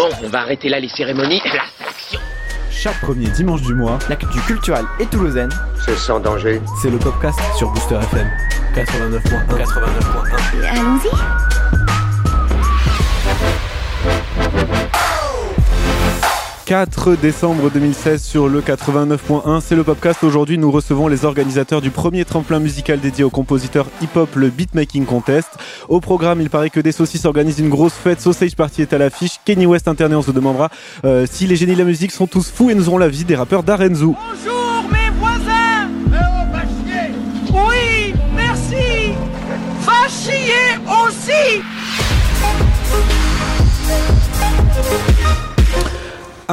Bon, on va arrêter là les cérémonies. La sélection Chaque premier dimanche du mois, L'actu culturelle et toulousaine, C'est sans danger. c'est le podcast sur Booster FM 89.1. 89.1. Allons-y. 4 décembre 2016 sur le 89.1, c'est le podcast. Aujourd'hui, nous recevons les organisateurs du premier tremplin musical dédié aux compositeurs hip-hop, le Beatmaking Contest. Au programme, il paraît que des saucisses organisent une grosse fête. Sausage Party est à l'affiche. Kenny West interné, on se demandera euh, si les génies de la musique sont tous fous et nous aurons la vie des rappeurs d'Arenzu. Bonjour mes voisins Oui, merci Va chier aussi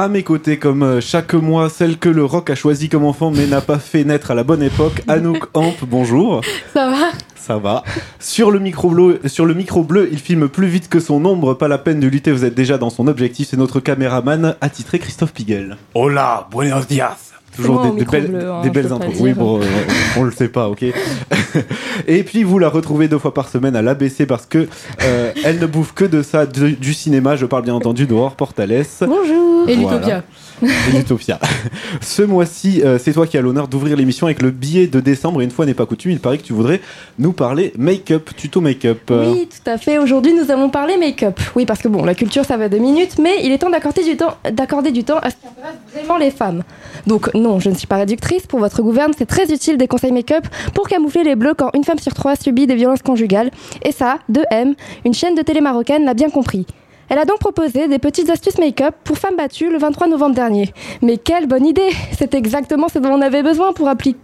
À mes côtés, comme euh, chaque mois, celle que le rock a choisi comme enfant mais n'a pas fait naître à la bonne époque, Anouk Amp, bonjour. Ça va? Ça va. Sur le micro bleu, sur le micro bleu, il filme plus vite que son ombre. Pas la peine de lutter, vous êtes déjà dans son objectif. C'est notre caméraman attitré Christophe Piguel. Hola, buenos dias. Toujours moi, des, belles, bleu, hein, des belles intros. Oui, bon, euh, on, on le sait pas, ok. Et puis vous la retrouvez deux fois par semaine à l'ABC parce que euh, elle ne bouffe que de ça, de- du cinéma. Je parle bien entendu d'Aurore Portales. Bonjour Et Voilà. l'Utopia. et l'Utopia. Ce mois-ci, euh, c'est toi qui as l'honneur d'ouvrir l'émission avec le billet de décembre. Et une fois n'est pas coutume, il paraît que tu voudrais nous parler make-up, tuto make-up. Oui, tout à fait. Aujourd'hui, nous allons parler make-up. Oui, parce que bon, la culture, ça va deux minutes, mais il est temps d'accorder du temps, d'accorder du temps à ce qui intéresse vraiment les femmes. Donc non, je ne suis pas réductrice. Pour votre gouverne, c'est très utile des conseils make-up pour camoufler les bleus quand une femme sur trois subit des violences conjugales. Et ça, 2M, une chaîne de télé marocaine, l'a bien compris. Elle a donc proposé des petites astuces make-up pour femmes battues le 23 novembre dernier. Mais quelle bonne idée C'est exactement ce dont on avait besoin pour appliquer,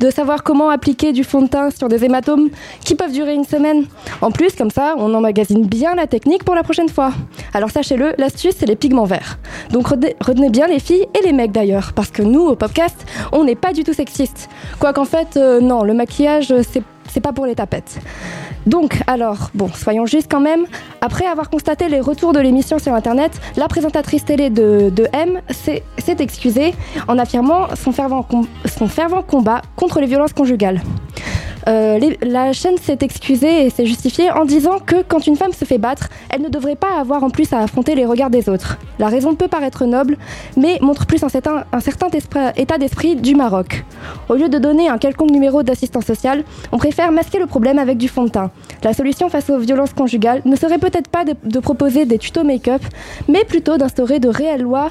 de savoir comment appliquer du fond de teint sur des hématomes qui peuvent durer une semaine. En plus, comme ça, on emmagasine bien la technique pour la prochaine fois. Alors sachez-le, l'astuce, c'est les pigments verts. Donc retenez, bien les filles et les mecs d'ailleurs, parce que nous, au podcast, on n'est pas du tout sexiste. Quoiqu'en fait, euh, non, le maquillage, c'est pas pour les tapettes. Donc, alors, bon, soyons justes quand même. Après avoir constaté les retours de l'émission sur Internet, la présentatrice télé de, M s'est excusée en affirmant son fervent combat contre les violences conjugales. Euh, la chaîne s'est excusée et s'est justifiée en disant que quand une femme se fait battre, elle ne devrait pas avoir en plus à affronter les regards des autres. La raison peut paraître noble, mais montre plus un certain, état d'esprit du Maroc. Au lieu de donner un quelconque numéro d'assistance sociale, on préfère masquer le problème avec du fond de teint. La solution face aux violences conjugales ne serait peut-être pas de, proposer des tutos make-up, mais plutôt d'instaurer de réelles lois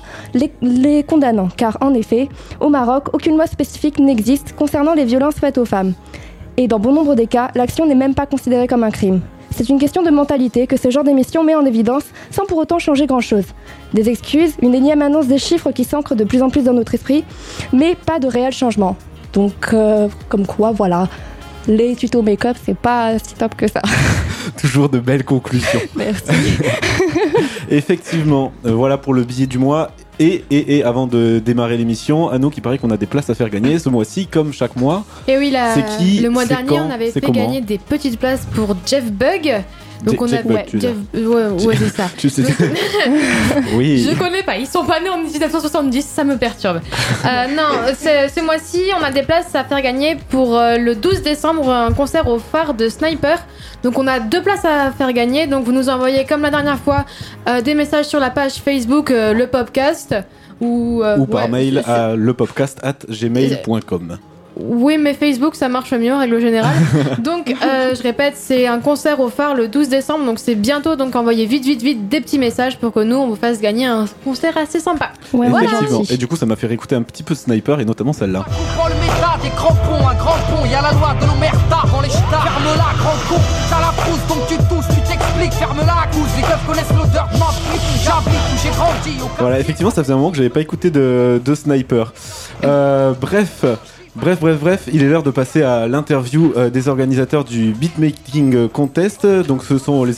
les condamnant. Car en effet, au Maroc, aucune loi spécifique n'existe concernant les violences faites aux femmes. Et dans bon nombre des cas, l'action n'est même pas considérée comme un crime. C'est une question de mentalité que ce genre d'émission met en évidence sans pour autant changer grand-chose. Des excuses, une énième annonce des chiffres qui s'ancrent de plus en plus dans notre esprit, mais pas de réel changement. Donc, euh, comme quoi, voilà, les tutos make-up, c'est pas si top que ça. Toujours de belles conclusions. Merci. Effectivement, euh, voilà pour le billet du mois. Et, et, et avant de démarrer l'émission, Anouk, il paraît qu'on a des places à faire gagner ce mois-ci, comme chaque mois. Et oui, la- C'est qui le mois dernier, quand on avait fait gagner des petites places pour Jeff Bug. Donc Je- on a ouais, Jeff, ouais, ouais, c'est ça. Sais. oui. Je connais pas, ils sont pas nés en 1970, ça me perturbe. Euh, non, ce, mois-ci, on a des places à faire gagner pour euh, le 12 décembre, un concert au phare de Sniper. Donc on a deux places à faire gagner, donc vous nous envoyez comme la dernière fois euh, des messages sur la page Facebook, le podcast. Ou, Ou par ouais, mail à lepopcast at gmail.com. Oui, mais Facebook, ça marche mieux en règle générale. donc, euh, je répète, c'est un concert au phare le 12 décembre, donc c'est bientôt. Donc, envoyez vite, vite, vite des petits messages pour que nous, on vous fasse gagner un concert assez sympa. Ouais, Effectivement. merci. Et du coup, ça m'a fait réécouter un petit peu Sniper et notamment celle-là. Prends le méta, des crampons, un grand pont, y a la loi de l'omerta dans les ch'tards. Ferme-la, grand con, t'as la frousse, donc tu tousses, tu t'expliques, ferme-la, couche, les keufs connaissent l'odeur de ma bite, j'habite où j'ai grandi, au Voilà, effectivement, ça faisait un moment que j'avais pas écouté de, de Sniper. Euh, bref. Bref, bref, bref, il est l'heure de passer à l'interview euh, des organisateurs du Beatmaking Contest. Donc, ce sont les,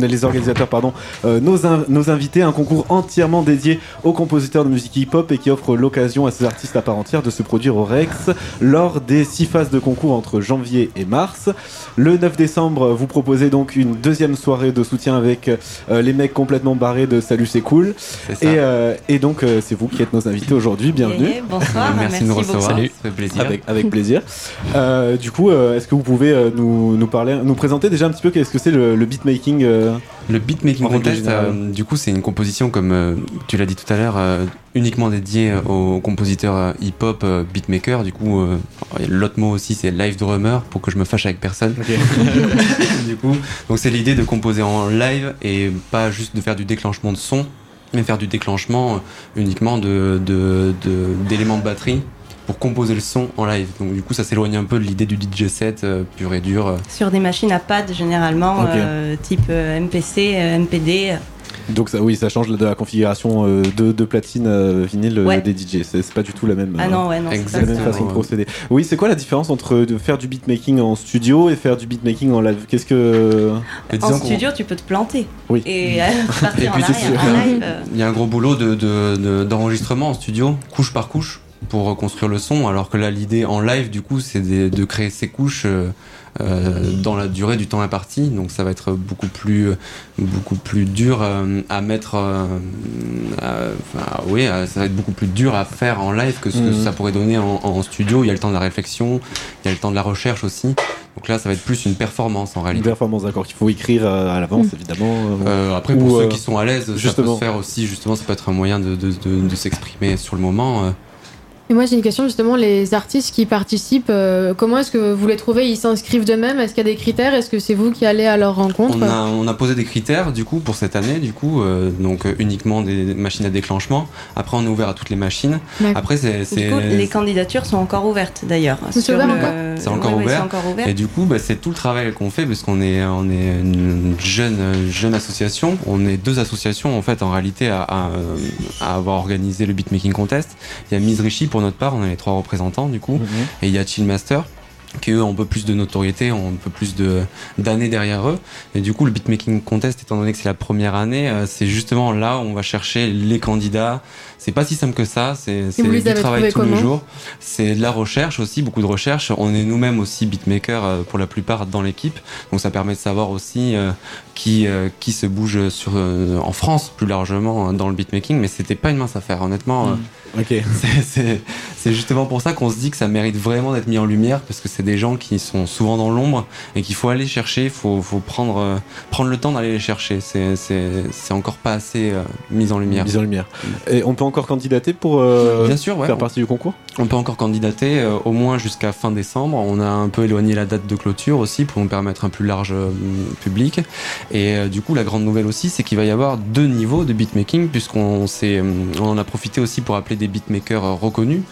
les organisateurs, pardon, euh, nos, in- nos invités, un concours entièrement dédié aux compositeurs de musique hip-hop et qui offre l'occasion à ces artistes à part entière de se produire au Rex lors des six phases de concours entre janvier et mars. Le 9 décembre, vous proposez donc une deuxième soirée de soutien avec euh, les mecs complètement barrés de Salut c'est cool. Et, euh, et donc, euh, c'est vous qui êtes nos invités aujourd'hui. Bienvenue. Eh, bonsoir, Merci de nous recevoir. fait plaisir. Avec, avec plaisir. Euh, du coup, euh, est-ce que vous pouvez euh, nous, nous parler, nous présenter déjà un petit peu qu'est-ce que c'est le, le beatmaking Le beatmaking contest, euh, du coup, c'est une composition comme euh, tu l'as dit tout à l'heure, euh, uniquement dédiée aux compositeurs euh, hip-hop euh, beatmakers. Du coup, euh, l'autre mot aussi, c'est live drummer pour que je me fâche avec personne. du coup, donc c'est l'idée de composer en live et pas juste de faire du déclenchement de son, mais faire du déclenchement euh, uniquement de de- de- d'éléments de, batterie pour composer le son en live. Donc du coup, ça s'éloigne un peu de l'idée du DJ set euh, pur et dur. Sur des machines à pad généralement, euh, type euh, MPC, euh, MPD. Donc ça, oui, ça change de la configuration euh, de, de platine euh, vinyle Ouais. des DJ. C'est pas du tout la même. Ah non, ouais, non, c'est la même façon de procéder. Oui, c'est quoi la différence entre de faire du beatmaking en studio et faire du beatmaking en live? Qu'est-ce que En studio, tu peux te planter. Oui. Et euh, Et partir puis c'est arrière. sûr. En live, euh, Il y a un gros boulot de- de- de- d'enregistrement en studio, couche par couche, pour reconstruire le son, alors que là, l'idée en live, du coup, c'est de, de créer ces couches euh, euh, dans la durée du temps imparti. Donc ça va être beaucoup plus, beaucoup plus dur euh, à mettre. euh, à- enfin, oui, ça va être beaucoup plus dur à faire en live que ce que Mhm. ça pourrait donner en, en studio. Il y a le temps de la réflexion, il y a le temps de la recherche aussi. Donc là, ça va être plus une performance en une réalité. performance d'accord qu'il faut écrire à l'avance évidemment. euh, Euh, après, Ou, pour euh, ceux qui sont à l'aise, ça peut justement. se faire aussi. Justement, ça peut être un moyen de, de, de, de s'exprimer sur le moment. Et moi j'ai une question justement, les artistes qui participent, euh, comment est-ce que vous les trouvez? Ils s'inscrivent d'eux-mêmes? Est-ce qu'il y a des critères? Est-ce que c'est vous qui allez à leur rencontre? On a, on a posé des critères du coup pour cette année, du coup, euh, donc euh, uniquement des machines à déclenchement. Après, on est ouvert à toutes les machines. Après, c'est Du c'est- coup, les candidatures sont encore ouvertes d'ailleurs. C'est ouvert le- encore? Encore Ouais, ouais, ouvert. c'est encore ouvert. Et du coup, bah, c'est tout le travail qu'on fait parce qu'on est, on est une jeune, jeune association. On est deux associations en fait en réalité à, à, à avoir organisé le beatmaking contest. Il y a Miss Richie pour notre part, on est les trois représentants du coup, mhm. et il y a Chillmaster qui eux ont un peu plus de notoriété, ont un peu plus de d'années derrière eux. Et du coup, le beatmaking contest, étant donné que c'est la première année, euh, c'est justement là où on va chercher les candidats. C'est pas si simple que ça, c'est du travail tous les jours. C'est de la recherche aussi, beaucoup de recherche. On est nous-mêmes aussi beatmakers euh, pour la plupart dans l'équipe, donc ça permet de savoir aussi euh, qui qui se bouge sur en France plus largement euh, dans le beatmaking. Mais c'était pas une mince affaire, honnêtement. euh, Ok. c'est- justement pour ça qu'on se dit que ça mérite vraiment d'être mis en lumière parce que c'est des gens qui sont souvent dans l'ombre et qu'il faut aller chercher, il faut, faut prendre, euh, prendre le temps d'aller les chercher. C'est- encore pas assez euh, mis en lumière. Mise en lumière. Et on peut encore candidater pour euh, Bien sûr, ouais. faire partie du concours? On peut encore candidater euh, au moins jusqu'à fin décembre. On a un peu éloigné la date de clôture aussi pour nous permettre un plus large euh, public. Et du coup, la grande nouvelle aussi, c'est qu'il va y avoir deux niveaux de beatmaking puisqu'on euh, on en a profité aussi pour appeler des beatmakers euh, reconnus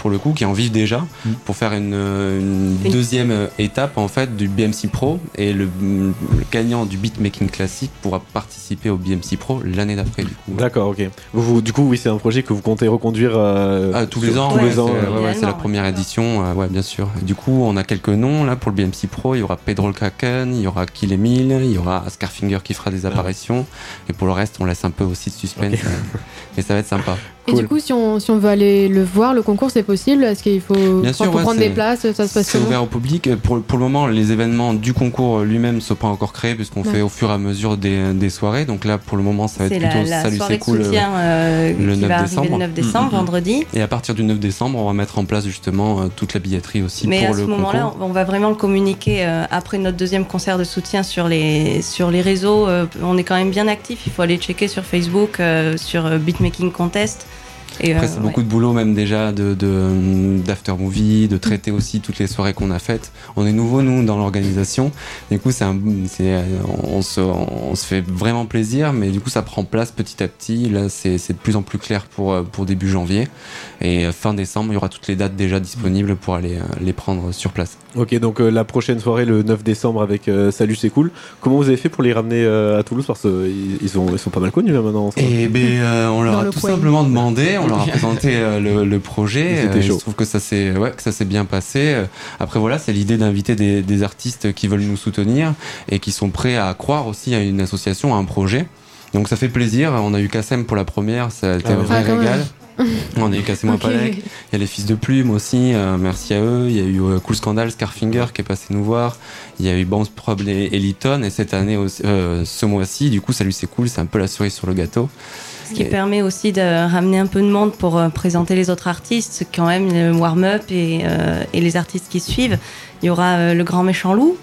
pour le coup qui en vivent déjà pour faire une, une Oui. deuxième étape en fait du BMC Pro et le, le gagnant du beatmaking classique pourra participer au BMC Pro l'année d'après du coup. D'accord, ok. Vous, du coup, oui, c'est un projet que vous comptez reconduire euh, Ah, tous les ans, tous ouais, les c'est ans. ouais, euh, ouais, c'est la première édition, euh, ouais, bien sûr. Et du coup, on a quelques noms là pour le BMC Pro. Il y aura Pedro Kraken, il y aura Kill Emile, il y aura Scarfinger qui fera des apparitions. Et pour le reste, on laisse un peu aussi de suspense. Mais ça va être sympa. Et Cool. du coup, si on, si on veut aller le voir, le concours, c'est possible? Est-ce qu'il faut, Bien sûr, faut ouais, prendre c'est- des places Ça se passe C'est ouvert au public. Pour, pour le moment, les événements du concours lui-même ne sont pas encore créés puisqu'on Ouais. fait au fur et à mesure des, des soirées. Donc là, pour le moment, ça va être plutôt la, Salut, c'est cool. euh, soutien euh, le qui 9 va arriver décembre. le 9 décembre, Mhm. vendredi. Et à partir du 9 décembre, on va mettre en place justement euh, toute la billetterie aussi Mais pour à ce le moment-là, on va vraiment le communiquer euh, après notre deuxième concert de soutien sur les, sur les réseaux. euh, on est quand même bien actif. Il faut aller checker sur Facebook, euh, sur euh, Beatmaking Contest. Et, Après, euh, c'est ouais. beaucoup de boulot même déjà de de- d'after movie, de traiter aussi toutes les soirées qu'on a faites. On est nouveau nous dans l'organisation. Du coup, c'est un, c'est, euh, on se, on se fait vraiment plaisir, mais du coup, ça prend place petit à petit. Là, c'est c'est de plus en plus clair pour euh, pour début janvier et fin décembre, il y aura toutes les dates déjà disponibles pour aller les prendre sur place. Ok, donc euh, la prochaine soirée, le 9 décembre, avec euh, Salut, c'est cool. Comment vous avez fait pour les ramener euh, à Toulouse? Parce qu'ils ils ont- ils sont pas mal connus là maintenant. ça. Et ben, euh, on leur Dans a le tout coin. simplement demandé, on leur a présenté euh, le, le projet. Étaient Euh, trouve que ça s'est ouais, que ça s'est bien passé. Euh, Après voilà, c'est l'idée d'inviter des, des artistes qui veulent nous soutenir et qui sont prêts à croire aussi à une association, à un projet. Donc ça fait plaisir. On a eu Kassem pour la première, ça a été Ah un vrai Ah, régal. On a eu Kassem Ok. Wapalek. Il y a les fils de plume aussi, euh, merci à eux. Il y a eu euh, Cool Scandal, Scarfinger qui est passé nous voir. Il y a eu Bounce Prob et Eliton. Et cette année, aussi, euh, ce mois-ci, du coup, salut, c'est cool, c'est un peu la cerise sur le gâteau. Ce qui Et- permet aussi de ramener un peu de monde pour euh, présenter les autres artistes, quand même le warm-up et, euh, et les artistes qui suivent. Il y aura euh, le grand méchant loup.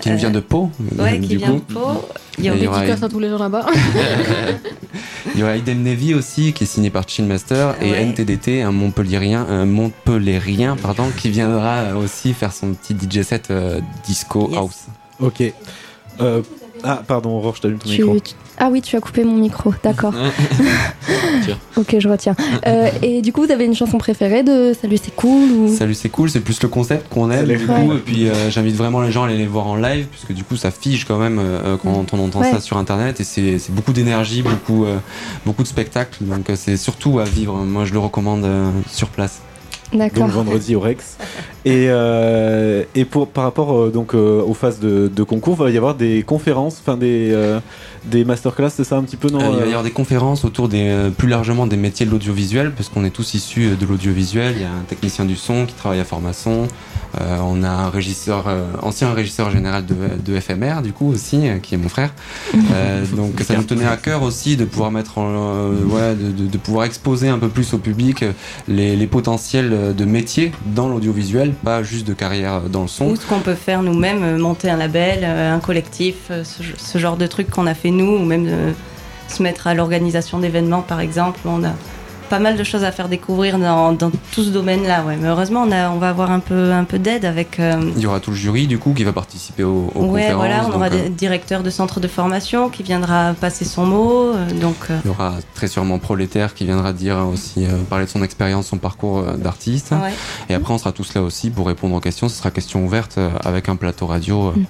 Qui nous vient de Pau, Ouais, qui vient coup. de Pau. Il y aura- Dédicace à tous les gens là-bas. Il y aura Idem Navy aussi, qui est signé par Chillmaster, et Ouais. NTDT, un Montpellierien, un Montpellierien pardon, qui viendra aussi faire son petit DJ set euh, disco Yes. house. Ok. Euh, ah, pardon, Aurore, je t'allume ton Tu- micro. tu- Ah oui, tu as coupé mon micro, d'accord. Ok, je retiens. Euh, et du coup, vous avez une chanson préférée de Salut, c'est cool ou... Salut, c'est cool, c'est plus le concept qu'on aime Salut. du coup, Ouais. et puis euh, j'invite vraiment les gens à aller les voir en live, puisque du coup ça fige quand même euh, quand on entend Ouais. ça sur internet, et c'est c'est beaucoup d'énergie, beaucoup, euh, beaucoup de spectacles, donc euh, c'est surtout à vivre. Moi je le recommande euh, sur place. D'accord. Donc vendredi au Rex. Et, euh, et pour, par rapport euh, donc, euh, aux phases de, de concours, il va y avoir des conférences, enfin des, euh, des masterclass, c'est ça un petit peu non Euh, il va y avoir des conférences autour des, plus largement des métiers de l'audiovisuel, parce qu'on est tous issus de l'audiovisuel. Il y a un technicien du son qui travaille à Formation. Euh, on a un régisseur, euh, ancien régisseur général de, de FMR, du coup aussi, euh, qui est mon frère. Euh, donc ça nous tenait à cœur aussi de pouvoir mettre en, euh, ouais, de, de- de pouvoir exposer un peu plus au public les, les potentiels de métiers dans l'audiovisuel, pas juste de carrière dans le son. Ou ce qu'on peut faire nous-mêmes, monter un label, un collectif, ce, ce genre de trucs qu'on a fait nous, ou même se mettre à l'organisation d'événements par exemple. On a pas mal de choses à faire découvrir dans, dans tout ce domaine-là. Ouais. Mais heureusement, on, a, on va avoir un peu, un peu d'aide avec. euh, Il y aura tout le jury du coup qui va participer aux, aux ouais, conférences. voilà, on aura donc, euh, des directeurs de centres de formation qui viendra passer son mot. euh, donc, Il y aura très sûrement Prolétaire qui viendra dire aussi, parler de son expérience, son parcours d'artiste. ouais. Et après, on sera tous là aussi pour répondre aux questions. Ce sera question ouverte avec un plateau radio Mm.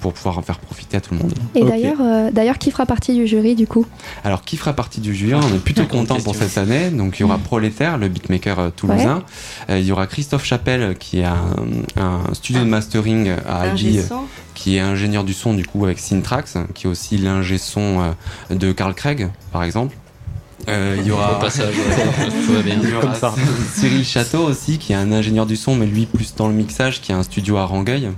Pour pouvoir en faire profiter à tout le monde. Et d'ailleurs, euh, d'ailleurs, qui fera partie du jury du coup? Alors, qui fera partie du jury? On est plutôt content pour cette année. Donc, il y aura Prolétaire, le beatmaker euh, toulousain. Euh, il y aura Christophe Chapelle, qui a un, un studio de mastering à Albi, qui est ingénieur du son du coup avec Syntrax, qui est aussi l'ingé son de Carl Craig, par exemple. Euh, il y aura passage. Il y. Cyril Château aussi, qui est un ingénieur du son, mais lui plus dans le mixage, qui a un studio à Rangueil.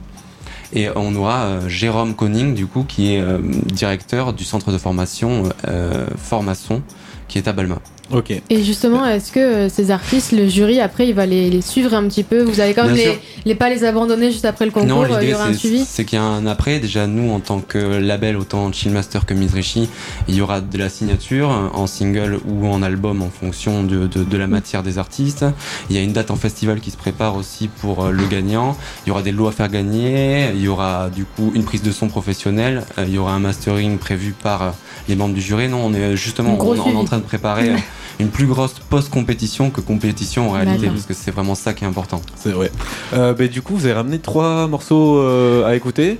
Et on aura euh, Jérôme Koning, du coup, qui est euh, directeur du centre de formation euh, Formation, qui est à Balma. Ok. Et justement, est-ce que euh, ces artistes, le jury, après, il va les, les suivre un petit peu? Vous allez quand même les, les pas les abandonner juste après le concours non, euh, Il y l'idée c'est- suivi? c'est qu'il y a un après. Déjà, nous, en tant que label, autant Chillmaster que Mizrichi, il y aura de la signature en single ou en album en fonction de, de, de la matière des artistes. Il y a une date en festival qui se prépare aussi pour euh, le gagnant. Il y aura des lots à faire gagner. Il y aura du coup une prise de son professionnelle. Il y aura un mastering prévu par les membres du jury. Non, on est justement Un gros on, on est en train de préparer une plus grosse post-compétition que compétition en réalité, parce que c'est vraiment ça qui est important. C'est vrai. Euh, bah, du coup, vous avez ramené trois morceaux euh, à écouter.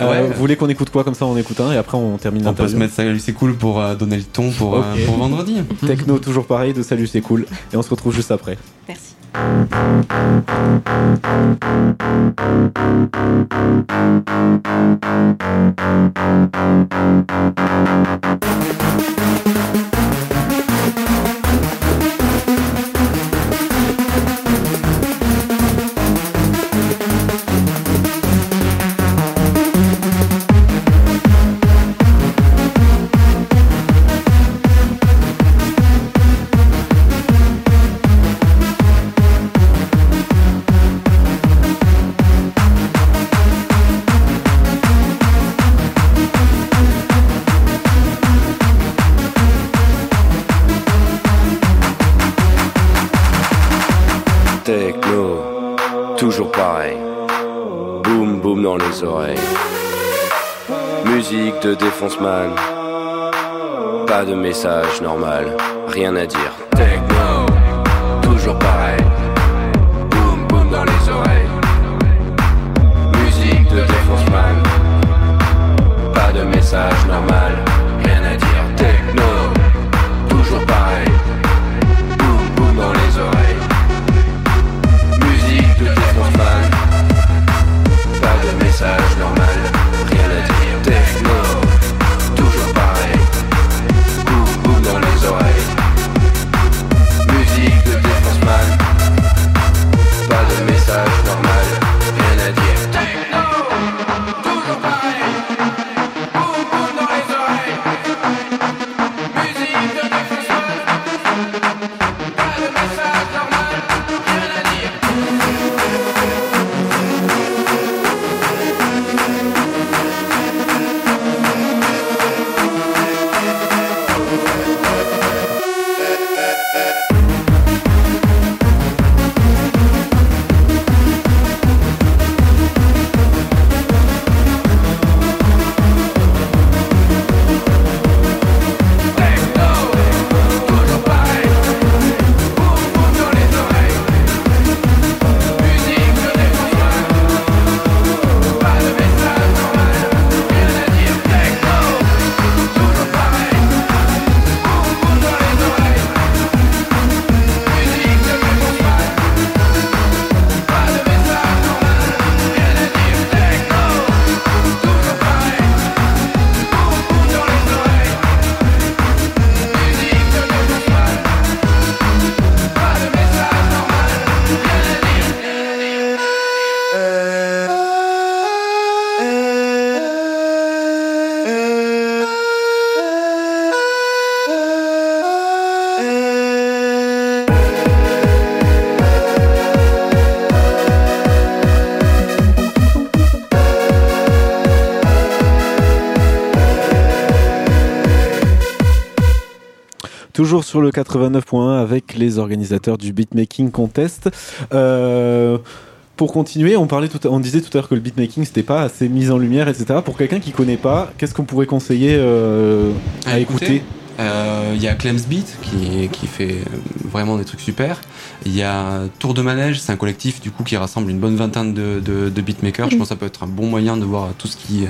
Euh, Ouais. Vous voulez qu'on écoute quoi? Comme ça On écoute un et après on termine On peut se mettre ça, lui c'est cool pour euh, donner le ton pour, euh, pour vendredi. Techno toujours pareil de Salut c'est cool et on se retrouve juste après. Merci. Dans les oreilles. Musique de défonce-man. Pas de message normal, rien à dire. Toujours sur le 89.1 avec les organisateurs du Beatmaking Contest. Euh, pour continuer, on, parlait tout à- on disait tout à l'heure que le beatmaking c'était pas assez mis en lumière, etc. Pour quelqu'un qui connaît pas, qu'est-ce qu'on pourrait conseiller euh, à, écouter, Euh, Il y a Clems Beat qui, qui fait euh, vraiment des trucs super. Il y a Tour de Manège, c'est un collectif du coup qui rassemble une bonne vingtaine de, de, de beatmakers. Je pense que ça peut être un bon moyen de voir tout ce qui euh,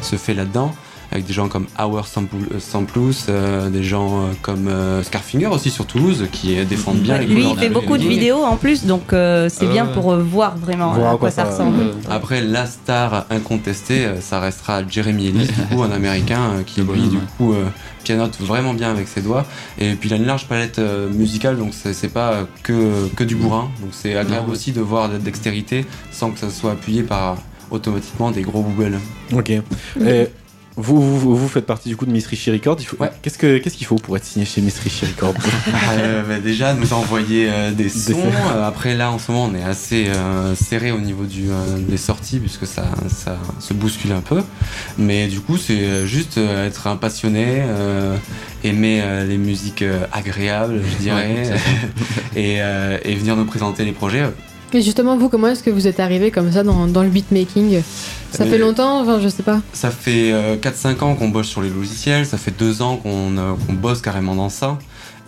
se fait là-dedans. Avec des gens comme Our Sample- euh, Samplus, euh, des gens euh, comme euh, Scarfinger aussi sur Toulouse qui euh, défendent bien les Lui, couleurs il fait beaucoup de vidéos en plus, donc euh, c'est Euh, bien pour euh, voir vraiment à quoi ça ressemble. Après, la star incontestée, ça restera Jeremy Ellis, du coup, un américain euh, qui, lui, du coup, euh, pianote vraiment bien avec ses doigts. Et puis, il a une large palette euh, musicale, donc c'est pas que, que du bourrin. Donc, c'est agréable Ouais. aussi de voir de la dextérité sans que ça soit appuyé par automatiquement des gros boobles. Ok. Et vous, vous, vous faites partie du coup de Miss Richie Records. Faut... Qu'est-ce que- qu'est-ce qu'il faut pour être signé chez Miss Richie Records Euh, bah, déjà nous envoyer euh, des sons. Euh, après là en ce moment on est assez serré au niveau du, des sorties puisque ça, ça se bouscule un peu. Mais du coup c'est juste être un passionné, aimer les musiques agréables je dirais Ouais, et venir nous présenter les projets. Mais justement, vous, comment est-ce que vous êtes arrivé comme ça dans, dans le beatmaking? Ça fait longtemps Enfin, je sais pas. Ça fait euh, 4-5 ans qu'on bosse sur les logiciels, ça fait 2 ans qu'on euh, qu'on bosse carrément dans ça.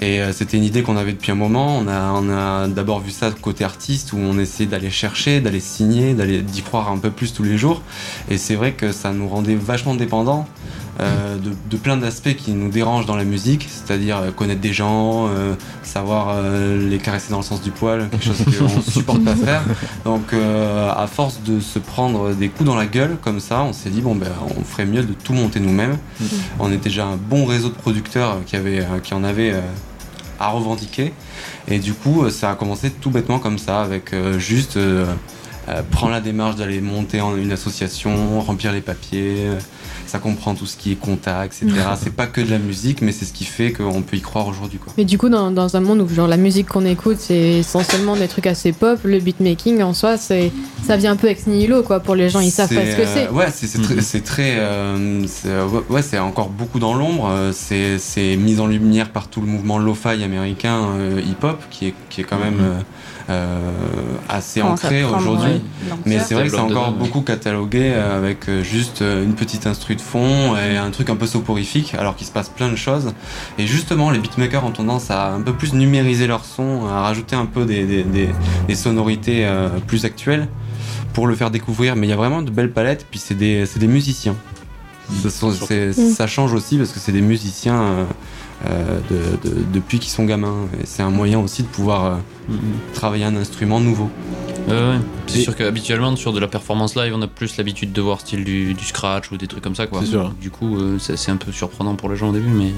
Et euh, c'était une idée qu'on avait depuis un moment. On a, on a d'abord vu ça côté artiste où on essayait d'aller chercher, d'aller signer, d'aller d'y croire un peu plus tous les jours. Et c'est vrai que ça nous rendait vachement dépendants euh, de, de plein d'aspects qui nous dérangent dans la musique, c'est-à-dire euh, connaître des gens, euh, savoir euh, les caresser dans le sens du poil, quelque chose qu'on supporte pas faire. Donc à force de se prendre des coups dans la gueule comme ça, on s'est dit bon ben on ferait mieux de tout monter nous-mêmes. On était déjà un bon réseau de producteurs qui, avait, qui en avait à revendiquer. Et du coup, ça a commencé tout bêtement comme ça, avec juste euh, euh, prendre la démarche d'aller monter en une association, remplir les papiers. euh, ça comprend tout ce qui est contact, etc. c'est pas que de la musique, mais c'est ce qui fait qu'on peut y croire aujourd'hui. quoi. Mais du coup, dans, dans un monde où genre la musique qu'on écoute, c'est essentiellement des trucs assez pop, le beatmaking en soi, c'est ça vient un peu ex nihilo quoi. Pour les gens, ils savent pas ce que euh, c'est. ouais, c'est c'est très, c'est très, euh, c'est, euh, ouais, c'est encore beaucoup dans l'ombre. euh, C'est c'est mis en lumière par tout le mouvement lo-fi américain euh, hip-hop, qui est qui est quand même euh, euh, assez Commence à ancré aujourd'hui. ouais. Mais c'est vrai que c'est encore beaucoup catalogué euh, avec euh, juste euh, une petite instru de fond et un truc un peu soporifique, alors qu'il se passe plein de choses. Et justement, les beatmakers ont tendance à un peu plus numériser leur son, à rajouter un peu des, des, des- des sonorités euh, plus actuelles pour le faire découvrir. Mais il y a vraiment de belles palettes, puis c'est des, c'est des musiciens. Ça change aussi parce que c'est des musiciens euh, de- de- depuis qu'ils sont gamins. Et c'est un moyen aussi de pouvoir euh, travailler un instrument nouveau. Ouais. C'est sûr qu'habituellement, sur de la performance live, on a plus l'habitude de voir style du, du scratch ou des trucs comme ça, quoi. C'est sûr. Du coup, euh, c'est c'est un peu surprenant pour les gens au début, mais.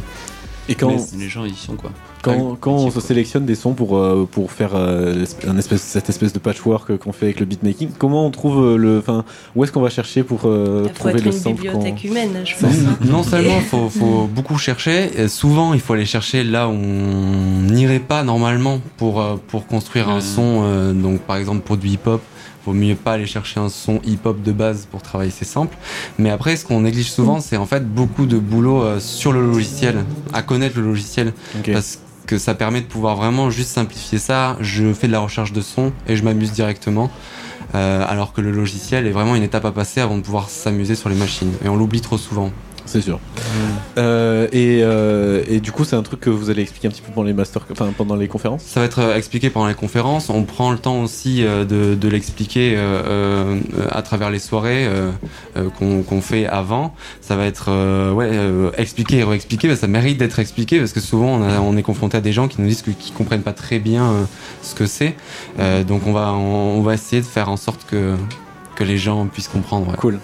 Et quand- mais les gens, ils y sont, quoi. Quand, quand on se sélectionne des sons pour, euh, pour faire euh, l'esp- un espèce, cette espèce de patchwork qu'on fait avec le beatmaking, comment on trouve euh, le. Enfin, où est-ce qu'on va chercher pour euh, Il faut trouver le qu'on- bibliothèque humaine, je pense. Non seulement il faut, faut beaucoup chercher, souvent il faut aller chercher là où on n'irait pas normalement pour, pour construire un son. euh, donc par exemple pour du hip-hop, vaut mieux pas aller chercher un son hip-hop de base pour travailler ses samples. Mais après, ce qu'on néglige souvent, c'est en fait beaucoup de boulot euh, sur le logiciel, à connaître le logiciel. Parce que ça permet de pouvoir vraiment juste simplifier ça. Je fais de la recherche de son et je m'amuse directement. Euh, alors que le logiciel est vraiment une étape à passer avant de pouvoir s'amuser sur les machines. Et on l'oublie trop souvent. C'est sûr. Euh, et, euh, et du coup, c'est un truc que vous allez expliquer un petit peu pendant les masters, enfin pendant les conférences. Ça va être euh, expliqué pendant les conférences. On prend le temps aussi de, de l'expliquer à travers les soirées qu'on qu'on fait avant. Ça va être ouais, expliqué et réexpliqué. Ça mérite d'être expliqué parce que souvent on, on est confronté à des gens qui nous disent qu'ils comprennent pas très bien ce que c'est. Donc on va, on va essayer de faire en sorte que, que les gens puissent comprendre. ouais. Cool.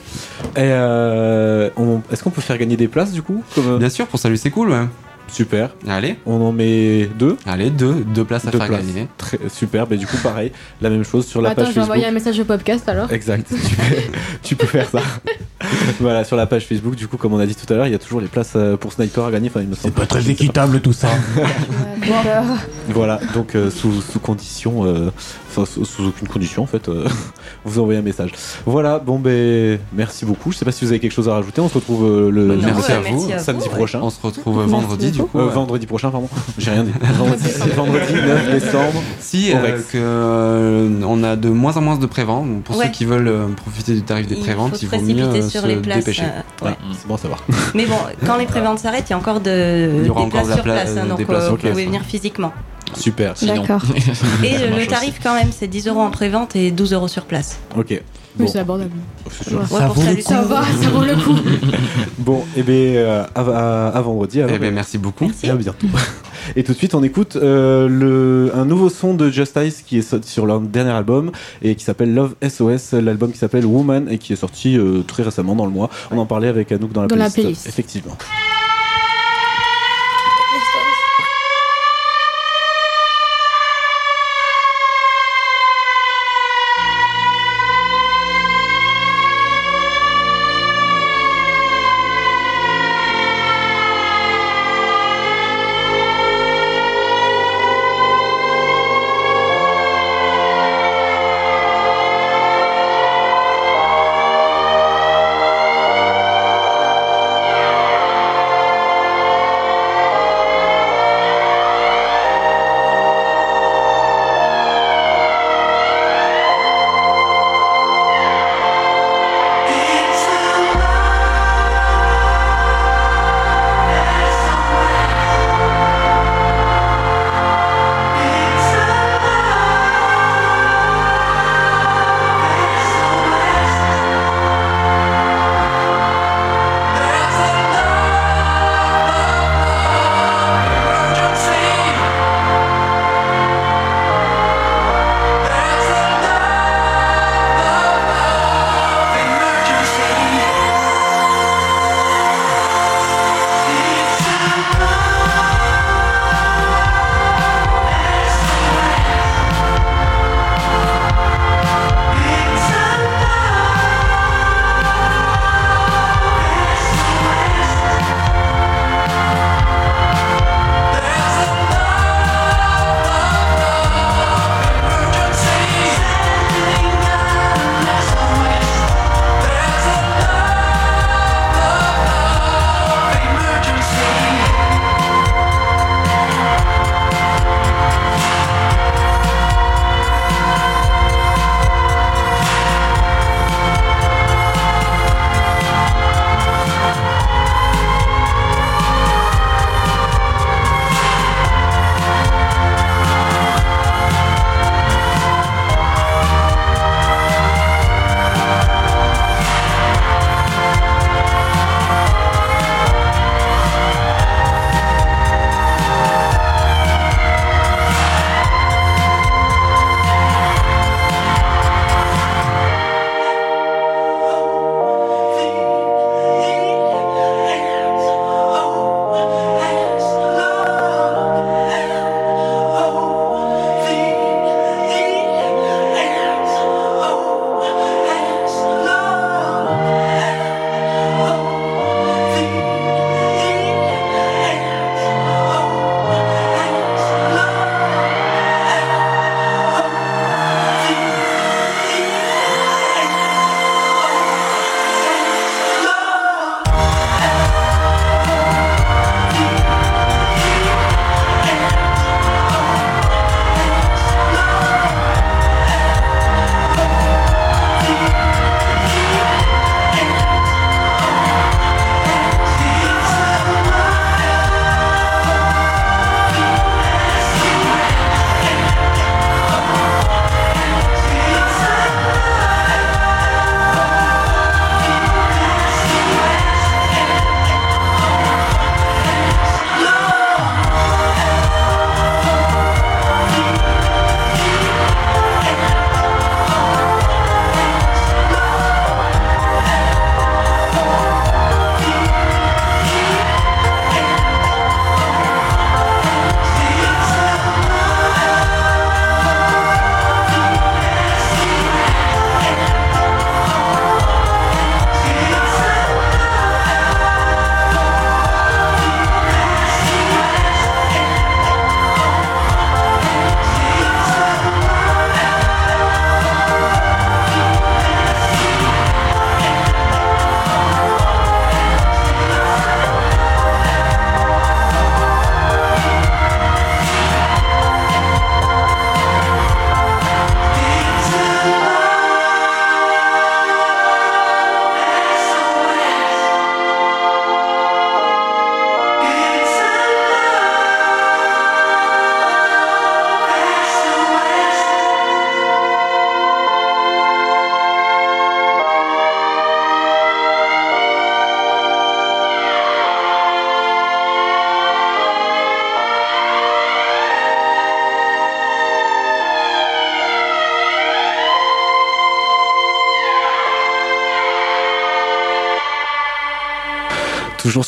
Et euh, on- est-ce qu'on peut faire gagner des places du coup comme... Bien sûr, pour salut c'est cool. Ouais. Super. Allez. On en met deux. Allez, deux, deux places à Deux faire places. gagner. Très, super. Mais du coup, pareil, la même chose sur la Attends, page je vais Facebook. envoyer un message au podcast alors. Exact. tu, peux, tu peux faire ça. voilà, sur la page Facebook, du coup, comme on a dit tout à l'heure, il y a toujours les places euh, pour Sniper à gagner. Enfin, il me semble. Pas très équitable tout ça. Voilà, donc euh, sous, sous condition, euh, enfin sous, sous aucune condition en fait, euh, vous envoyez un message. Voilà, bon ben merci beaucoup. Je sais pas si vous avez quelque chose à rajouter. On se retrouve euh, le Bah, merci mercredi- à vous. Merci à samedi ouais. prochain. On se retrouve vendredi, du Euh, ouais. vendredi prochain, pardon. J'ai rien dit. Vendredi, vendredi 9 décembre. Si, euh, que, euh, on a de moins en moins de préventes. Pour Ouais. ceux qui veulent euh, profiter du tarif des Il préventes, faut il se vaut mieux précipiter sur se les places, dépêcher. euh, Voilà, c'est bon à savoir. Mais bon, quand les préventes s'arrêtent, il y a encore de, Il y aura des encore places de la sur pla- place, hein, donc des places euh, sur vous pouvez venir physiquement. Super. D'accord. Et le tarif quand même, c'est 10 euros en prévente et 12 euros sur place. Ok. Oui, Bon. c'est abordable. C'est sûr. Ouais, Ça pour vaut le saluer coup. Ça va, ça vaut le coup. Bon, et bien euh, à, à- à vendredi. alors. Eh ben, merci beaucoup. Et à bientôt. Et tout de suite, on écoute euh, le, un nouveau son de Justice qui est sorti sur leur dernier album et qui s'appelle Love SOS, l'album qui s'appelle Woman et qui est sorti euh, très récemment dans le mois. On en parlait avec Anouk dans la Dans la playlist. playlist. Effectivement.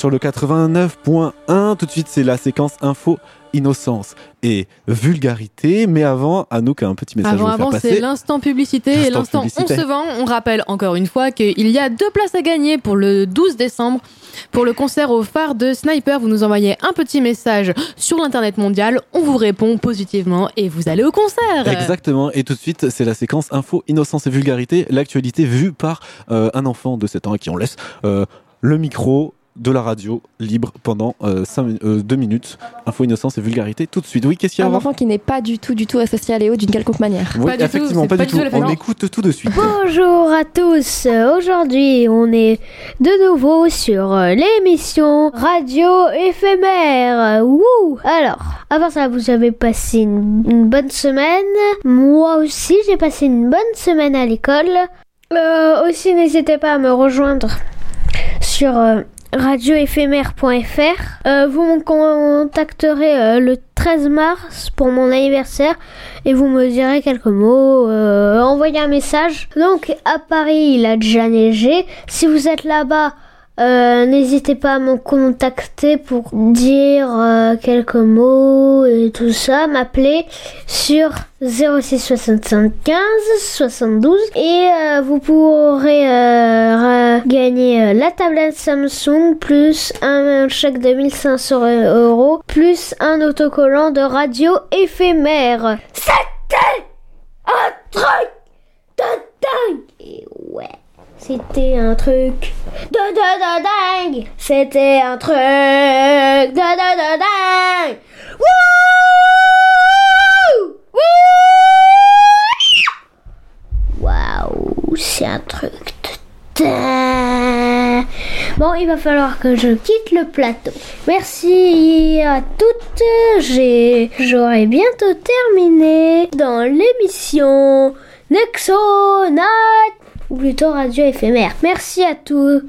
Sur le 89.1, tout de suite c'est la séquence info, innocence et vulgarité. Mais avant, Anouk a un petit message Avant, à vous faire avant, passer. c'est l'instant publicité et L'instant on se vend. On rappelle encore une fois qu'il y a deux places à gagner pour le 12 décembre pour le concert au phare de Sniper. Vous nous envoyez un petit message sur l'internet mondial, on vous répond positivement et vous allez au concert. Exactement, et tout de suite, c'est la séquence info, innocence et vulgarité, l'actualité vue par euh, un enfant de 7 ans à qui on laisse euh, le micro de la radio libre pendant 2 minutes. Info, innocence et vulgarité tout de suite. Oui, qu'est-ce qu'il y a Un enfant qui n'est pas du tout, du tout associé à Léo d'une quelconque manière. Oui, effectivement, pas, du tout. On écoute tout de suite. Bonjour à tous. Euh, Aujourd'hui, on est de nouveau sur euh, l'émission Radio éphémère. Wouh Alors, avant ça, vous avez passé une, une bonne semaine. Moi aussi, j'ai passé une bonne semaine à l'école. Euh, aussi, n'hésitez pas à me rejoindre sur euh, radioéphémère.fr. Euh, vous me contacterez euh, le 13 mars pour mon anniversaire et vous me direz quelques mots. euh, envoyez un message. Donc à Paris, il a déjà neigé. Si vous êtes là-bas, euh, n'hésitez pas à me contacter pour dire euh, quelques mots et tout ça. M'appeler sur 06 65 15 72 et euh, vous pourrez gagner la tablette Samsung plus un chèque de 1500 euros plus un autocollant de radio éphémère. C'était un truc de dingue ouais. C'était un truc de dingue. C'était un truc de de de dingue. Wouh Wouh Waouh, c'est un truc de dingue. Bon, il va falloir que je quitte le plateau. Merci à toutes. J'aurai bientôt terminé dans l'émission Nexonat ou plutôt radio éphémère. Merci à tous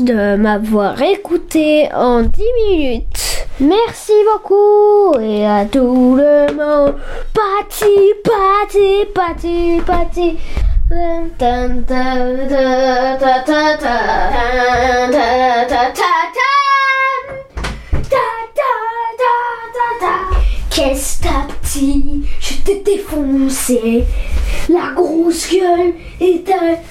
de m'avoir écouté en 10 minutes. Merci beaucoup et à tout le monde. Pati, pati, pati, pati. Qu'est-ce ta petit, je t'ai défoncé la grosse gueule et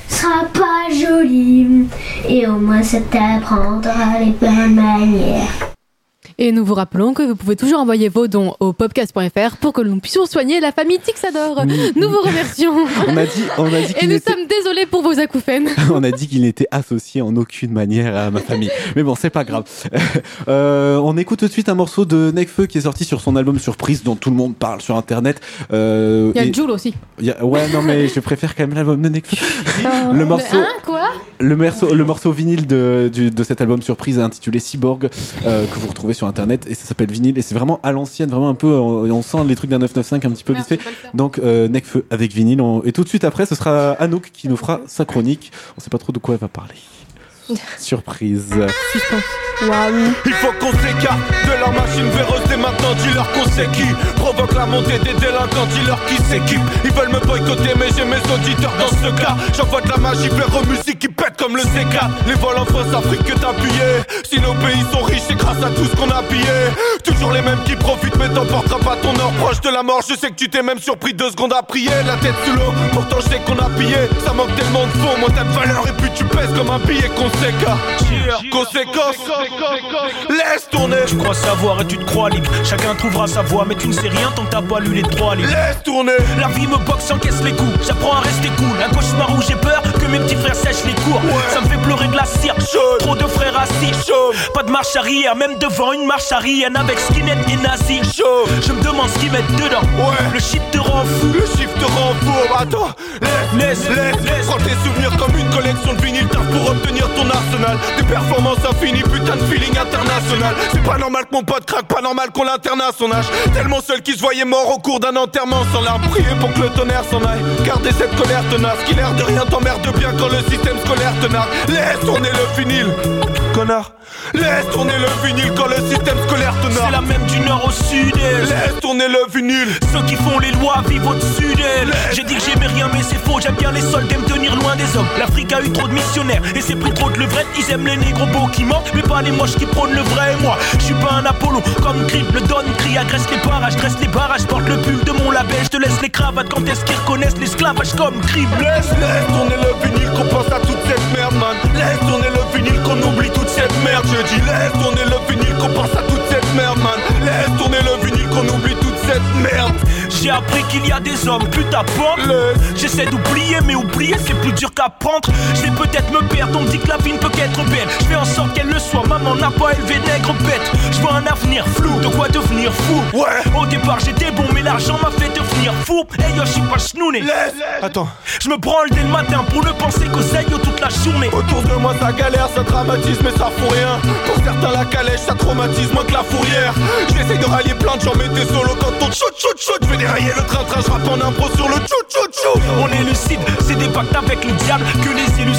sera pas jolie et au moins ça t'apprendra les bonnes manières. Et nous vous rappelons que vous pouvez toujours envoyer vos dons au podcast.fr pour que nous puissions soigner la famille Tixador. Nous vous remercions. On a dit, on a dit Et nous était, sommes désolés pour vos acouphènes. on a dit qu'il n'était associé en aucune manière à ma famille. Mais bon, c'est pas grave. Euh, on écoute tout de suite un morceau de Nekfeu qui est sorti sur son album Surprise dont tout le monde parle sur internet. Euh, Il y a et- Jules aussi. il y a- Ouais, non, mais je préfère quand même l'album de Nekfeu. Oh. Le morceau. Hein, quoi? Le morceau, le morceau vinyle de, du- de cet album surprise intitulé Cyborg euh, que vous retrouvez sur internet et ça s'appelle vinyle et c'est vraiment à l'ancienne, vraiment un peu, on, on sent les trucs d'un 995 un petit peu vite fait. Donc euh, Necfeu avec vinyle on- et tout de suite après ce sera Anouk qui nous fera sa chronique. On sait pas trop de quoi elle va parler. Surprise. Il faut qu'on s'écarte de leur machine véreuse dès maintenant, dis-leur qu'on sait qui Provoque la montée des délinquants, dis-leur qui s'équipe. Ils veulent me boycotter mais j'ai mes auditeurs dans ce cas. J'envoie de la magie vers musique qui pète comme le C4 Les vols en fausse Afrique que t'as pillé Si nos pays sont riches c'est grâce à tout ce qu'on a pillé Toujours les mêmes qui profitent mais t'emporteras pas ton or. Proche de la mort Je sais que tu t'es même surpris deux secondes à prier. La tête sous l'eau, pourtant je sais qu'on a pillé. Ça manque tellement de fond, moins t'as de valeur et puis tu pèses comme un billet conséquent Conséquence. Laisse tourner. Tu crois savoir et tu te crois libre. Chacun trouvera sa voie mais tu ne sais rien tant que t'as pas lu les trois livres Laisse tourner. La vie me boxe, encaisse les coups. J'apprends à rester cool. Un cauchemar où j'ai peur que mes petits frères sèchent les cours. Ça me fait pleurer de la cire. Trop de frères assis. Pas de marche arrière Même devant une marche arrière. Avec skinhead et nazi. Je me demande ce qu'ils mettent dedans. Le shit te rend fou. Le chiffre te rend fou. Attends. Laisse, laisse, laisse Prends tes souvenirs comme une collection de vinyles. Pour obtenir ton arsenal. Des performances infinies Putain de feeling international. C'est pas normal que mon pote craque Pas normal qu'on l'interne à son âge. Tellement seul qu'il se voyait mort au cours d'un enterrement Sans larmes. Prier pour que le tonnerre s'en aille. Garder cette colère tenace Qui l'air de rien t'emmerde bien quand le système scolaire te nargue Laisse tourner le vinyle connard. Laisse tourner le vinyle quand le système scolaire te C'est la même du nord au sud Laisse tourner le vinyle. Ceux qui font les lois vivent au-dessus d'elles. J'ai dit que j'aimais rien, mais c'est faux. J'aime bien les soldats me tenir loin des hommes. L'Afrique a eu trop de missionnaires et c'est pris trop de levrette. Ils aiment les négros beaux qui mentent, mais pas les moches qui prônent le vrai. Moi, je suis pas un Apollo comme Creed. Le donne, crie, agresse les barrages, dresse les barrages. Porte le pull de mon label. Je te laisse les cravates quand est-ce qu'ils reconnaissent l'esclavage comme crime. Laisse, laisse tourner le vinyle qu'on pense à toute cette man. Laisse tourner le vinyle qu'on oublie toute cette merde. Je dis, laisse tourner le vinyle qu'on pense à toute cette merde, man. Laisse tourner le vinyle qu'on oublie toute cette merde. J'ai appris qu'il y a des hommes putain pendre J'essaie d'oublier mais oublier c'est plus dur qu'apprendre. Je vais peut-être me perdre, on me dit que la vie ne peut qu'être belle. Je fais en sorte qu'elle le soit, maman n'a pas élevé nègre bête. Je vois un avenir flou, de quoi devenir fou. Ouais, au départ j'étais bon mais l'argent m'a fait devenir fou. Hey yo je suis pas schnouné Laisse. Attends. Je me branle dès le matin pour ne penser qu'aux yo toute la journée Autour de moi ça galère, ça dramatise mais ça fout rien. Pour certains la calèche ça traumatise moins que la fourrière. J'essaie de rallier plein de gens mais t'es solo quand on shoot shoot shoot Je vais dérailler le train-train, je en impro sur le tchou tchou tchou On est lucide, c'est des pactes avec le diable que les élus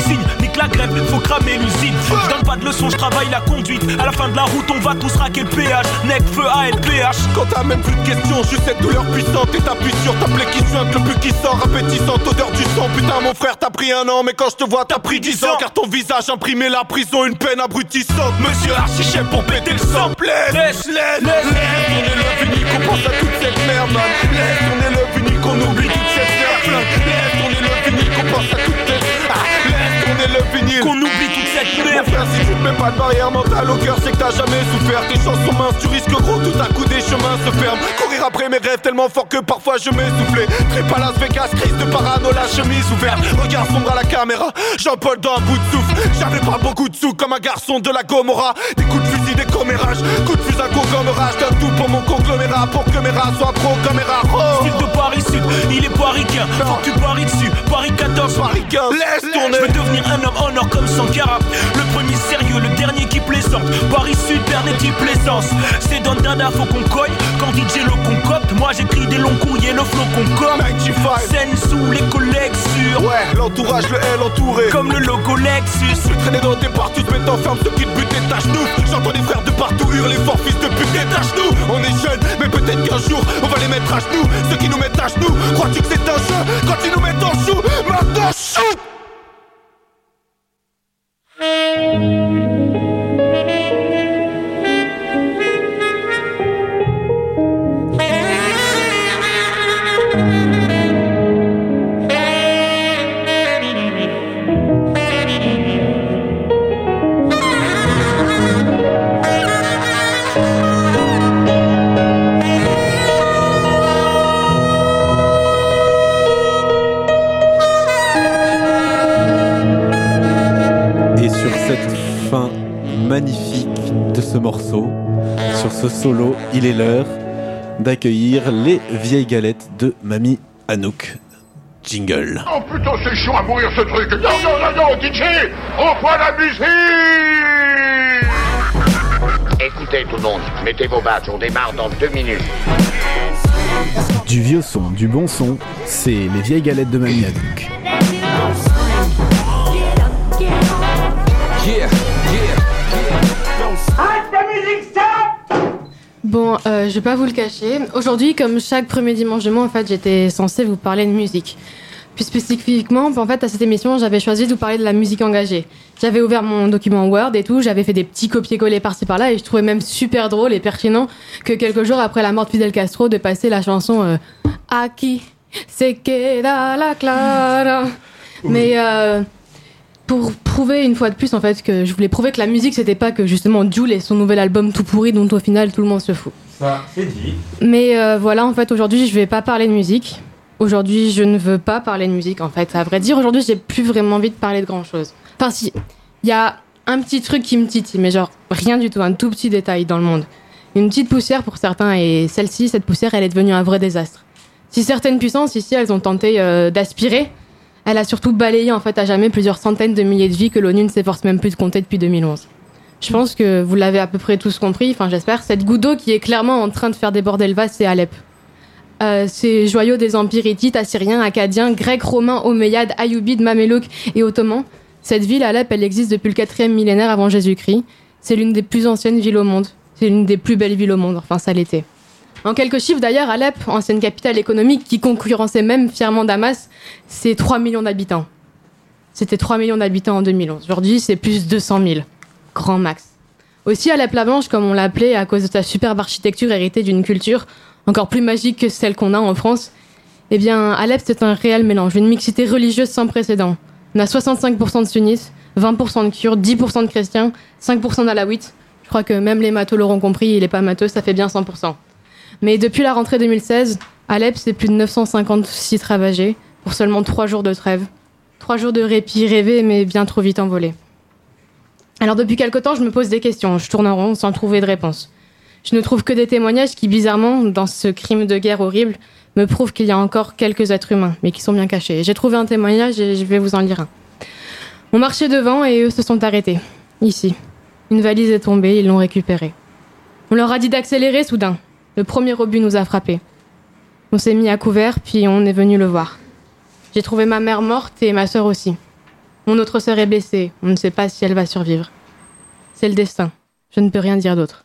la grève, faut cramer l'usine Je donne pas de leçons, je travaille la conduite. À la fin de la route on va tous raquer le péage. Nec, feu, ALPH Quand t'as même plus de questions, juste cette douleur puissante. Et t'appuies sur ta plaie qui suinte, le plus qui sort Appétissante, odeur du sang. Putain mon frère t'as pris un an mais quand je te vois t'as pris dix ans. Car ton visage imprimé la prison, une peine abrutissante. Monsieur Archichef pour péter le sang. Plein Laisse, laisse, laisse, On est pense à toute cette merde Laisse tourner le vinyle qu'on oublie toute cette merde Laisse tourner le vinyle qu'on pense à toute cette ah, Le vinyle. Qu'on oublie toute cette merde. Mon frère si tu te mets pas de barrière mentale au cœur c'est que t'as jamais souffert. Tes chansons minces tu risques gros tout à coup des chemins se ferment. Courir après mes rêves tellement fort que parfois je m'essoufflais Très pas Las Vegas, crise de parano, la chemise ouverte. Regard sombre à la caméra, Jean-Paul dans un bout de souffle. J'avais pas beaucoup de sous comme un garçon de la Gomorra Des coups de fusil, des commérages, coups de fusil, un conglomérage D'un tout pour mon conglomérat, pour que mes rats soient pro comme mes rats oh. Sud, il est paricain Faut que tu paries dessus, Paris 14, Paris 15, laisse tourner. Je veux devenir un homme en or comme Sankara. Le premier sérieux, le dernier qui plaisante. Paris Sud, dernier qui plaisance. C'est dans Dada, faut qu'on cogne. Quand DJ le concocte, moi j'écris des longs courriers Le flow qu'on comme 95 Scène sous les collègues sûrs. Ouais, l'entourage, le L entouré. Comme le logo Lexus. Je traîner dans tes partout, te mettre enferme ceux qui te butent des tâches nous. J'entends des frères de partout hurler fort fils de pute détache-nous On est jeunes, mais peut-être qu'un jour on va les mettre à genoux. Ceux qui nous mettent à genoux, crois-tu que c'est un jeu Quand ils nous mettent en chou, maintenant shoot magnifique de ce morceau, sur ce solo, il est l'heure d'accueillir les vieilles galettes de Mamie Anouk. Jingle. Oh putain, c'est chaud à mourir ce truc. Non, non, non, non, DJ, reprends la musique. Écoutez tout le monde, mettez vos badges, on démarre dans deux minutes. Du vieux son, du bon son, c'est les vieilles galettes de Mamie Anouk. Bon, euh, je vais pas vous le cacher. Aujourd'hui, comme chaque premier dimanche de mois, en fait, j'étais censée vous parler de musique. Plus spécifiquement, en fait, à cette émission, j'avais choisi de vous parler de la musique engagée. J'avais ouvert mon document Word et tout, j'avais fait des petits copier-coller par-ci par-là et je trouvais même super drôle et pertinent que quelques jours après la mort de Fidel Castro, de passer la chanson euh, Aquí se queda la clara. Mais euh, pour prouver une fois de plus en fait que je voulais prouver que la musique c'était pas que justement Jules et son nouvel album tout pourri dont au final tout le monde se fout. Ça, c'est dit. Mais euh, voilà, en fait, aujourd'hui, je vais pas parler de musique. Aujourd'hui, je ne veux pas parler de musique, en fait. À vrai dire, aujourd'hui, j'ai plus vraiment envie de parler de grand chose. Enfin, si, il y a un petit truc qui me titille, mais genre rien du tout, un tout petit détail dans le monde. Une petite poussière pour certains, et celle-ci, cette poussière, elle est devenue un vrai désastre. Si certaines puissances ici, elles ont tenté euh, d'aspirer, elle a surtout balayé en fait à jamais plusieurs centaines de milliers de vies que l'ONU ne s'efforce même plus de compter depuis 2011. Je pense que vous l'avez à peu près tous compris, enfin j'espère, cette goutte d'eau qui est clairement en train de faire déborder le vase, c'est Alep. Euh, ces joyaux des empires hittites, assyriens, acadiens, grecs, romains, omeyyades, ayyubides, mamelouks et ottomans, Cette ville, Alep, elle existe depuis le 4e millénaire avant Jésus-Christ. C'est l'une des plus anciennes villes au monde. C'est l'une des plus belles villes au monde. Enfin, ça l'était. En quelques chiffres d'ailleurs, Alep, ancienne capitale économique qui concurrençait même fièrement Damas, c'est 3 millions d'habitants. C'était 3 millions d'habitants en 2011. Aujourd'hui, c'est plus de 200 000. Grand max. Aussi, Alep la Blanche, comme on l'appelait, à cause de sa superbe architecture héritée d'une culture encore plus magique que celle qu'on a en France, eh bien, Alep, c'est un réel mélange, une mixité religieuse sans précédent. On a 65% de sunnites, 20% de kurdes, 10% de chrétiens, 5% d'alaouites. Je crois que même les matheux l'auront compris, et les pas matheux, ça fait bien 100%. Mais depuis la rentrée 2016, Alep, c'est plus de 950 sites ravagés pour seulement 3 jours de trêve. 3 jours de répit rêvé, mais bien trop vite envolé. Alors depuis quelque temps, je me pose des questions, je tourne en rond sans trouver de réponse. Je ne trouve que des témoignages qui, bizarrement, dans ce crime de guerre horrible, me prouvent qu'il y a encore quelques êtres humains, mais qui sont bien cachés. J'ai trouvé un témoignage et je vais vous en lire un. On marchait devant et eux se sont arrêtés. Ici. Une valise est tombée, ils l'ont récupérée. On leur a dit d'accélérer soudain. Le premier obus nous a frappés. On s'est mis à couvert, puis on est venu le voir. J'ai trouvé ma mère morte et ma sœur aussi. Mon autre sœur est blessée, on ne sait pas si elle va survivre. C'est le destin, je ne peux rien dire d'autre.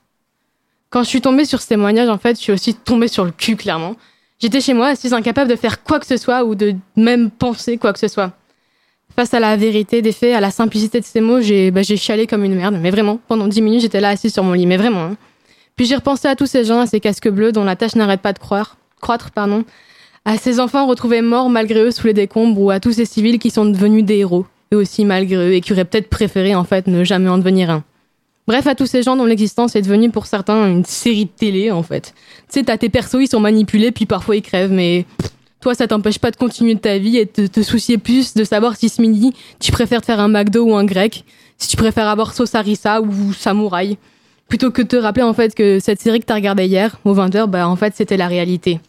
Quand je suis tombée sur ce témoignage, en fait, je suis aussi tombée sur le cul, clairement. J'étais chez moi, assise incapable de faire quoi que ce soit ou de même penser quoi que ce soit. Face à la vérité des faits, à la simplicité de ces mots, j'ai bah, chialé comme une merde. Mais vraiment, pendant dix minutes, j'étais là assise sur mon lit. Mais vraiment. hein. Puis j'ai repensé à tous ces gens, à ces casques bleus dont la tâche n'arrête pas de croire, croître, pardon, à ces enfants retrouvés morts malgré eux sous les décombres ou à tous ces civils qui sont devenus des héros, eux aussi malgré eux, et qui auraient peut-être préféré en fait ne jamais en devenir un. Bref, à tous ces gens dont l'existence est devenue pour certains une série de télé en fait. Tu sais, t'as tes persos, ils sont manipulés, puis parfois ils crèvent, mais toi, ça t'empêche pas de continuer ta vie et de te soucier plus de savoir si ce midi, tu préfères te faire un McDo ou un grec, si tu préfères avoir sauce harissa ou samouraï, plutôt que de te rappeler en fait que cette série que t'as regardée hier, au 20h, bah en fait c'était la réalité.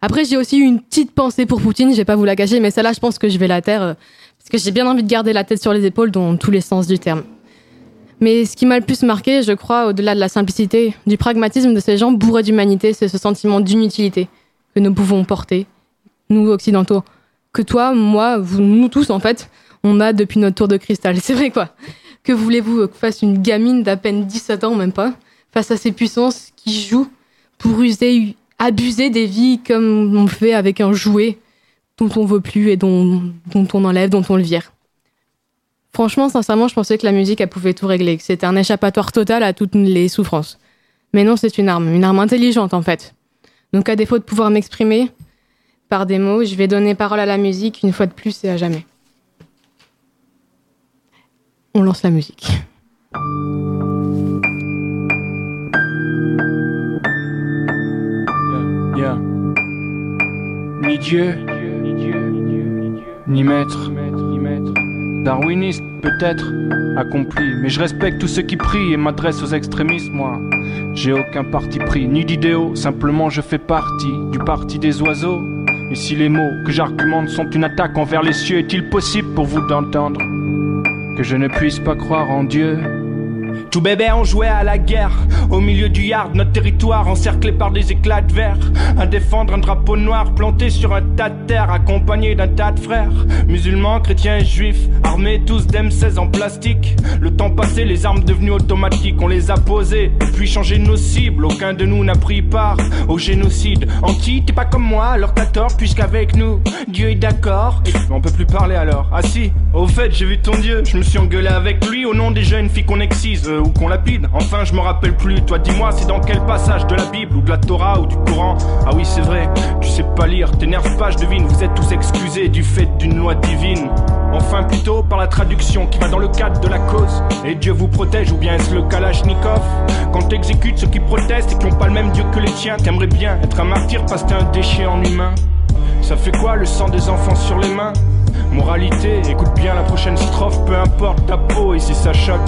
Après, j'ai aussi eu une petite pensée pour Poutine, je vais pas vous la cacher, mais celle-là, je pense que je vais la taire, euh, parce que j'ai bien envie de garder la tête sur les épaules dans tous les sens du terme. Mais ce qui m'a le plus marqué, je crois, au-delà de la simplicité, du pragmatisme de ces gens bourrés d'humanité, c'est ce sentiment d'inutilité que nous pouvons porter, nous occidentaux, que toi, moi, vous, nous tous en fait, on a depuis notre tour de cristal. C'est vrai quoi. Que voulez-vous que fasse une gamine d'à peine 17 ans, même pas, face à ces puissances qui jouent pour user, abuser des vies comme on fait avec un jouet dont on veut plus et dont, on enlève, dont on le vire. Franchement, sincèrement, je pensais que la musique, pouvait tout régler, que c'était un échappatoire total à toutes les souffrances. Mais non, c'est une arme, une arme intelligente en fait. Donc à défaut de pouvoir m'exprimer par des mots, je vais donner parole à la musique une fois de plus et à jamais. On lance la musique. Yeah. Ni Dieu, ni maître, darwiniste peut-être, accompli. Mais je respecte tous ceux qui prient et m'adresse aux extrémistes, moi. J'ai aucun parti pris, ni d'idéaux, simplement je fais partie du parti des oiseaux. Et si les mots que j'argumente sont une attaque envers les cieux, est-il possible pour vous d'entendre que je ne puisse pas croire en Dieu tout bébé on jouait à la guerre. Au milieu du yard, notre territoire encerclé par des éclats de verre. À défendre un drapeau noir planté sur un tas de terre Accompagné d'un tas de frères. Musulmans, chrétiens juifs Armés tous d'M16 en plastique. Le temps passé, les armes devenues automatiques On les a posées, puis changé nos cibles Aucun de nous n'a pris part au génocide. Anti, t'es pas comme moi, alors t'as tort Puisqu'avec nous, Dieu est d'accord. On peut plus parler alors. Ah si, au fait j'ai vu ton Dieu. Je me suis engueulé avec lui au nom des jeunes filles qu'on excise euh, ou qu'on lapide. Enfin, je me rappelle plus. Toi, dis-moi, c'est dans quel passage de la Bible ou de la Torah ou du Coran? Ah oui, c'est vrai, tu sais pas lire. T'énerve pas, je devine. Vous êtes tous excusés du fait d'une loi divine. Enfin, plutôt par la traduction qui va dans le cadre de la cause. Et Dieu vous protège, ou bien est-ce le Kalachnikov? Quand t'exécutes ceux qui protestent et qui ont pas le même Dieu que les tiens, t'aimerais bien être un martyr parce que t'es un déchet en humain. Ça fait quoi le sang des enfants sur les mains? Moralité, écoute bien la prochaine strophe, peu importe ta peau et si ça choque.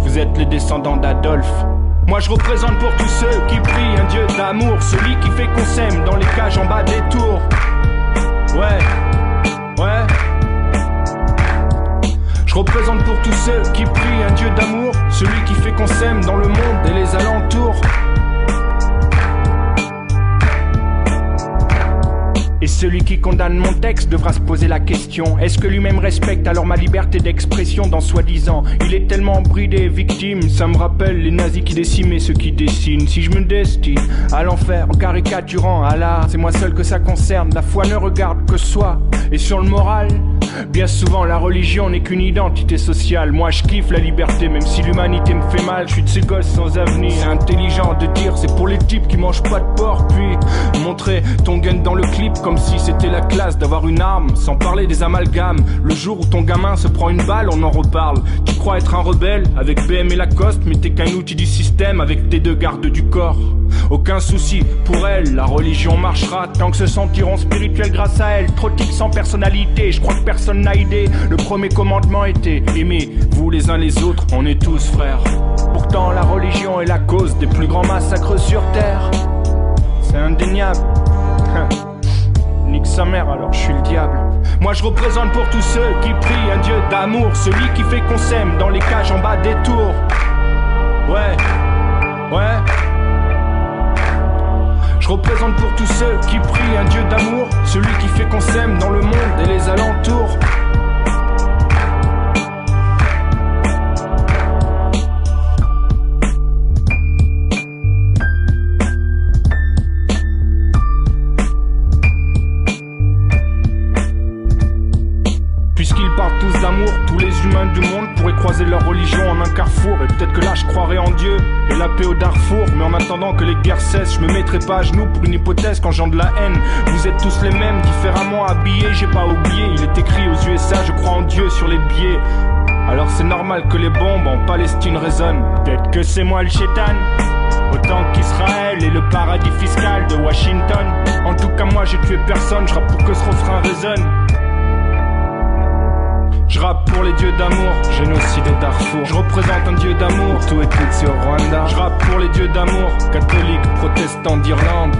Vous êtes les descendants d'Adolphe. Moi je représente pour tous ceux qui prient un Dieu d'amour, celui qui fait qu'on s'aime dans les cages en bas des tours. Ouais, ouais. Je représente pour tous ceux qui prient un Dieu d'amour, celui qui fait qu'on s'aime dans le monde et les alentours. Et Celui qui condamne mon texte devra se poser la question Est-ce que lui-même respecte alors ma liberté d'expression dans soi-disant? Il est tellement bridé, victime, ça me rappelle les nazis qui décimaient ceux qui dessinent. Si je me destine à l'enfer en caricaturant Allah, c'est moi seul que ça concerne. La foi ne regarde que soi. Et sur le moral, bien souvent la religion n'est qu'une identité sociale. Moi je kiffe la liberté, même si l'humanité me fait mal. Je suis de ces gosses sans avenir. Intelligent de dire c'est pour les types qui mangent pas de porc. Puis montrer ton gun dans le clip comme si c'était la classe d'avoir une arme. Sans parler des amalgames. Le jour où ton gamin se prend une balle, on en reparle. Tu crois être un rebelle avec BM et Lacoste, mais t'es qu'un outil du système avec tes deux gardes du corps. Aucun souci pour elle, la religion marchera tant que se sentiront spirituels grâce à elle. Trop tic sans personnalité, je crois que personne n'a idée. Le premier commandement était aimez-vous les uns les autres, on est tous frères. Pourtant, la religion est la cause des plus grands massacres sur terre. C'est indéniable. Nique sa mère, alors je suis le diable. Moi je représente pour tous ceux qui prient un Dieu d'amour, celui qui fait qu'on s'aime dans les cages en bas des tours. Ouais, ouais. Je représente pour tous ceux qui prient un Dieu d'amour, celui qui fait qu'on s'aime dans le monde et les alentours. Pourraient croiser leur religion en un carrefour. Et peut-être que là je croirais en Dieu et la paix au Darfour. Mais en attendant que les guerres cessent, je me mettrai pas à genoux pour une hypothèse quand j'en la haine. Vous êtes tous les mêmes, différemment habillés, j'ai pas oublié. Il est écrit aux USA, je crois en Dieu sur les billets. Alors c'est normal que les bombes en Palestine résonnent. Peut-être que c'est moi le chétan. Autant qu'Israël et le paradis fiscal de Washington. En tout cas, moi j'ai tué personne, je pour que ce refrain résonne. Je rappe pour les dieux d'amour, génocide et Darfour. Je représente un dieu d'amour, tout est au Rwanda. Je rappe pour les dieux d'amour, catholiques, protestants d'Irlande,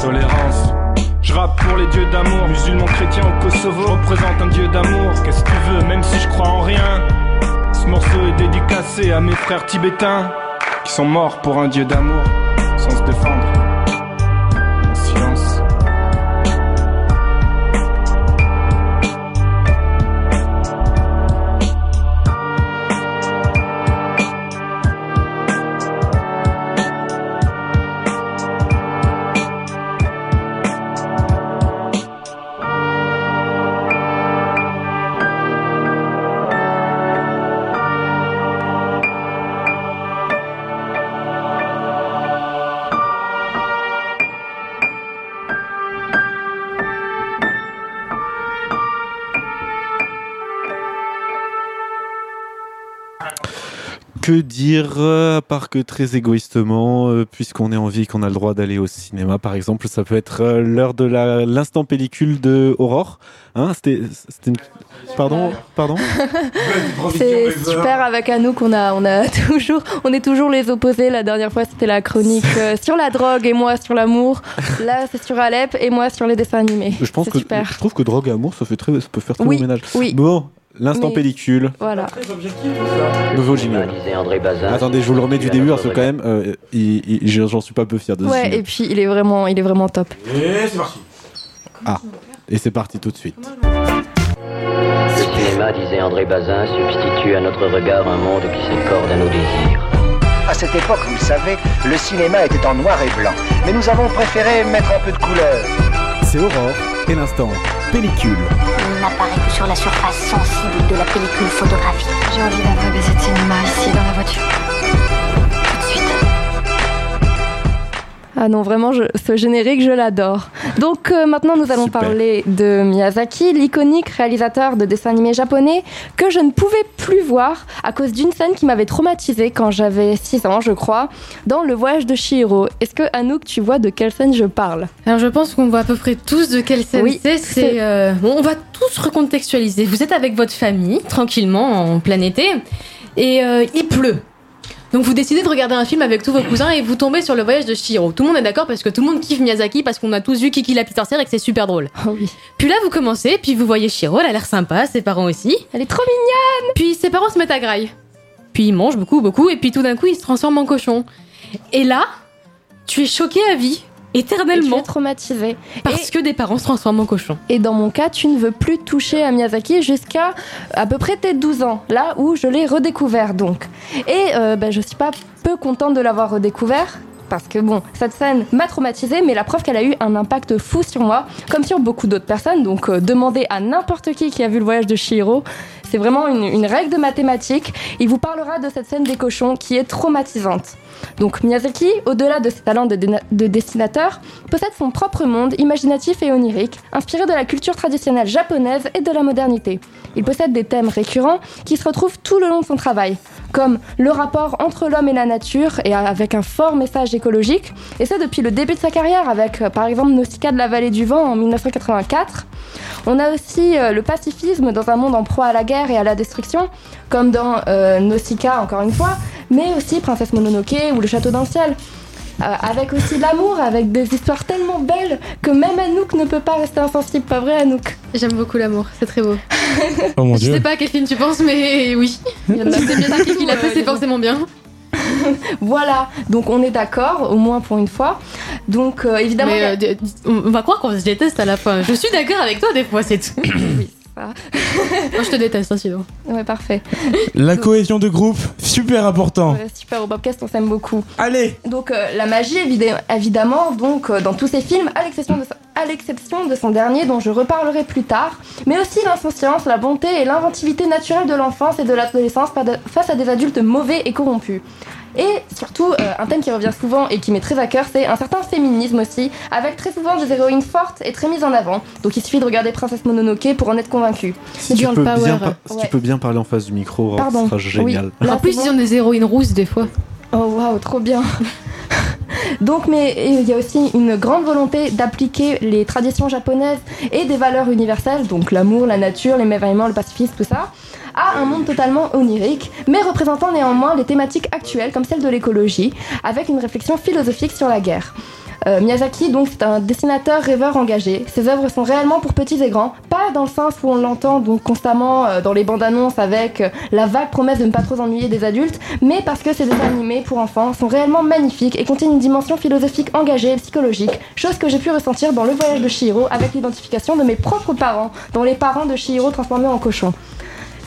tolérance. Je rappe pour les dieux d'amour, musulmans chrétiens au Kosovo. Je représente un dieu d'amour, qu'est-ce que tu veux, même si je crois en rien? Ce morceau est dédicacé à mes frères tibétains qui sont morts pour un dieu d'amour, sans se défendre. Que dire, euh, à part que très égoïstement, euh, puisqu'on est en vie et qu'on a le droit d'aller au cinéma, par exemple, ça peut être euh, l'heure de l'instant pellicule de Aurore. Hein, c'était, une... Pardon, pardon? C'est super avec Anouk, on a, on a toujours, on est toujours les opposés. La dernière fois, c'était la chronique euh, sur la drogue et moi sur l'amour. Là, c'est sur Alep et moi sur les dessins animés. Je pense C'est que super. je trouve que drogue et amour, ça fait très, ça peut faire très Oui, bon ménage. oui. Bon, l'instant Mais- pellicule. Voilà. Nouveau jingle. Attendez, je vous le remets du début parce que quand même, euh, il- il- j'en suis pas peu fier de ce Ouais, jingle. et puis il est vraiment, il est vraiment top. Et c'est parti. Ah, et c'est parti tout de suite. Le cinéma, disait André Bazin, substitue à notre regard un monde qui s'accorde à nos désirs. À cette époque, vous le savez, le cinéma était en noir et blanc. Mais nous avons préféré mettre un peu de couleur. C'est Aurore et l'instant pellicule. Il n'apparaît que sur la surface sensible de la pellicule photographique. J'ai envie d'un vrai baiser de cinéma ici dans la voiture. Ah non, vraiment, je- ce générique, je l'adore. Donc euh, maintenant, nous allons parler de Miyazaki, l'iconique réalisateur de dessins animés japonais que je ne pouvais plus voir à cause d'une scène qui m'avait traumatisée quand j'avais 6 ans, je crois, dans Le Voyage de Chihiro. Est-ce que Anouk, tu vois de quelle scène je parle? Alors je pense qu'on voit à peu près tous de quelle scène Oui, c'est. c'est- C'est euh, bon, on va tous recontextualiser. Vous êtes avec votre famille, tranquillement, en plein été, et euh, il pleut. Donc vous décidez de regarder un film avec tous vos cousins et vous tombez sur le voyage de Shihiro. Tout le monde est d'accord parce que tout le monde kiffe Miyazaki parce qu'on a tous vu Kiki la Petite et que c'est super drôle. Puis là vous commencez, puis vous voyez Shihiro, elle a l'air sympa, ses parents aussi. Elle est trop mignonne Puis ses parents se mettent à graille. Puis ils mangent beaucoup, beaucoup, et puis tout d'un coup ils se transforment en cochon. Et là, tu es choqué à vie éternellement. Et tu es traumatisé. Parce que des parents se transforment en cochons. Et dans mon cas, tu ne veux plus toucher à Miyazaki jusqu'à à peu près tes 12 ans, là où je l'ai redécouvert donc. Et euh, ben, je suis pas peu contente de l'avoir redécouvert. Parce que bon, cette scène m'a traumatisée, mais la preuve qu'elle a eu un impact fou sur moi, comme sur beaucoup d'autres personnes. Donc, euh, demandez à n'importe qui qui a vu le voyage de Shihiro. C'est vraiment une, une règle de mathématiques. Il vous parlera de cette scène des cochons qui est traumatisante. Donc Miyazaki, au-delà de ses talents de, dessinateur, possède son propre monde imaginatif et onirique, inspiré de la culture traditionnelle japonaise et de la modernité. Il possède des thèmes récurrents qui se retrouvent tout le long de son travail, comme le rapport entre l'homme et la nature, et avec un fort message écologique, et ça depuis le début de sa carrière, avec euh, par exemple Nausicaa de la vallée du vent en 1984. On a aussi euh, le pacifisme dans un monde en proie à la guerre et à la destruction, comme dans euh, encore une fois, mais aussi Princesse Mononoke ou Le Château d'un ciel. Euh, avec aussi l'amour, avec des histoires tellement belles que même Anouk ne peut pas rester insensible, pas vrai Anouk? J'aime beaucoup l'amour, c'est très beau. Oh mon Je sais pas à quel film tu penses, mais oui. Il y en a- C'est Miyazaki qui l'a fait, c'est forcément bien. Voilà, donc on est d'accord, au moins pour une fois. Donc euh, évidemment, Mais, a- euh, on va croire qu'on se déteste à la fin. Je suis d'accord avec toi des fois, c'est tout. Moi, je te déteste, hein, sinon. Ouais, parfait. La cohésion de groupe, super important. Ouais, super, au Bobcast, on s'aime beaucoup. Allez Donc euh, la magie, évidemment, donc euh, dans tous ces films, à l'exception de, à l'exception de son dernier dont je reparlerai plus tard, mais aussi l'insouciance, la bonté et l'inventivité naturelle de l'enfance et de l'adolescence face à des adultes mauvais et corrompus. Et surtout, euh, un thème qui revient souvent et qui m'est très à cœur, c'est un certain féminisme aussi, avec très souvent des héroïnes fortes et très mises en avant. Donc il suffit de regarder Princesse Mononoke pour en être convaincu. Si, tu peux, bien, par- si Ouais. tu peux bien parler en face du micro, Pardon. ce sera génial. Oui. Là, en plus, ils ont des héroïnes rousses des fois. Oh waouh, trop bien. Donc, mais il y a aussi une grande volonté d'appliquer les traditions japonaises et des valeurs universelles, donc l'amour, la nature, l'émerveillement, le pacifisme, tout ça, à un monde totalement onirique, mais représentant néanmoins les thématiques actuelles comme celle de l'écologie, avec une réflexion philosophique sur la guerre. Euh, Miyazaki, donc, c'est un dessinateur rêveur engagé. Ses œuvres sont réellement pour petits et grands, pas dans le sens où on l'entend donc constamment euh, dans les bandes annonces avec euh, la vague promesse de ne pas trop ennuyer des adultes, mais parce que ces dessins animés pour enfants sont réellement magnifiques et contiennent une dimension philosophique engagée et psychologique, chose que j'ai pu ressentir dans Le Voyage de Chihiro avec l'identification de mes propres parents, dont les parents de Chihiro transformés en cochons.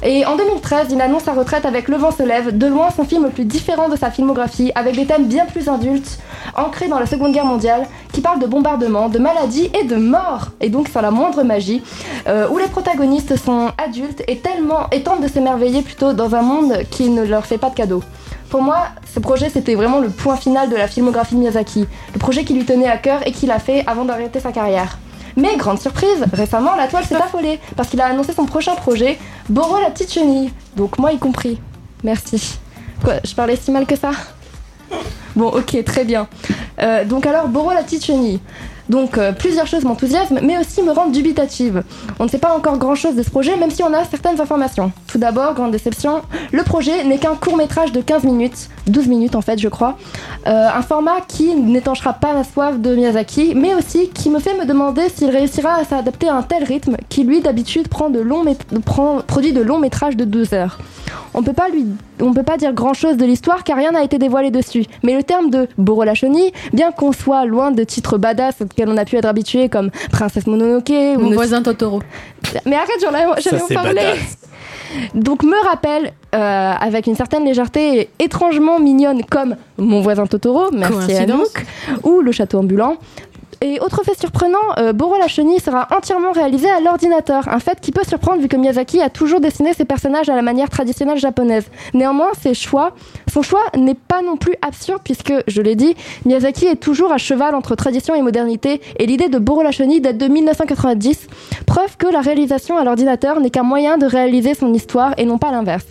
Et en 2013, il annonce sa retraite avec Le vent se lève, de loin son film le plus différent de sa filmographie, avec des thèmes bien plus adultes, ancrés dans la Seconde Guerre mondiale, qui parlent de bombardements, de maladies et de mort, et donc sans la moindre magie, euh, où les protagonistes sont adultes et, tellement, tentent de s'émerveiller plutôt dans un monde qui ne leur fait pas de cadeaux. Pour moi, ce projet c'était vraiment le point final de la filmographie de Miyazaki, le projet qui lui tenait à cœur et qu'il a fait avant d'arrêter sa carrière. Mais grande surprise, récemment la toile s'est affolée parce qu'il a annoncé son prochain projet, Boro la petite chenille. Donc moi y compris. Merci. Quoi, je parlais si mal que ça? Bon, ok, très bien. Euh, donc alors, Boro la petite chenille. Donc euh, plusieurs choses m'enthousiasment, mais aussi me rendent dubitative. On ne sait pas encore grand-chose de ce projet, même si on a certaines informations. Tout d'abord, grande déception, le projet n'est qu'un court métrage de 15 minutes, 12 minutes en fait je crois. Euh, un format qui n'étanchera pas la soif de Miyazaki, mais aussi qui me fait me demander s'il réussira à s'adapter à un tel rythme qui lui d'habitude produit de longs métrages de 12 heures. On peut pas lui, on peut pas dire grand chose de l'histoire car rien n'a été dévoilé dessus. Mais le terme de Boro la chenille, bien qu'on soit loin de titres badass auxquels on a pu être habitué comme Princesse Mononoke ou Mon voisin Totoro. Mais arrête, j'en jamais c'est parlé. badass. Donc me rappelle euh, avec une certaine légèreté et étrangement mignonne comme Mon voisin Totoro, merci Coïncidence. Anouk, ou Le château ambulant. Et autre fait surprenant, euh, la chenille sera entièrement réalisé à l'ordinateur, un fait qui peut surprendre vu que Miyazaki a toujours dessiné ses personnages à la manière traditionnelle japonaise. Néanmoins, ses choix, son choix n'est pas non plus absurde puisque, je l'ai dit, Miyazaki est toujours à cheval entre tradition et modernité et l'idée de Boro la chenille date de 1990, preuve que la réalisation à l'ordinateur n'est qu'un moyen de réaliser son histoire et non pas l'inverse.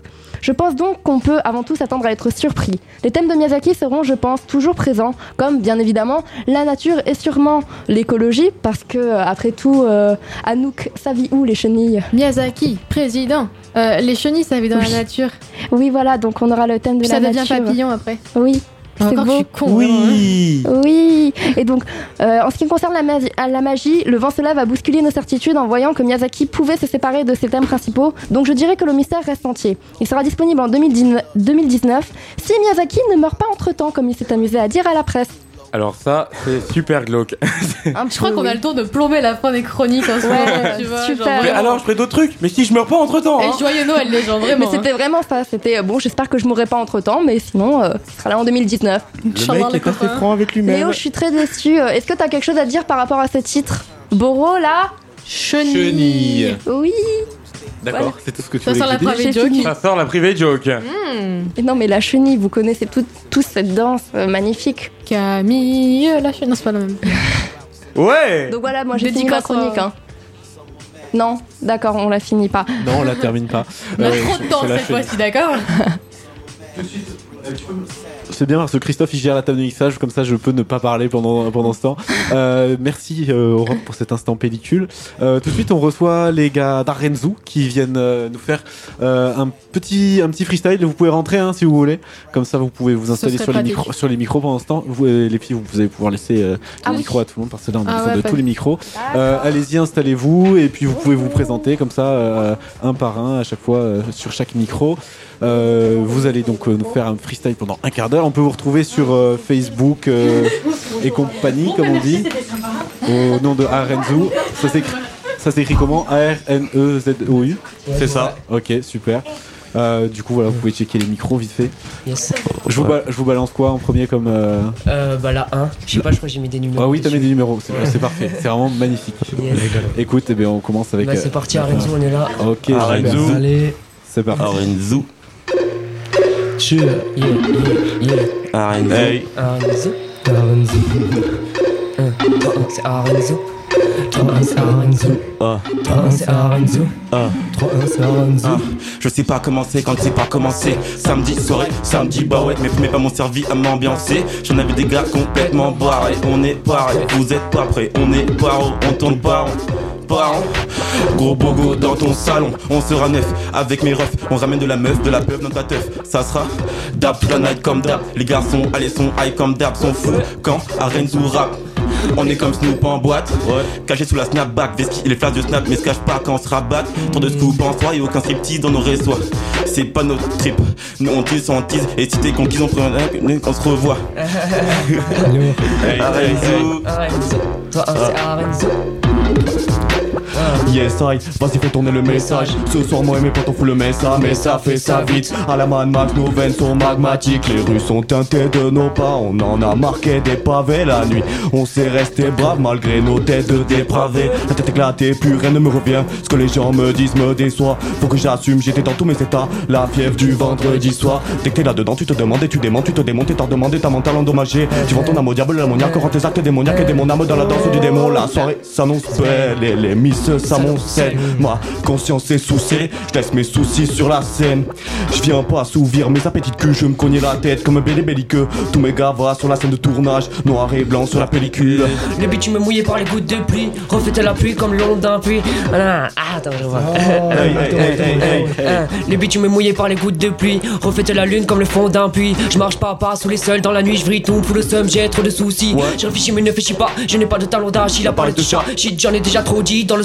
Je pense donc qu'on peut avant tout s'attendre à être surpris. Les thèmes de Miyazaki seront, je pense, toujours présents, comme bien évidemment la nature et sûrement l'écologie, parce que euh, après tout, euh, Anouk, ça vit où les chenilles? Miyazaki, président. Euh, les chenilles, ça vit dans Oui. la nature. Oui, voilà, donc on aura le thème de Puis la ça devient nature. papillon après. Oui. C'est beau. je suis con. hein. Oui, et donc euh, en ce qui concerne la, magi- à la magie, le vent se lève a bousculé nos certitudes en voyant que Miyazaki pouvait se séparer de ses thèmes principaux, donc je dirais que le mystère reste entier. Il sera disponible en 2019, 2019 si Miyazaki ne meurt pas entre temps, comme il s'est amusé à dire à la presse. Alors ça, c'est super glauque. Je crois qu'on a le tour de plomber la fin des chroniques en ce Ouais, moment, tu vois. super. genre Mais vraiment. alors, je ferai d'autres trucs, mais si je meurs pas entre temps. Et joyeux Noël, les gens, vraiment. Mais c'était vraiment ça. C'était bon. J'espère que je mourrai pas entre temps, mais sinon, euh, ce sera là en 2019. Le mec est assez franc avec lui-même. Léo, je suis très déçue. Euh, Est-ce que t'as quelque chose à dire par rapport à ce titre? Boro, là? Chenille. Chenille. Oui. D'accord, Voilà. c'est tout ce que tu Ça voulais sent la private joke. Ça sort la private joke. Et non, mais la chenille, vous connaissez tout- tous cette danse euh, magnifique. Camille, la chenille. Non, c'est pas la même. Ouais Donc voilà, moi j'ai fini ma chronique. euh, hein. Non, d'accord, on la finit pas. Non, on la termine pas. On a Euh, trop de temps cette fois-ci, d'accord C'est bien parce que Christophe il gère la table de mixage, comme ça je peux ne pas parler pendant, pendant ce temps. Euh, merci euh, pour cet instant pellicule. Euh, tout de suite on reçoit les gars d'Arenzu qui viennent euh, nous faire un, petit, un petit freestyle. Vous pouvez rentrer hein, si vous voulez, comme ça vous pouvez vous installer sur les, micros, sur les micros pendant ce temps. Vous, les filles vous allez pouvoir laisser Ah le oui. micro à tout le monde parce que là on a Ah besoin ouais, de pas tous les micros. Allez-y installez-vous et puis vous pouvez vous présenter comme ça un par un à chaque fois sur chaque micro. Euh, vous allez donc euh, nous faire un freestyle pendant un quart d'heure. On peut vous retrouver sur euh, Facebook euh, et compagnie, comme on dit, au nom de Arenzu. Ça s'écrit, ça s'écrit comment? A-R-N-E-Z-O-U C'est ça. Ok, super. Euh, du coup, voilà, vous pouvez checker les micros vite fait. Yes. Je vous, ba- je vous balance quoi en premier comme. euh, Euh, bah la 1, je sais pas, je crois que j'ai mis des numéros. Ah oui, t'as mis des numéros, c'est c'est parfait, c'est vraiment magnifique. Yes. Écoute, eh bien, on commence avec. Bah, c'est euh, parti, Arenzo, on est là. Ok, Arenzo. Allez. C'est parti. Arenzo. Sure, yeah, yeah, yeah. Arenzo. Hey. Arenzo. Arenzo. 1, 3, 1, c'est Arenzo. Je sais pas commencer quand c'est pas commencé. Samedi soirée, samedi bah ouais, mais mais pas mon servi à m'ambiancer. J'en avais des gars complètement barrés. On est pareil, vous êtes pas prêts, on est paro, on tourne pas rond. Gros bogo dans ton salon, on sera neuf avec mes refs. On ramène de la meuf, de la peuple dans ta teuf. Ça sera toute la night comme dap. Les garçons, allez, sont high comme dap, sont fous quand Arenzo rap. On est comme Snoop en boîte, ouais. caché sous la snapback, Veski et les flashs de snap, mais se cache pas quand on se rabatte. Trop de scoop en soi et aucun striptease dans nos réseaux. C'est pas notre trip, nous on tease, on tease, et si t'es conquis, on prend un qu'on se revoit. Hey, Arenzo. Arenzo. 3, 1, c'est Arenzo. Yes, I, vas-y fais tourner le message. Ce soir moi et mes potes on fout le message Mais ça fait ça vite. À la man Max nos veines sont magmatiques. Les rues sont teintées de nos pas On en a marqué des pavés la nuit. On s'est resté brave malgré nos têtes de dépravés La tête éclatée plus rien ne me revient. Ce que les gens me disent me déçoit. Faut que j'assume j'étais dans tous mes états. La fièvre du vendredi soir. Dès que t'es là dedans tu te demandes et tu démentes Tu te démontes et t'as demandé ta mental endommagé Tu vends ton âme au diable l'ammoniaque Rend tes actes démoniaques et des mon âme dans la danse du démon. La soirée s'annonce belle et les miss s'amoncellent Ma conscience est souciée Je laisse mes soucis sur la scène. Je viens pas assouvir mes appétits de cul. Je me cognais la tête comme un bébé belliqueux Tous mes gars va sur la scène de tournage. Noir et blanc sur la pellicule. Le bitume mouillé par les gouttes de pluie. Refaites la pluie comme l'onde d'un puits. Ah, ah, attends, je vois. Ah, Le bitume mouillé par les gouttes de pluie. Refaites la lune comme le fond d'un puits. Je marche pas à pas sous les sols. Dans la nuit Je vrille tout. Pour le somme j'ai trop de soucis. Je réfléchis mais ne réfléchis pas. Je n'ai pas de talent d'Achille à parler de chat. Shit j'en ai déjà trop dit dans le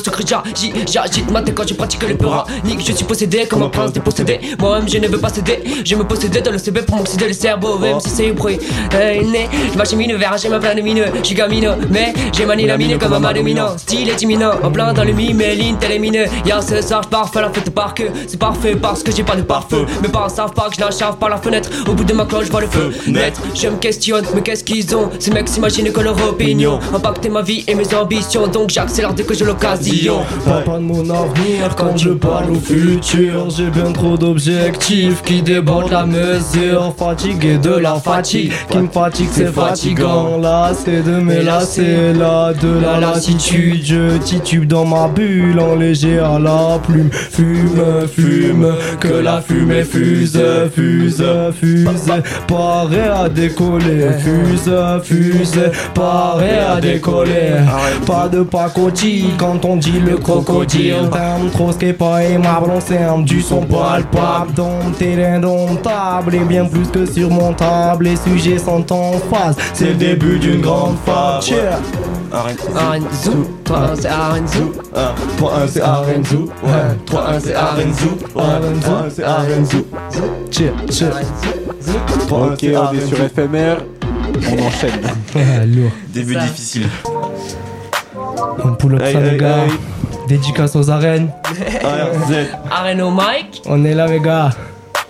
J'y- J'agite ma tête quand je pratique le peur Nique je suis possédé comme un prince dépossédé Moi-même je ne veux pas céder. Je me posséder dans le CB pour m'oxyder le cerveau Même si c'est bruit hey, né Je m'achemine vers un schéma plein de mineux Je suis gamineux mais j'ai manié la mine comme un madomino Style est imminent En plein dans le mime et ligne télémineux Y'a ce soir faire la fête par que C'est parfait parce que j'ai pas de pare-feu. Mes parents savent pas que je l'achave par la fenêtre. Au bout de ma cloche je vois le feu naître. Je me questionne mais qu'est-ce qu'ils ont? Ces mecs s'imaginent que leur opinion Impacter ma vie et mes ambitions. Donc j'accélère dès que j'ai l'occasion Papa de mon avenir quand je parle au futur. J'ai bien trop d'objectifs qui débordent la mesure. Fatigué de la fatigue. Qui me fatigue c'est fatigant. Là c'est de mes lacets Là de la lassitude. Je titube dans ma bulle Enléger à la plume. Fume, fume Que la fumée fuse, fuse, fuse. Paré à décoller Fuse, fuse. Paré à décoller. Pas de pacotille quand on dit le crocodile. T'aimes trop ce qui est pas aimable, on s'aime du son palpable Dompté, indomptable et bien plus que surmontable Les sujets sont en phase, c'est le début d'une grande fable Cheer. Arenzo, 3 1 c'est Arenzo. 3 1 c'est Arenzo. 3 1 c'est Arenzo. 3 1 c'est Arenzo. Cheer, cheer. Ok, on est sur FMR. On enchaîne. Lourd. Début Ça. difficile. On pull up Hey, ça, les gars. hey. Dédicace aux arènes. ARZ. Arène au Mike. On est là, les gars.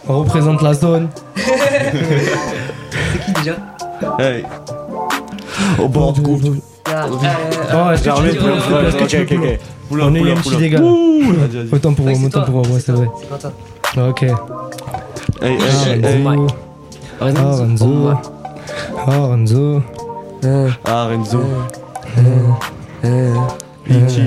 On représente la zone. C'est qui déjà Hey. Au bord du gouffre. Ah, Oh, euh, est-ce que J'arrive, tu peux pull up, pull up, est-ce que tu ok, ok, ok. On est les gars. Vas-y, vas-y. Autant pour moi, c'est autant pour moi, c'est vrai. Ok. Hey, hey, Ah, hey. Renzo. Ah, Renzo. Ah, Renzo.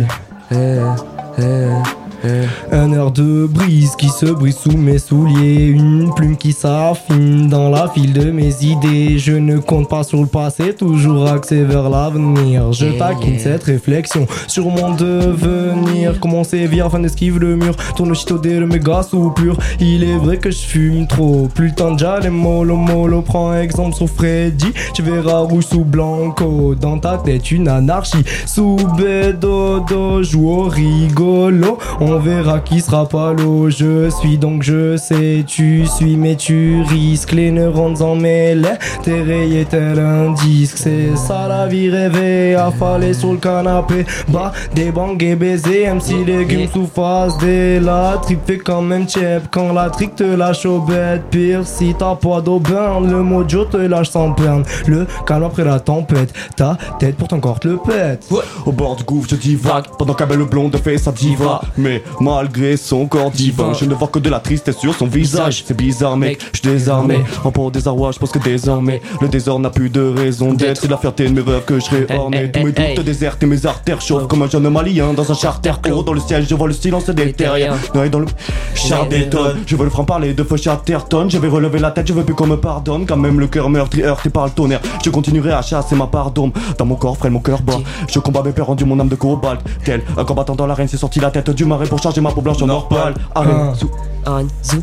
Ah, Renzo. Un air de brise qui se brise sous mes souliers. Une plume qui s'affine dans la file de mes idées. Je ne compte pas sur le passé, toujours axé vers l'avenir. Je taquine cette réflexion sur mon devenir. Comment sévir afin d'esquiver le mur? Tourne le chito le méga soupure. Il est vrai que je fume trop. Plus le temps déjà les mollo mollo. Prends exemple sur Freddy. Tu verras rouge sous blanco. Dans ta tête, une anarchie. Sous bédodo, joue au rigolo. On verra qui sera pas l'eau. Je suis donc je sais. Tu suis, mais tu risques les neurones en mêlée. T'es rayé tel un disque. C'est ça la vie rêvée. Affalé sur le canapé. Bah, des bangs et baiser. MC légumes sous face. Dès la trip fait quand même chep. Quand la trick te lâche au bête. Pire si t'as pas d'aubaine. Le mojo te lâche sans peine. Le calme après la tempête. Ta tête pour ton corps te le pète. Au bord du gouffre, je divague pendant qu'un belle blonde fait sa diva. Mais malgré son corps divin, je ne vois que de la tristesse sur son visage. C'est bizarre, mec, je suis désarmé. En pour désarroi, je pense que désormais, le désordre n'a plus de raison d'être. C'est de la fierté de mes rêves que je serai orné. Tous mes doutes désertent et mes artères chauffent comme un jeune malien dans un charter haut dans le ciel. Je vois le silence des terriens. Dans le char des tonnes. Je veux le franc parler de feu Chatterton. Je vais relever la tête, je veux plus qu'on me pardonne. Quand même le cœur meurtri, heurté par le tonnerre. Je continuerai à chasser ma part d'ombre. Dans mon corps, frêle mon cœur bat. Je combats mes peurs rendu mon âme de cobalt. Tel un combattant dans l'arène, c'est sorti la tête du marais pour changer ma peau blanche en or pâle. Arène, zou, Arène, zou.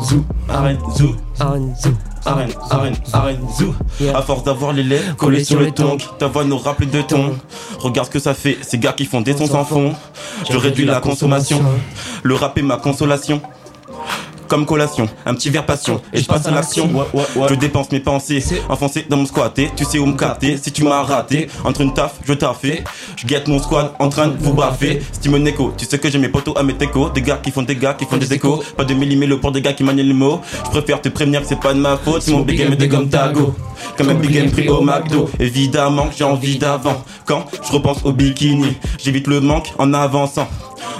Zou. Arène, zou. Arène, zou. Arène, arène, arène, zou. À force d'avoir les lèvres collées sur le tonk, ta voix nous rappelle de ton. Regarde ce que ça fait, ces gars qui font des sons sans fond. Je réduis la consommation. Le rap est ma consolation. Comme collation, un petit verre passion et je passe à l'action. Je dépense mes pensées, enfoncé dans mon squatté. Tu sais où me capter si tu m'as raté. Entre une taf, je t'ai fait. Je guette mon squad en train de vous baffer. Steam écho, tu sais que j'ai mes potos à mes techos. Des gars qui font des gars qui font des échos. Pas de millimètres pour des gars qui manient les mots. Je préfère te prévenir que c'est pas de ma faute. Si mon big game est comme Tago. Comme un big game pris au McDo. Évidemment que j'ai envie d'avant. Quand je repense au bikini, j'évite le manque en avançant.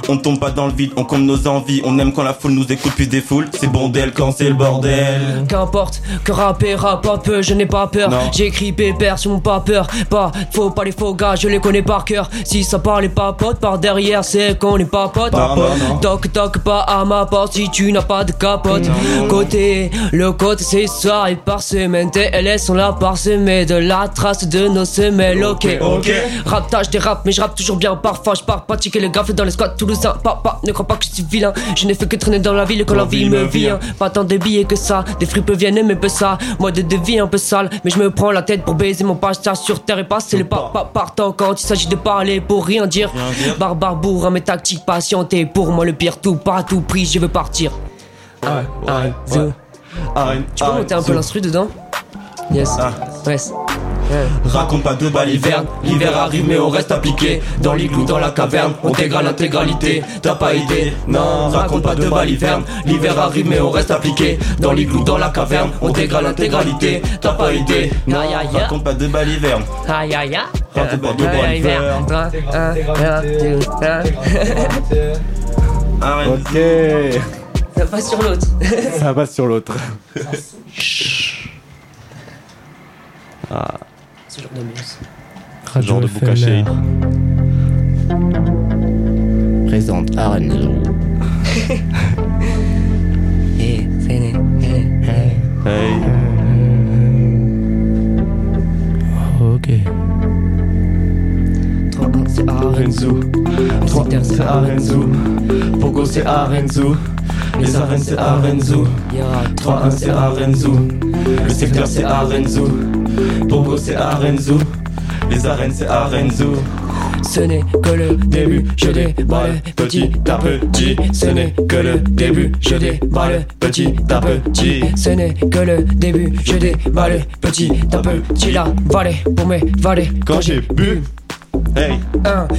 On tombe pas dans le vide, on compte nos envies. On aime quand la foule nous écoute puis défoule. C'est bordel quand c'est le bordel. Qu'importe, que rapper rappe peu, je n'ai pas peur. J'écris pépère sur mon pas peur. Pas, faut pas les faux gars, je les connais par cœur. Si ça parle les papotes par derrière, c'est qu'on est pas non. Toc toc, pas à ma porte si tu n'as pas de capote. Côté, le côté c'est soirée par semaine. TLS sont là parsemés de la trace de nos semelles. Ok, ok. Raptage des rap, mais je rappe toujours bien. Parfois je pars pratiquer les gaffes dans les squats toulousains. Papa, ne crois pas que je suis vilain. Je n'ai fait que traîner dans la ville quand la vie me vient. Pas tant de billets que ça, des fripes viennent mais peu ça. Moi de devis un peu sale, mais je me prends la tête pour baiser mon passage sur terre et passer le pas pas partant quand il s'agit de parler pour rien dire. Barbare bourrin, mes tactiques patientées. Pour moi le pire tout, pas à tout prix, je veux partir. Ah, ah, zo. Arène, Tu peux monter un peu l'instru dedans? Yes. Yes. Raconte pas de baliverne, l'hiver arrive mais on reste appliqué. Dans l'igloo, dans la caverne, on t'égale l'intégralité. T'as pas idée, non, raconte pas de baliverne L'hiver arrive mais on reste appliqué. Dans l'igloo, dans la caverne, on t'égale l'intégralité. T'as pas idée, non, Aïe, aïe, aïe. raconte pas de baliverne Aïe aïe aïe. Raconte pas de Aïe, baliverne Ok. Ça passe sur l'autre. Ça passe sur l'autre. Ah, Ce genre d'ambiance. Radio genre de Shade. Présente Arenzo. C'est né. Eh, eh. Hey, Ok. 3-1, c'est Arenzo 3 c'est Arenzo Pogo c'est Arenzo Les arènes c'est Arenzo 3-1 c'est Arenzo Le secteur c'est Arenzo Pogo c'est Arenzo Les arènes c'est Arenzo. Ce n'est que le début, je déballe petit à petit. Ce n'est que le début, je déballe petit à petit. Ce n'est que le début, je déballe petit à petit. La vallée pour mes vallées. Quand j'ai bu. Hey.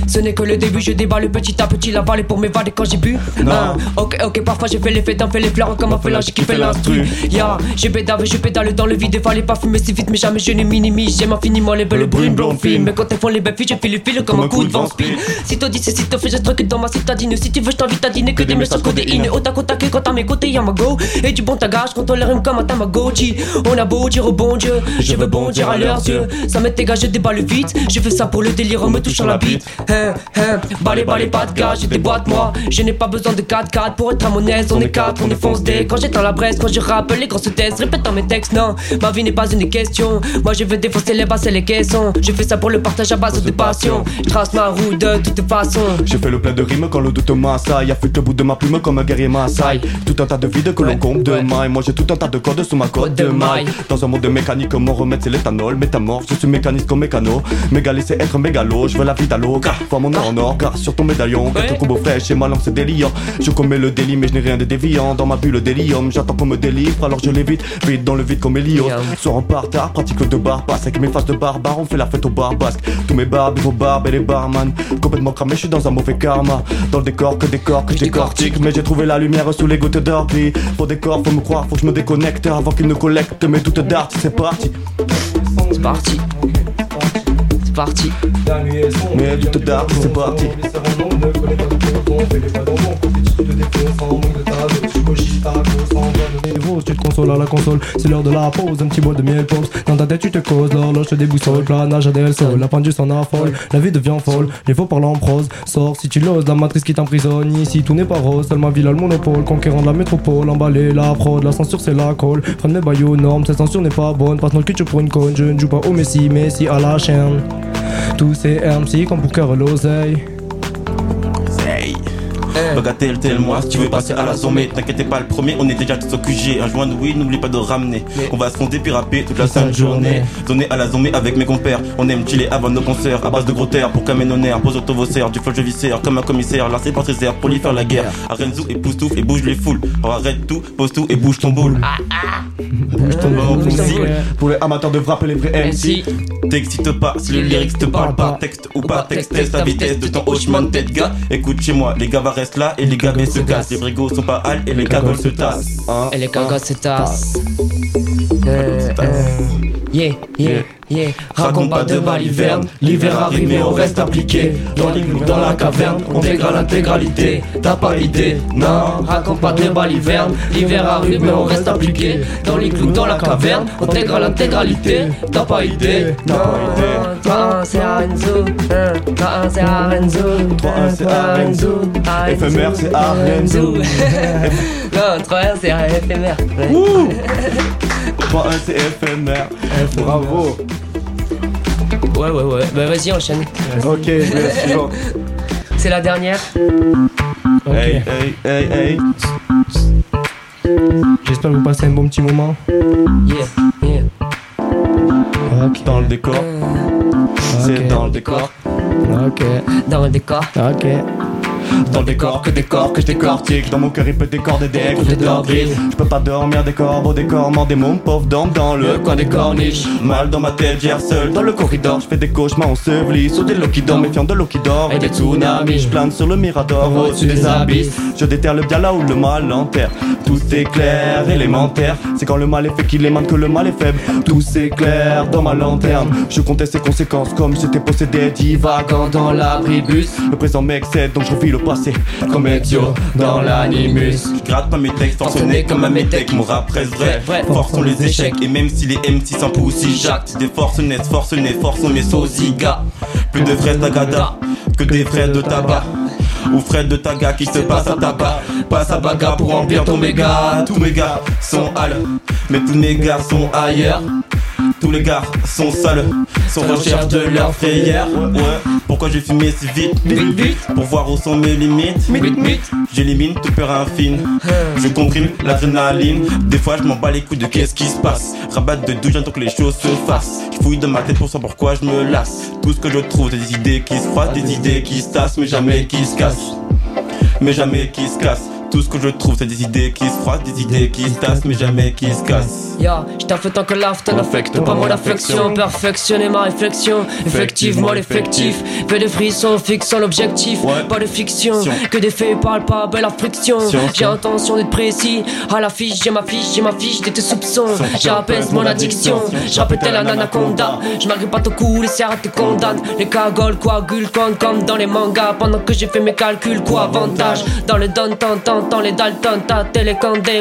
Ce n'est que le début, je déballe petit à petit la vallée pour m'évader quand j'ai bu. Non. Ok, ok, parfois j'ai fait l'effet d'un fait les fleurs comme un félin, j'ai kiffé l'instru. Ya, j'ai pédale, je pédale dans le vide, fallait pas fumer si vite, mais jamais je ne minimise. J'aime infiniment les belles brunes blondes filles, mais quand elles font les belles filles, je file le fil comme un coup de vent speed. Si toi dis, si toi fais, je truc dans ma citadine. Si tu veux, je t'invite à dîner que des messages codéine. Au tac au tac, quand à mes côtés, y'a ma go. Et du bon tagage, quand on les rime comme un tamagotchi. On a beau dire au bon Dieu, je veux bondir à leurs yeux. Ça m'est dégagé, je déballe vite. Je fais ça pour le délire, me touchant la bite. Hein, hein, balai, balai, pas de gars, j'ai des boîtes moi. Je n'ai pas besoin de 4-4 pour être à mon aise. On est 4, on est fonce des. Quand j'éteins la bresse, quand je rappe les grosses thèses, répète dans mes textes, non. Ma vie n'est pas une question. Moi je veux défoncer les basses et les caissons. Je fais ça pour le partage à base de passion. Je trace ma route de toute façon. J'ai fait le plein de rimes quand le doute m'assaille. Affûte le bout de ma plume comme un guerrier Maasai. Tout un tas de vides que l'on compte de maille. Moi j'ai tout un tas de cordes sous ma côte de maille. Dans un monde mécanique, mon remède c'est l'éthanol. Métamorphe, je suis mécaniste comme mécano. Mégalé c'est être mégalo. Je veux la vie d'allô. Vois mon en or, car sur ton médaillon. Quatre combos fraîches et ma langue c'est déliant. Je commets le délit, mais je n'ai rien de déviant. Dans ma bulle d'hélium, j'attends qu'on me délivre. Alors je l'évite, vite dans le vide comme Elios. Soir en parterre, pratique le de bar passe avec mes faces de barbare. On fait la fête au bar basque. Tous mes barbes, vos barbes et les barman. Complètement cramé, je suis dans un mauvais karma. Dans le décor, que décor, que je décortique. Mais j'ai trouvé la lumière sous les gouttes d'orpi. Faut décor, faut me croire, faut que je me déconnecte avant qu'il ne collecte mes doutes d'art. C'est parti. C'est parti. C'est parti. Mes doutes d'art, c'est parti. Tu te consoles à la console, c'est l'heure de la pause, un petit bol de miel pops. Dans ta tête, tu te causes, l'horloge te déboussole, planage à del sol, la pendule s'en affole, la vie devient folle, les faux parlent en prose. Sors si tu l'oses, la matrice qui t'emprisonne. Ici, tout n'est pas rose, seule ma ville a le monopole, conquérant de la métropole, emballé, la prod, la censure c'est la colle. Freine mes baillots normes, cette censure n'est pas bonne, passe notre culture pour une conne, je ne joue pas au Messi, Messi à la chaîne. Tous ces MC comme pour cœur l'oseille. Bagatelle, tel moi, si tu veux passer à la zombie, t'inquiète pas, le premier, on est déjà tous au QG. Un joint de oui, n'oublie pas de ramener. On va se fonder puis rapper toute la sainte journée. Zoné à la zombie avec mes compères. On aime chiller avant nos concerts, à base de gros terres pour qu'un honneur. Pose du flow je viscère, comme un commissaire. Lancé par ses airs pour lui faire la guerre. Arenzo et pousse tout et bouge les foules. Alors arrête tout, pose tout et bouge ton boule. Bouge ton boule, aussi. Pour les amateurs de rap et les vrais MC. T'excite pas si le lyrics te parle pas. Texte ou pas texte, teste la vitesse de ton hochement de tête, gars. Écoute chez moi, les gars va rester là et les gars se cassent. Les brigos sont pas hal et les cagoles se tassent. Et les cagoles se tassent. Euh, euh, Yeah, yeah, yeah. Raconte pas de baliverne. L'hiver arrive mais on reste appliqué. Dans l'igloo, dans la caverne, on dégrade l'intégralité. T'as pas idée, non. Raconte pas de baliverne. L'hiver arrive mais on reste appliqué. Dans l'igloo, dans la caverne, on dégrade l'intégralité. T'as pas idée, non. 3-1 c'est Arenzo. 3-1 c'est Arenzo. 3-1 c'est Arenzo. Éphémère c'est Arenzo. Non, 3-1 c'est éphémère. 3-1 c'est éphémère. Bravo. Ouais, ouais, ouais. Bah vas-y, enchaîne. Ok, je vais la suivante. C'est la dernière. Hey, hey, hey, hey. J'espère que vous passez un bon petit moment. Yeah, yeah. Dans le décor. C'est dans le décor. Ok. Dans le décor. Ok. Dans le décor, que décor, que je décortique Dans mon cœur il peut décor des decks, des gris. Je peux pas dormir, des corbeaux, des corps des mômes pauvres dorment dans le coin des corniches. Mal dans ma tête, j'erre seul dans le corridor. Je fais des cauchemars ensevelis sous des lots qui dorment Méfiant de l'eau qui dort et des tsunamis Je plane sur le mirador au-dessus des abysses. Je déterre le bien là où le mal enterre. Tout est clair, élémentaire. C'est quand le mal est fait qu'il émane que le mal est faible. Tout s'éclaire dans ma lanterne. Je conteste ses conséquences comme si j'étais possédé Divagant dans l'abribus Le présent m'excède donc je refile le passé Comme idiot dans l'animus. Je gratte pas mes textes, forcené comme un métèque. Mon rap reste vrai, force sont les échecs. Et même si les MC s'en poussent, si j'acte, des forces naissent, force naissent, force sont mes sosigas. Plus de fraises d'agada que des fraises de tabac. Ou frères de taga qui se passent à tabac Passe à baga pour remplir ton méga. Tous mes gars sont hal Mais tous mes gars sont ailleurs. Tous les gars sont sales, sont recherche de leur frayeur. Ouais, Pourquoi j'ai fumé si vite? Vite, vite. Pour voir où sont mes limites. J'élimine toute peur infime. Je comprime l'adrénaline. Des fois je m'en bats les couilles de qu'est-ce qui se passe. Rabat de douche tant que les choses se fassent. Je fouille dans ma tête pour savoir pourquoi je me lasse. Tout ce que je trouve c'est des idées qui se froissent Des idées qui se tassent mais jamais qui se cassent. Mais jamais qui se cassent tout ce que je trouve, c'est des idées qui se froissent, des idées qui se tassent, mais jamais qui se cassent. Ya, je t'affecte tant que l'after n'affecte pas mon affection. Perfectionner ma réflexion, effectivement l'effectif. Fait des frissons, fixant l'objectif. Pas de fiction, que des faits parlent pas, belle la friction. J'ai intention d'être précis, à la fiche, j'ai ma fiche, j'ai ma fiche de tes soupçons. J'apaise mon addiction, j'appelle la nanaconda Je m'arrive pas ton cou, les serres te condamnent Les cagoles coagulent comme, comme dans les mangas. Pendant que j'ai fait mes calculs, quoi avantage. Dans le don tant les Dalton, ta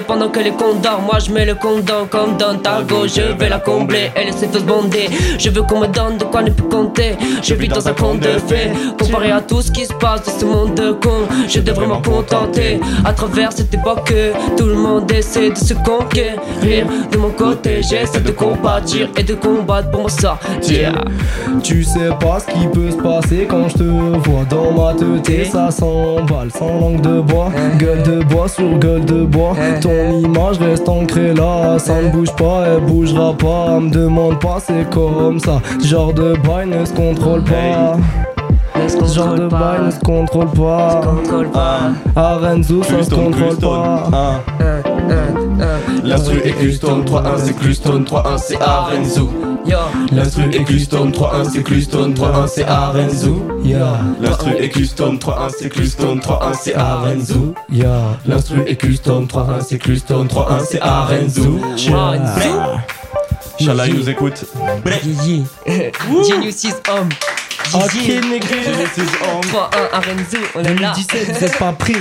Pendant que les condors, moi je mets le condom comme dans ta gauche. Je vais la combler, elle essaie de se bonder Je veux qu'on me donne de quoi ne plus compter. Je vis dans un conte de fées. Comparé à tout ce qui se passe dans ce monde de con Je devrais m'en contenter. À travers cette époque Tout le monde essaie de se conquérir. De mon côté j'essaie de compatir Et de combattre pour sortir. Tu sais pas ce qui peut se passer quand je te vois dans ma tête. Ça s'emballe sans langue de bois. Gueule de bois sur gueule de bois. Ton image reste ancrée là Ça ne bouge pas, elle bougera pas. Me demande pas, c'est comme ça. Ce Genre de bail ne se contrôle pas ce genre de bail ne se contrôle pas. À Renzo, ça se contrôle pas. L'instru est custom 3-1 c'est custom 3-1 c'est Arenzo L'instru est custom 3-1 c'est custom 3-1 c'est Arenzo L'instru est custom 3-1 c'est custom 3-1 c'est Arenzo L'instru est custom 3-1 c'est custom 3-1 c'est Arenzo Inch'Allah il nous écoute. Genius is homme Ok, négro. 3-1 Arenzo, on est là 2017, vous êtes pas pris.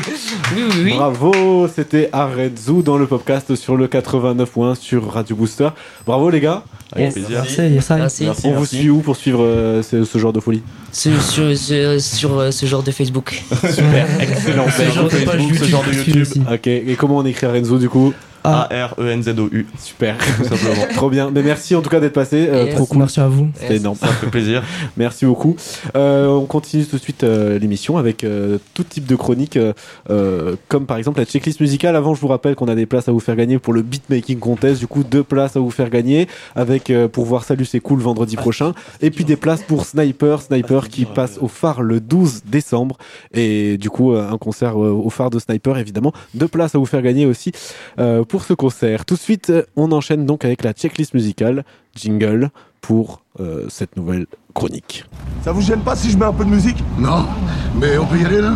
Oui, oui, oui. Bravo, c'était Arezou dans le podcast sur le 89.1 sur Radio Booster. Bravo les gars. Yes. plaisir. Merci, yes, I. Merci. On vous suit où pour suivre euh, ce, ce genre de folie Sur, sur, sur, sur, euh, ce genre de Facebook. Super, excellent. Ce genre de page Facebook, ce genre de YouTube. Ok, et comment on écrit Arenzo du coup? A-R-E-N-Z-O-U Super, tout simplement. Trop bien. Mais merci en tout cas d'être passé. euh, Yes. trop cool. Merci à vous. C'était énorme. Ça fait plaisir Merci beaucoup. Euh, on continue tout de suite euh, l'émission avec euh, tout type de chroniques, euh, euh, comme par exemple la checklist musicale. Avant, je vous rappelle qu'on a des places à vous faire gagner pour le beatmaking contest. Du coup, deux places à vous faire gagner avec euh, pour voir Salut c'est cool vendredi prochain. Et puis des places pour Sniper, Sniper qui passe au phare le 12 décembre. Et du coup, euh, un concert euh, au phare de Sniper, évidemment. Deux places à vous faire gagner aussi euh, pour ce concert. Tout de suite, euh, on enchaîne donc avec la checklist musicale. Jingle pour euh, cette nouvelle chronique. Ça vous gêne pas si je mets un peu de musique? Non, mais on peut y aller là?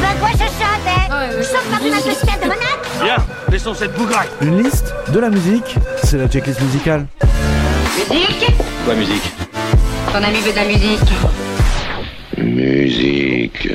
Ben quoi je chante Je chante par une association de monade Viens, laissons cette bougraille. Une liste de la musique, c'est la checklist musicale. Musique? Quoi, musique? Ton ami veut de la musique. Musique.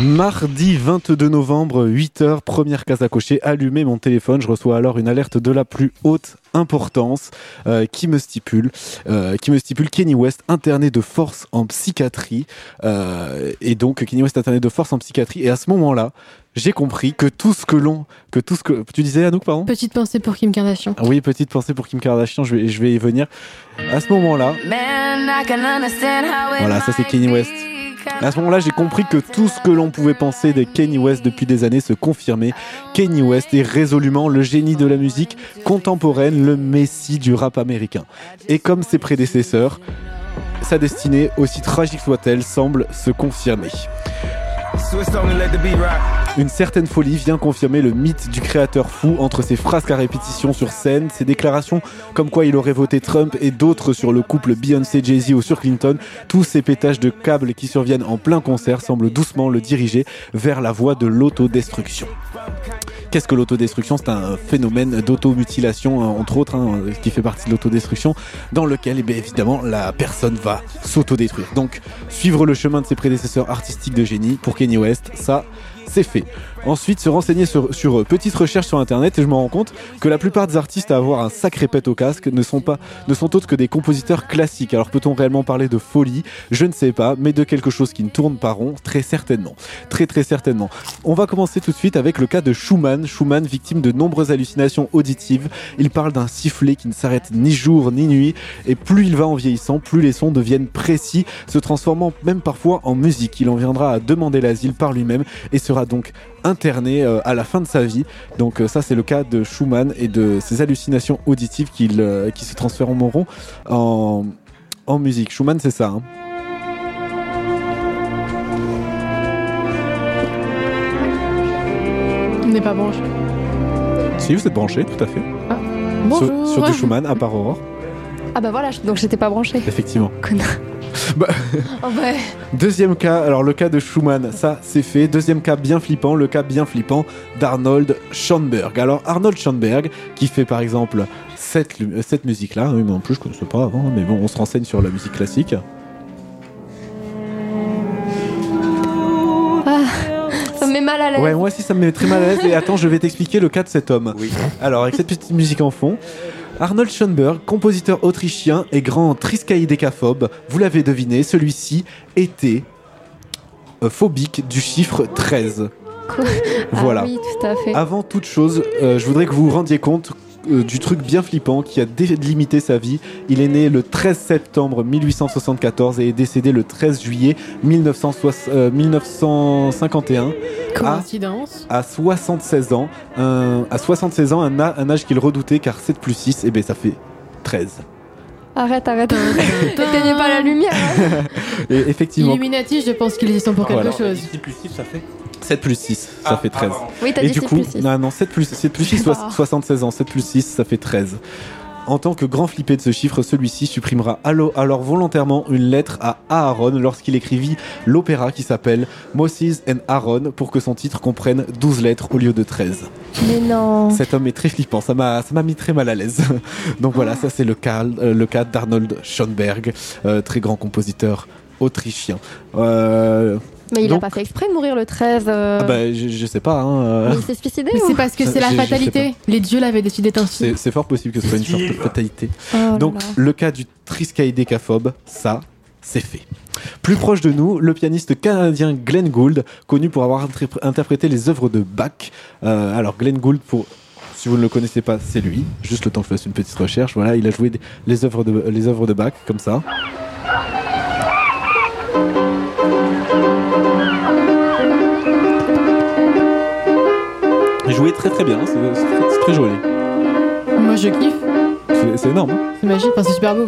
Mardi 22 novembre, 8h, première case à cocher, allumez mon téléphone, je reçois alors une alerte de la plus haute importance euh, qui me stipule euh, qui me stipule Kenny West interné de force en psychiatrie euh, et donc Kenny West interné de force en psychiatrie et à ce moment-là j'ai compris que tout ce que l'on que tout ce que tu disais Anouk pardon? Petite pensée pour Kim Kardashian. Ah oui petite pensée pour Kim Kardashian je vais je vais y venir. À ce moment-là voilà ça c'est Kenny West à ce moment-là, j'ai compris que tout ce que l'on pouvait penser de Kanye West depuis des années se confirmait. Kanye West est résolument le génie de la musique contemporaine, le messie du rap américain. Et comme ses prédécesseurs, sa destinée, aussi tragique soit-elle, semble se confirmer. Une certaine folie vient confirmer le mythe du créateur fou entre ses frasques à répétition sur scène, ses déclarations comme quoi il aurait voté Trump et d'autres sur le couple Beyoncé-Jay-Z ou sur Clinton. Tous ces pétages de câbles qui surviennent en plein concert semblent doucement le diriger vers la voie de l'autodestruction. Qu'est-ce que l'autodestruction C'est un phénomène d'automutilation, hein, entre autres, hein, qui fait partie de l'autodestruction, dans lequel, eh évidemment, la personne va s'autodétruire. Donc, suivre le chemin de ses prédécesseurs artistiques de génie pour Kanye West, ça, c'est fait. Ensuite, se renseigner sur, sur euh, petites recherches sur internet et je me rends compte que la plupart des artistes à avoir un sacré pet au casque ne sont pas ne sont autres que des compositeurs classiques. Alors peut-on réellement parler de folie? Je ne sais pas, mais de quelque chose qui ne tourne pas rond, très certainement. Très très certainement. On va commencer tout de suite avec le cas de Schumann. Schumann, victime de nombreuses hallucinations auditives. Il parle d'un sifflet qui ne s'arrête ni jour ni nuit et plus il va en vieillissant, plus les sons deviennent précis, se transformant même parfois en musique. Il en viendra à demander l'asile par lui-même et sera donc interné euh, à la fin de sa vie. Donc euh, ça c'est le cas de Schumann et de ses hallucinations auditives qu'il, euh, qui se transformeront en, en musique. Schumann c'est ça. hein. On n'est pas branché. Si vous êtes branché, tout à fait. Bonjour. Sur, sur du Schumann à part Aurore, Ah bah voilà, donc j'étais pas branchée. effectivement. Connard. Bah, Oh. Deuxième cas, alors le cas de Schumann, ça c'est fait. Deuxième cas bien flippant, le cas bien flippant d'Arnold Schoenberg. Alors Arnold Schoenberg, qui fait par exemple cette, musique-là, oui mais en plus je connaissais pas avant, mais bon on se renseigne sur la musique classique. Ah, ça me met mal à l'aise. Ouais, moi aussi ça me met très mal à l'aise. Et attends, je vais t'expliquer le cas de cet homme. Alors, avec cette petite musique en fond. Arnold Schoenberg, compositeur autrichien et grand triskaïdécaphobe, vous l'avez deviné, celui-ci était euh, phobique du chiffre 13. Quoi Voilà. Ah oui, tout à fait. Avant toute chose, euh, je voudrais que vous vous rendiez compte euh, du truc bien flippant qui a délimité sa vie. Il est né le 13 septembre 1874 et est décédé le 13 juillet 1960 euh, 1951 à, Coïncidence. à 76 ans. Un- à 76 ans, un, âge qu'il redoutait car 7 plus 6, et ben ça fait 13. Arrête, arrête. T'éteignais pas la lumière. hein. Et effectivement, Illuminati, je pense qu'ils y sont pour quelque Voilà. chose. 7 plus 6, ça fait 13. Oui, t'as Et dit du 7 coup, plus 6. non, non, 7 plus, 7 plus 6, Ah. 76 ans, 7 plus 6, ça fait 13. En tant que grand flippé de ce chiffre, celui-ci supprimera alors volontairement une lettre à Aaron lorsqu'il écrivit l'opéra qui s'appelle Moses and Aaron pour que son titre comprenne 12 lettres au lieu de 13. Mais non. Cet homme est très flippant, ça m'a ça m'a mis très mal à l'aise. Donc voilà, ça c'est le cas, euh, le cas d'Arnold Schoenberg, euh, très grand compositeur autrichien. Euh, Mais il donc- a pas fait exprès de mourir le 13. euh, ah bah, je, je sais pas. Hein, euh, Mais il s'est suicidé Mais ou c'est parce que c'est la fatalité. Les dieux l'avaient décidé ainsi. C'est, c'est fort possible que ce soit une sorte de fatalité. Oh Donc, là. le cas du triskaïdécaphobe, ça, c'est fait. Plus proche de nous, le pianiste canadien Glenn Gould, connu pour avoir interprété les œuvres de Bach. Euh, alors, Glenn Gould, pour. Si vous ne le connaissez pas, c'est lui. Juste le temps que je fasse une petite recherche. Voilà, il a joué les œuvres de, les œuvres de Bach, comme ça. Jouait très très bien, c'est, très- joli. Moi je kiffe. C'est, énorme. hein. C'est magique, enfin, c'est super beau.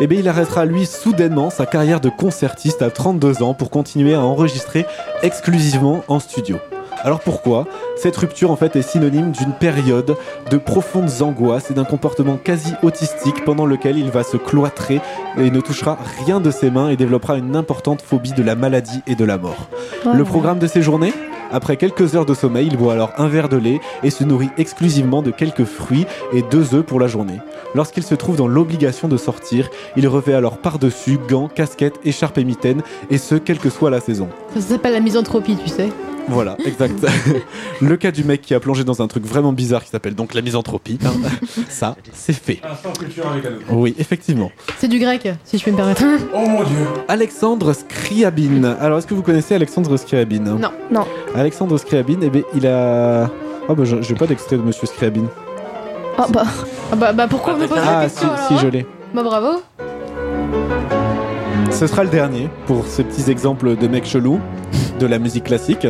Eh bien, il arrêtera lui soudainement sa carrière de concertiste à 32 ans pour continuer à enregistrer exclusivement en studio. Alors pourquoi? Cette rupture en fait est synonyme d'une période de profondes angoisses et d'un comportement quasi autistique pendant lequel il va se cloîtrer et ne touchera rien de ses mains et développera une importante phobie de la maladie et de la mort. Le programme de ses journées après quelques heures de sommeil, il boit alors un verre de lait et se nourrit exclusivement de quelques fruits et deux œufs pour la journée. Lorsqu'il se trouve dans l'obligation de sortir, il revêt alors par-dessus gants, casquettes, écharpes et mitaines, et ce, quelle que soit la saison. Ça s'appelle la misanthropie, tu sais. Voilà, exact. le cas du mec qui a plongé dans un truc vraiment bizarre qui s'appelle donc la misanthropie, hein, ça, c'est fait. Oui, effectivement. C'est du grec, si je peux me permettre. Oh mon dieu Alexandre Scriabine. Alors, est-ce que vous connaissez Alexandre Scriabine? Non. Non. Alexandre Scriabine, eh bien, il a... Oh bah, je- j'ai pas d'extrait de Monsieur Scriabine. Oh bah. Ah bah, bah pourquoi on me pose la Ah, si, question alors si, hein je l'ai. Bah bravo. Ce sera le dernier pour ces petits exemples de mecs chelous de la musique classique.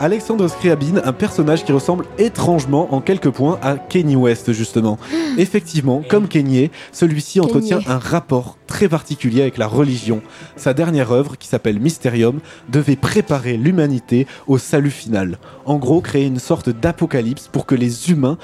Alexandre Scriabine, un personnage qui ressemble étrangement en quelques points à Kanye West justement. Effectivement, comme Kanye, celui-ci entretient un rapport très particulier avec la religion. Sa dernière œuvre, qui s'appelle Mysterium, devait préparer l'humanité au salut final. En gros, créer une sorte d'apocalypse pour que les humains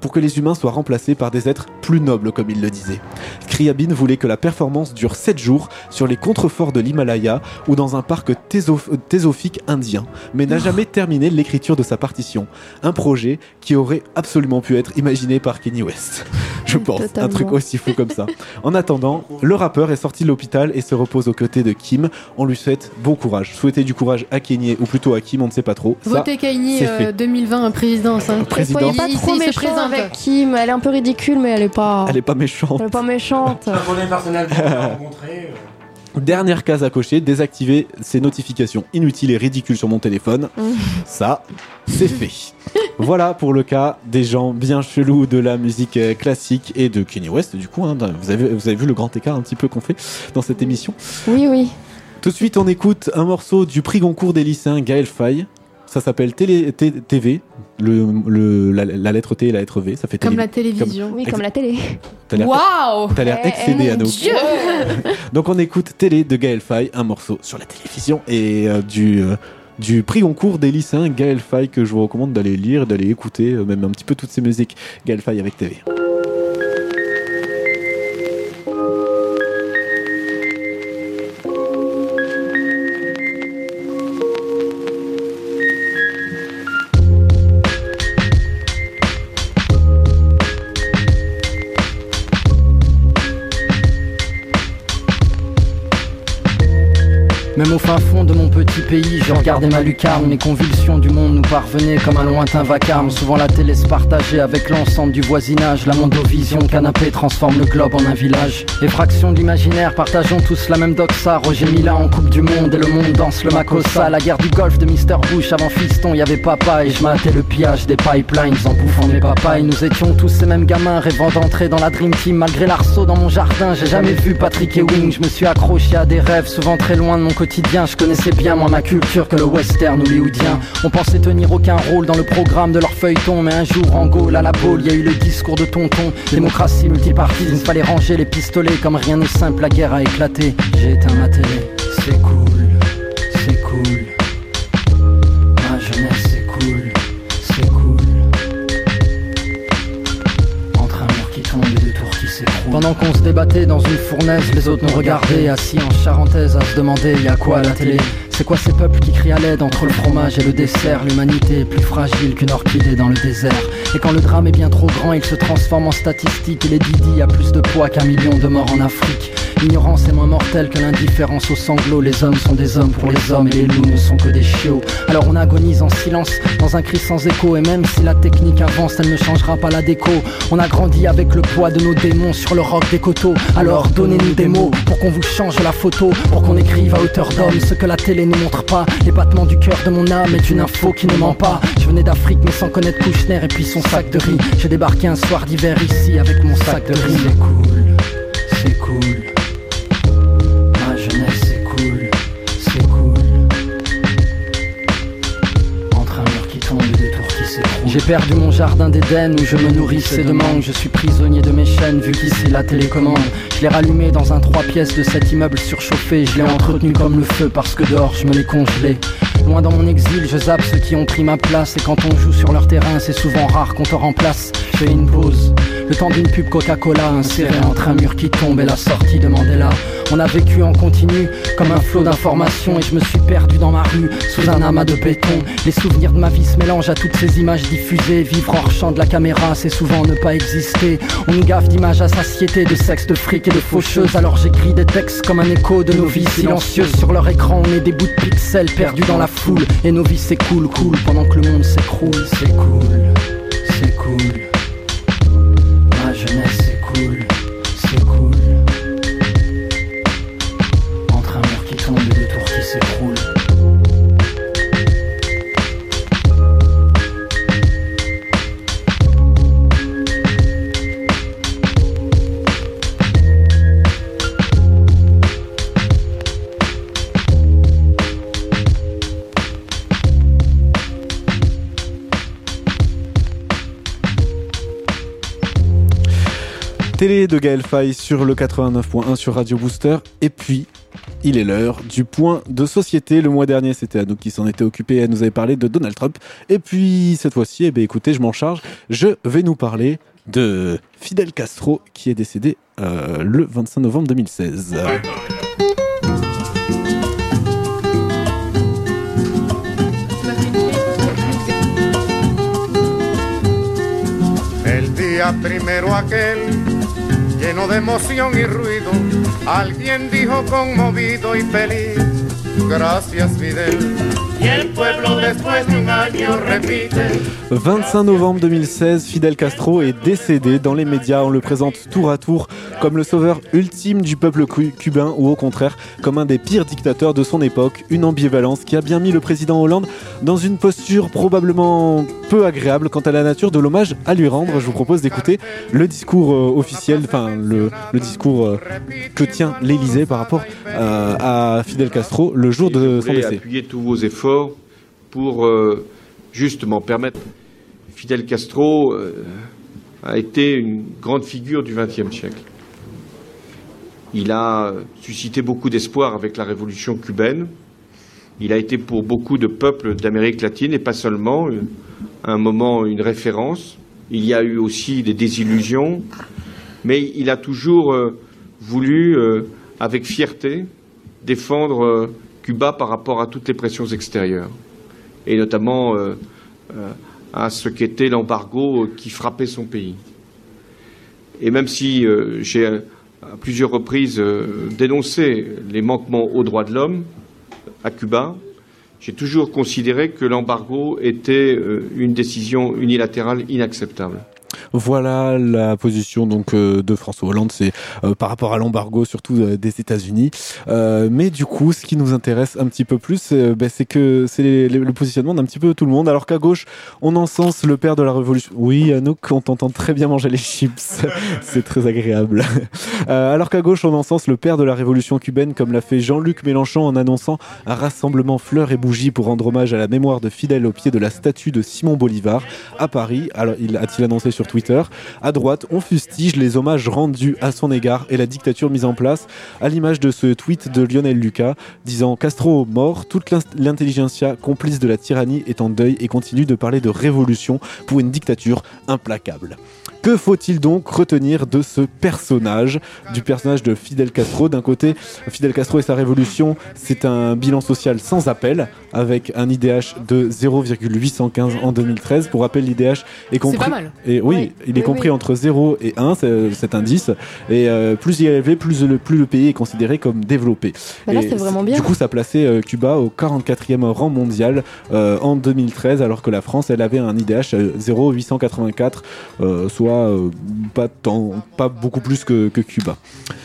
pour que les humains soient remplacés par des êtres plus nobles, comme il le disait. Scriabine voulait que la performance dure 7 jours sur les contreforts de l'Himalaya ou dans un parc théso- thésophique indien, mais n'a jamais terminé l'écriture de sa partition. Un projet qui aurait absolument pu être imaginé par Kenny West. Je pense, un truc aussi fou comme ça. En attendant, le rappeur est sorti de l'hôpital et se repose aux côtés de Kim. On lui souhaite bon courage. Souhaitez du courage à Kenny ou plutôt à Kim, on ne sait pas trop. Votez Kaini c'est euh, fait. 2020 présidence. Hein. Pas trop il méchant présente. avec Kim. Elle est un peu ridicule, mais elle est pas. Elle est pas méchante. Elle est pas méchante. Qu'on a euh, Dernière case à cocher, désactiver ces notifications inutiles et ridicules sur mon téléphone. Ça, c'est fait. voilà pour le cas des gens bien chelous de la musique euh, classique et de Kanye West, du coup. hein. vous, avez, vous avez vu le grand écart un petit peu qu'on fait dans cette émission? Oui, oui. Tout de suite, on écoute un morceau du prix Goncourt des lycéens Gaël Faye. Ça s'appelle Télé, T- TV, le, le- la, la lettre T et la lettre V. Ça fait Comme télé- la télévision. Oui, comme la télé. Waouh T'as l'air Eh, excédé, eh, Anouk. Donc on écoute Télé de Gaël Faye, un morceau sur la télévision et euh, du, euh, du prix Goncourt des lycéens Gaël Faye que je vous recommande d'aller lire, d'aller écouter, euh, même un petit peu toutes ces musiques. Gaël Faye avec TV. Je regardais ma lucarne. Les convulsions du monde nous parvenaient comme un lointain vacarme. Souvent la télé se partageait avec l'ensemble du voisinage. La mondovision, canapé transforme le globe en un village. Effraction de l'imaginaire, partageons tous la même doxa. Roger Mila en Coupe du Monde et le monde danse le Makossa. La guerre du golf de Mr. Bush avant Fiston, y avait papa et je matais le pillage des pipelines en bouffant mes papayes. Nous étions tous ces mêmes gamins rêvant d'entrer dans la Dream Team. Malgré l'arceau dans mon jardin, j'ai jamais vu Patrick Ewing. Je me suis accroché à des rêves, souvent très loin de mon quotidien. Je connaissais bien moins ma culture que le western hollywoodien. On pensait tenir aucun rôle dans le programme de leur feuilleton, mais un jour en Gaule à la boule, y a eu le discours de tonton. Démocratie multipartite, il fallait ranger les pistolets. Comme rien n'est simple, la guerre a éclaté. J'ai éteint ma télé, c'est cool, c'est cool. Ma jeunesse, c'est cool, c'est cool. Entre un mur qui tombe et deux tours qui s'écroulent. Pendant qu'on se débattait dans une fournaise, les autres nous regardaient, assis en charentaise, à se demander y a quoi la télé C'est quoi ces peuples qui crient à l'aide entre le fromage et le dessert? L'humanité est plus fragile qu'une orchidée dans le désert. Et quand le drame est bien trop grand, il se transforme en statistique. Et les Didi a plus de poids qu'un million de morts en Afrique. L'ignorance est moins mortelle que l'indifférence aux sanglots. Les hommes sont des hommes pour les hommes et les loups ne sont que des chiots. Alors on agonise en silence, dans un cri sans écho. Et même si la technique avance, elle ne changera pas la déco. On a grandi avec le poids de nos démons sur le roc des coteaux. Alors donnez-nous des mots pour qu'on vous change la photo. Pour qu'on écrive à hauteur d'homme ce que la télé montre pas. Les battements du cœur de mon âme est une info qui ne ment pas. Je venais d'Afrique mais sans connaître Kouchner et puis son sac de riz. J'ai débarqué un soir d'hiver ici avec mon sac de riz. Cool, J'ai perdu mon jardin d'Éden où je me nourrissais de mangue. Je suis prisonnier de mes chaînes vu qu'ici la télécommande. Je l'ai rallumé dans un trois pièces de cet immeuble surchauffé. Je l'ai entretenu comme le feu parce que dehors je me l'ai congelé. Loin dans mon exil, je zappe ceux qui ont pris ma place. Et quand on joue sur leur terrain, c'est souvent rare qu'on te remplace. Je fais une pause. Le temps d'une pub Coca-Cola inséré entre un mur qui tombe et la sortie de Mandela. On a vécu en continu comme un flot d'informations et je me suis perdu dans ma rue sous un amas de béton. Les souvenirs de ma vie se mélangent à toutes ces images diffusées. Vivre hors champ de la caméra, c'est souvent ne pas exister. On nous gaffe d'images à satiété, de sexe, de fric et de faucheuses. Alors j'écris des textes comme un écho de nos vies silencieuses. Sur leur écran, on est des bouts de pixels perdus dans la foule. Et nos vies s'écoulent, cool, pendant que le monde s'écroule. C'est cool, c'est cool. Télé de Gaël Faye sur le 89.1 sur Radio Booster. Et puis, il est l'heure du point de société. Le mois dernier, c'était Anouk qui s'en était occupée. Elle nous avait parlé de Donald Trump. Et puis, cette fois-ci, eh ben, écoutez, je m'en charge. Je vais nous parler de Fidel Castro qui est décédé euh, le 25 novembre 2016. El día día primero aquel, lleno de emoción y ruido, alguien dijo conmovido y feliz, gracias Fidel. Y el pueblo después de un año repite. 25 novembre 2016, Fidel Castro est décédé. Dans les médias, on le présente tour à tour comme le sauveur ultime du peuple cu- cubain ou au contraire comme un des pires dictateurs de son époque. Une ambivalence qui a bien mis le président Hollande dans une posture probablement peu agréable quant à la nature de l'hommage à lui rendre. Je vous propose d'écouter le discours euh, officiel, enfin le, le discours euh, que tient l'Élysée par rapport euh, à Fidel Castro le jour de son décès. appuyer tous vos efforts pour euh, justement permettre. Fidel Castro euh, a été une grande figure du XXe siècle. Il a suscité beaucoup d'espoir avec la révolution cubaine. Il a été pour beaucoup de peuples d'Amérique latine et pas seulement euh, un moment une référence. Il y a eu aussi des désillusions, mais il a toujours voulu, avec fierté, défendre Cuba par rapport à toutes les pressions extérieures, et notamment euh, euh, à ce qu'était l'embargo qui frappait son pays. Et même si euh, j'ai à plusieurs reprises dénoncé les manquements aux droits de l'homme à Cuba, j'ai toujours considéré que l'embargo était une décision unilatérale inacceptable. Voilà la position donc euh, de François Hollande, c'est euh, par rapport à l'embargo surtout euh, des États-Unis. Mais du coup, ce qui nous intéresse un petit peu plus, ben, c'est que c'est le positionnement d'un petit peu tout le monde. Alors qu'à gauche, on encense le père de la révolution. Oui, Anouk, on t'entend très bien manger les chips, c'est très agréable. Alors qu'à gauche, on encense le père de la révolution cubaine, comme l'a fait Jean-Luc Mélenchon en annonçant un rassemblement fleurs et bougies pour rendre hommage à la mémoire de Fidel au pied de la statue de Simon Bolivar à Paris. Alors, il a-t-il annoncé sur Twitter. À droite, on fustige les hommages rendus à son égard et la dictature mise en place, à l'image de ce tweet de Lionel Lucas disant Castro mort, toute l'in- l'intelligentsia complice de la tyrannie est en deuil et continue de parler de révolution pour une dictature implacable. Que faut-il donc retenir de ce personnage, du personnage de Fidel Castro? D'un côté, Fidel Castro et sa révolution, c'est un bilan social sans appel, avec un IDH de 0,815 en 2013. Pour rappel, l'IDH est compris. pas mal. Et oui, Oui. il est Oui, compris oui. entre 0 et 1, c'est- cet indice. Et euh, plus il est élevé, plus le, plus le pays est considéré comme développé. Bah là, Et vraiment bien. Du coup, ça plaçait euh, Cuba au 44e rang mondial euh, en 2013, alors que la France, elle avait un IDH euh, 0,884, euh, soit euh, pas, tant, pas beaucoup plus que, que Cuba.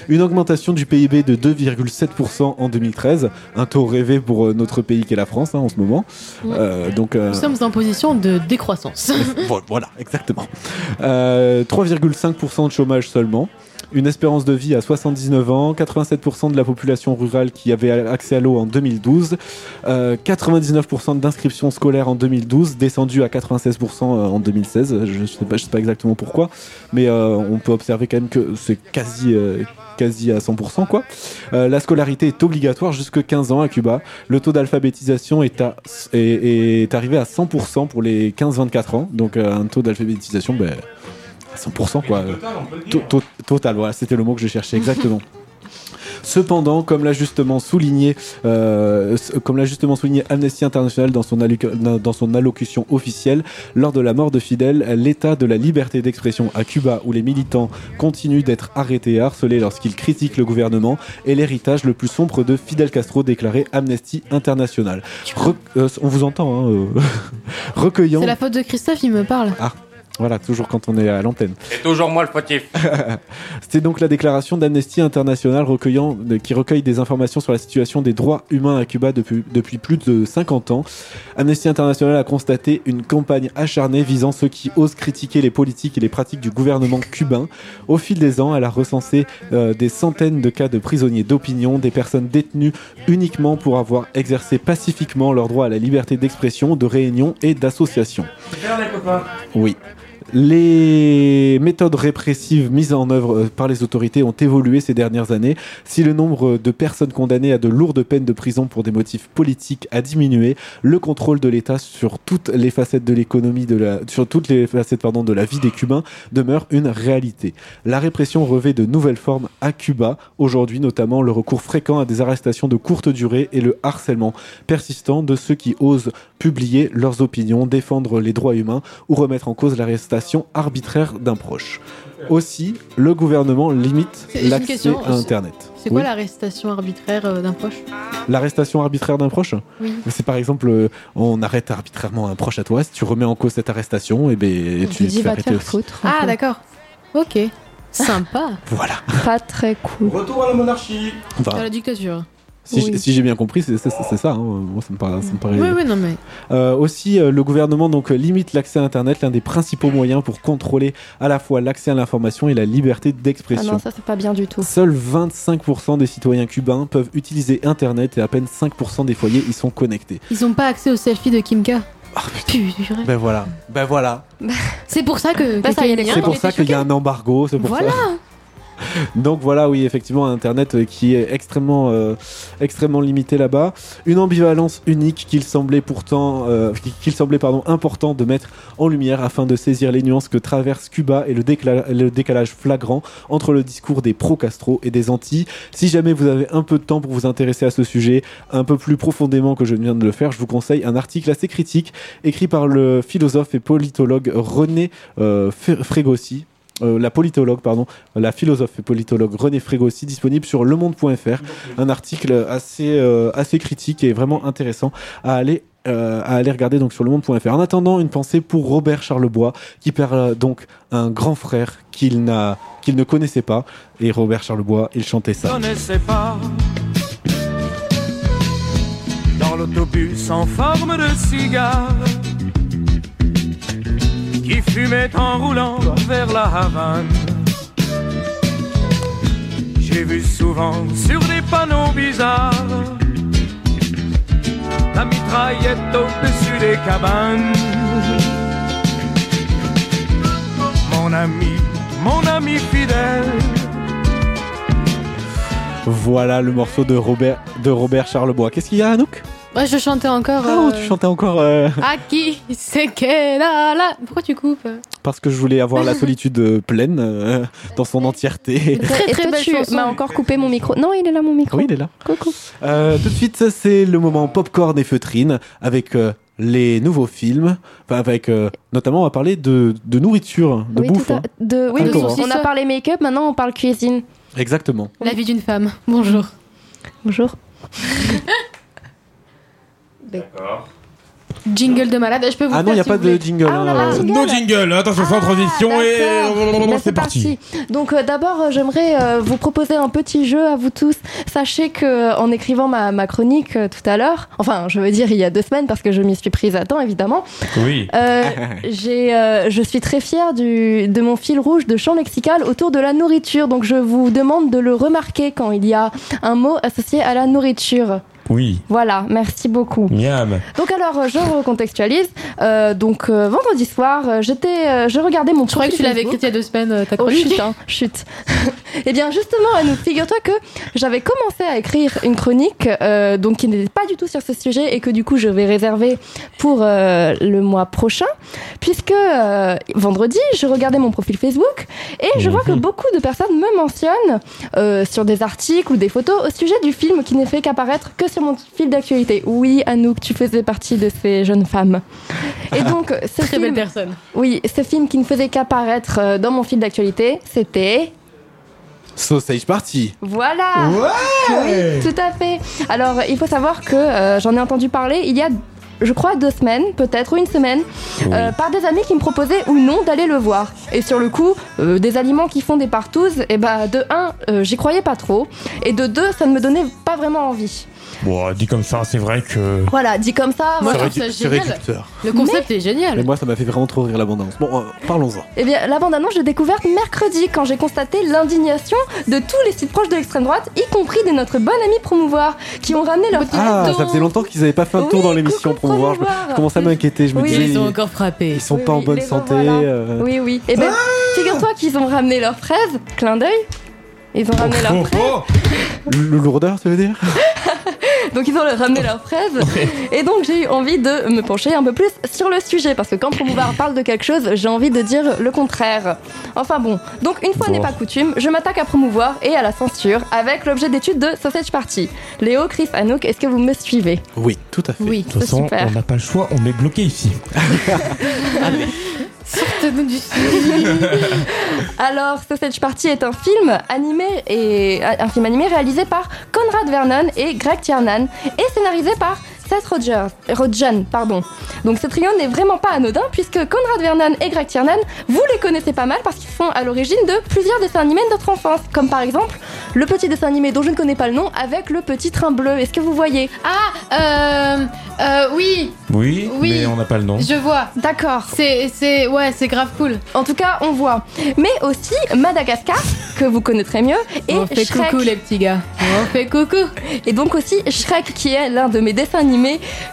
Une augmentation du PIB de 2,7% en 2013, un taux rêvé pour euh, notre pays qu'est la France hein, en ce moment. Euh, donc, euh, Nous sommes en position de décroissance. Vo- voilà, exactement. Euh, 3,5% de chômage seulement. Une espérance de vie à 79 ans, 87% de la population rurale qui avait accès à l'eau en 2012, euh, 99% d'inscription scolaire en 2012, descendu à 96% en 2016. Je ne sais, pas- exactement pourquoi, mais euh, on peut observer quand même que c'est quasi, euh, à 100%. Quoi. Euh, la scolarité est obligatoire jusque 15 ans à Cuba. Le taux d'alphabétisation est, arrivé à 100% pour les 15-24 ans, donc euh, un taux d'alphabétisation ben, 100% quoi. To- to- total, voilà, c'était le mot que je cherchais exactement. Cependant, comme l'a justement souligné, euh, comme l'a justement souligné Amnesty International dans son, alloc- dans son allocution officielle, lors de la mort de Fidel, l'état de la liberté d'expression à Cuba, où les militants continuent d'être arrêtés et harcelés lorsqu'ils critiquent le gouvernement, est l'héritage le plus sombre de Fidel Castro, déclaré Amnesty International. Re- euh, on vous entend, hein, euh, recueillant. C'est la faute de Christophe, il me parle. Ah, voilà, toujours quand on est à l'antenne. C'est toujours moi le fautif. C'était donc la déclaration d'Amnesty International recueillant, qui recueille des informations sur la situation des droits humains à Cuba depuis, depuis plus de 50 ans. Amnesty International a constaté une campagne acharnée visant ceux qui osent critiquer les politiques et les pratiques du gouvernement cubain. Au fil des ans, elle a recensé euh, des centaines de cas de prisonniers d'opinion, des personnes détenues uniquement pour avoir exercé pacifiquement leur droit à la liberté d'expression, de réunion et d'association. Super les copains. Oui. Les méthodes répressives mises en œuvre euh, par les autorités ont évolué ces dernières années. Si le nombre de personnes condamnées à de lourdes peines de prison pour des motifs politiques a diminué, le contrôle de l'État sur toutes les facettes de l'économie, sur toutes les facettes pardon, de la vie des Cubains demeure une réalité. La répression revêt de nouvelles formes à Cuba, aujourd'hui notamment le recours fréquent à des arrestations de courte durée et le harcèlement persistant de ceux qui osent publier leurs opinions, défendre les droits humains ou remettre en cause l'arrestation arbitraire d'un proche. Aussi, le gouvernement limite l'accès question. à Internet. C'est quoi Oui. l'arrestation arbitraire euh, d'un proche? L'arrestation arbitraire d'un proche? Oui. C'est par exemple, euh, on arrête arbitrairement un proche à toi, si tu remets en cause cette arrestation, et ben tu te fais arrêter aussi. Ah, d'accord. Ok. Sympa. Voilà. Pas très cool. Retour à la monarchie. Enfin, À la dictature. Si Oui. j- si j'ai bien compris, c'est ça. hein. Moi, ça me paraît. ça me paraît- Oui, oui, non, mais. Euh, aussi, euh, le gouvernement donc euh, limite l'accès à Internet, l'un des principaux moyens pour contrôler à la fois l'accès à l'information et la liberté Ah d'expression. non, ça c'est pas bien du tout. Seuls 25% des citoyens cubains peuvent utiliser Internet et à peine 5% des foyers y sont connectés. Ils ont pas accès aux selfies de Kimka. Purée. Ben voilà, ben voilà. C'est pour ça que. Bah, C'est pour ça qu'il y a un embargo, c'est pour Voilà. ça. Donc voilà, oui, effectivement, Internet euh, qui est extrêmement, euh, extrêmement limité là-bas. Une ambivalence unique qu'il semblait pourtant, euh, qu'il semblait pardon important de mettre en lumière afin de saisir les nuances que traverse Cuba et le, décalage flagrant entre le discours des pro-Castro et des anti. Si jamais vous avez un peu de temps pour vous intéresser à ce sujet un peu plus profondément que je viens de le faire, je vous conseille un article assez critique écrit par le philosophe et politologue René euh. Euh, la politologue, pardon, la philosophe et politologue René Frégosi, disponible sur lemonde.fr. Un article assez, euh, assez critique et vraiment intéressant à aller, euh, à aller regarder donc sur lemonde.fr. En attendant, une pensée pour Robert Charlebois, qui perd donc un grand frère qu'il n'a, ne connaissait pas. Et Robert Charlebois, il chantait ça. Qui fumait en roulant vers la Havane. J'ai vu souvent sur des panneaux bizarres la mitraillette au-dessus des cabanes. Mon ami, mon ami fidèle. Voilà le morceau de Robert, de Robert Charlebois. Qu'est-ce qu'il y a, Anouk? Ouais, je chantais encore. Ah, oh, euh, tu chantais encore euh, À qui c'est qu'elle a là Pourquoi tu coupes? Parce que je voulais avoir la solitude euh, pleine euh, dans son entièreté. Très, très belle tu chanson. m'as encore coupé mon micro Non, il est là mon micro. Oui, il est là. Coucou. Euh, tout de suite, c'est le moment popcorn et feutrine avec euh, les nouveaux films. Enfin, avec euh, notamment, on va parler de, de nourriture, de oui, bouffe. tout à- hein. de, oui, on a parlé make-up, maintenant on parle cuisine. Exactement. La vie d'une femme. Bonjour. Bonjour. D'accord. Jingle de malade. Je peux vous Ah non, il n'y a si pas vous de jingle. Ah, on a pas de euh. jingle. No jingle, attention sans transition et Bah, c'est parti. Donc euh, d'abord, euh, j'aimerais euh, vous proposer un petit jeu à vous tous. Sachez que euh, en écrivant ma, ma chronique euh, tout à l'heure, enfin, je veux dire il y a deux semaines parce que je m'y suis prise à temps évidemment. Oui. Euh, j'ai, euh, je suis très fière du, de mon fil rouge de champ lexical autour de la nourriture. Donc je vous demande de le remarquer quand il y a un mot associé à la nourriture. Oui. Voilà, merci beaucoup. Miam. Donc alors, euh, je recontextualise. Euh, donc euh, vendredi soir, j'étais, euh, je regardais mon Je croyais que tu l'avais écrite il y a deux semaines, ta Oh chronique. chut, hein, chut. Eh bien justement, nous, figure-toi que j'avais commencé à écrire une chronique, euh, donc qui n'était pas du tout sur ce sujet et que du coup je vais réserver pour euh, le mois prochain, puisque euh, vendredi, je regardais mon profil Facebook et je vois que beaucoup de personnes me mentionnent euh, sur des articles ou des photos au sujet du film qui n'est fait qu'apparaître que sur mon fil d'actualité. Oui, Anouk, tu faisais partie de ces jeunes femmes. Et donc, ce Très belle film- personne. oui, ce film qui ne faisait qu'apparaître euh, dans mon fil d'actualité, c'était. Sausage Party. Voilà Ouais Oui, tout à fait. Alors, il faut savoir que euh, j'en ai entendu parler il y a, je crois, deux semaines, peut-être, ou une semaine, euh, par des amis qui me proposaient ou non d'aller le voir. Et sur le coup, euh, des aliments qui font des partouzes, et bah, de un, euh, j'y croyais pas trop, et de deux, ça ne me donnait pas vraiment envie. Bon, dit comme ça, c'est vrai que. Voilà, dit comme ça. Moi, voilà. je trouve ça C'est génial. réducteur. Le concept est Mais génial. moi, ça m'a fait vraiment trop rire l'abondance. Bon, euh, parlons-en. Eh bien, la bande-annonce, j'ai découverte mercredi quand j'ai constaté l'indignation de tous les sites proches de l'extrême droite, y compris de notre bon ami Promouvoir, qui ont ramené leur Ah, ça faisait longtemps qu'ils n'avaient pas fait un tour dans l'émission pour voir. Je, me- je commençais à m'inquiéter. Je me Oui. disais, Ils sont encore frappés. ils sont Oui, pas en bonne santé. euh. Oui, oui. Eh ben, figure-toi qu'ils ont ramené leurs fraises. Clin d'œil. Ils ont ramené leurs fraises. Le lourdeur, ça veut dire Donc ils ont ramené leurs fraises. Et donc j'ai eu envie de me pencher un peu plus sur le sujet. Parce que quand Promouvoir parle de quelque chose, j'ai envie de dire le contraire. Enfin bon. Donc une fois Bon. n'est pas coutume, je m'attaque à Promouvoir et à la censure avec l'objet d'étude de Sausage Party. Léo, Chris, Anouk, est-ce que vous me suivez? Oui, tout à fait. Oui, De toute c'est façon, super. on n'a pas le choix, on est bloqué ici. Sortez-nous du Alors, Sausage Party est un film animé et un film animé réalisé par Conrad Vernon et Greg Tiernan et scénarisé par Seth Rogers, Rogen, pardon. Donc ce trio n'est vraiment pas anodin puisque Conrad Vernon et Greg Tiernan, vous les connaissez pas mal parce qu'ils sont à l'origine de plusieurs dessins animés de notre enfance, comme par exemple le petit dessin animé dont je ne connais pas le nom avec le petit train bleu. Est-ce que vous voyez? Ah, euh, euh, oui, Oui, Oui. mais on n'a pas le nom. je vois. D'accord. C'est, c'est, ouais, c'est grave cool. En tout cas, on voit. Mais aussi Madagascar, que vous connaîtrez mieux, et On fait Shrek. coucou les petits gars. On fait coucou. Et donc aussi Shrek, qui est l'un de mes dessins animés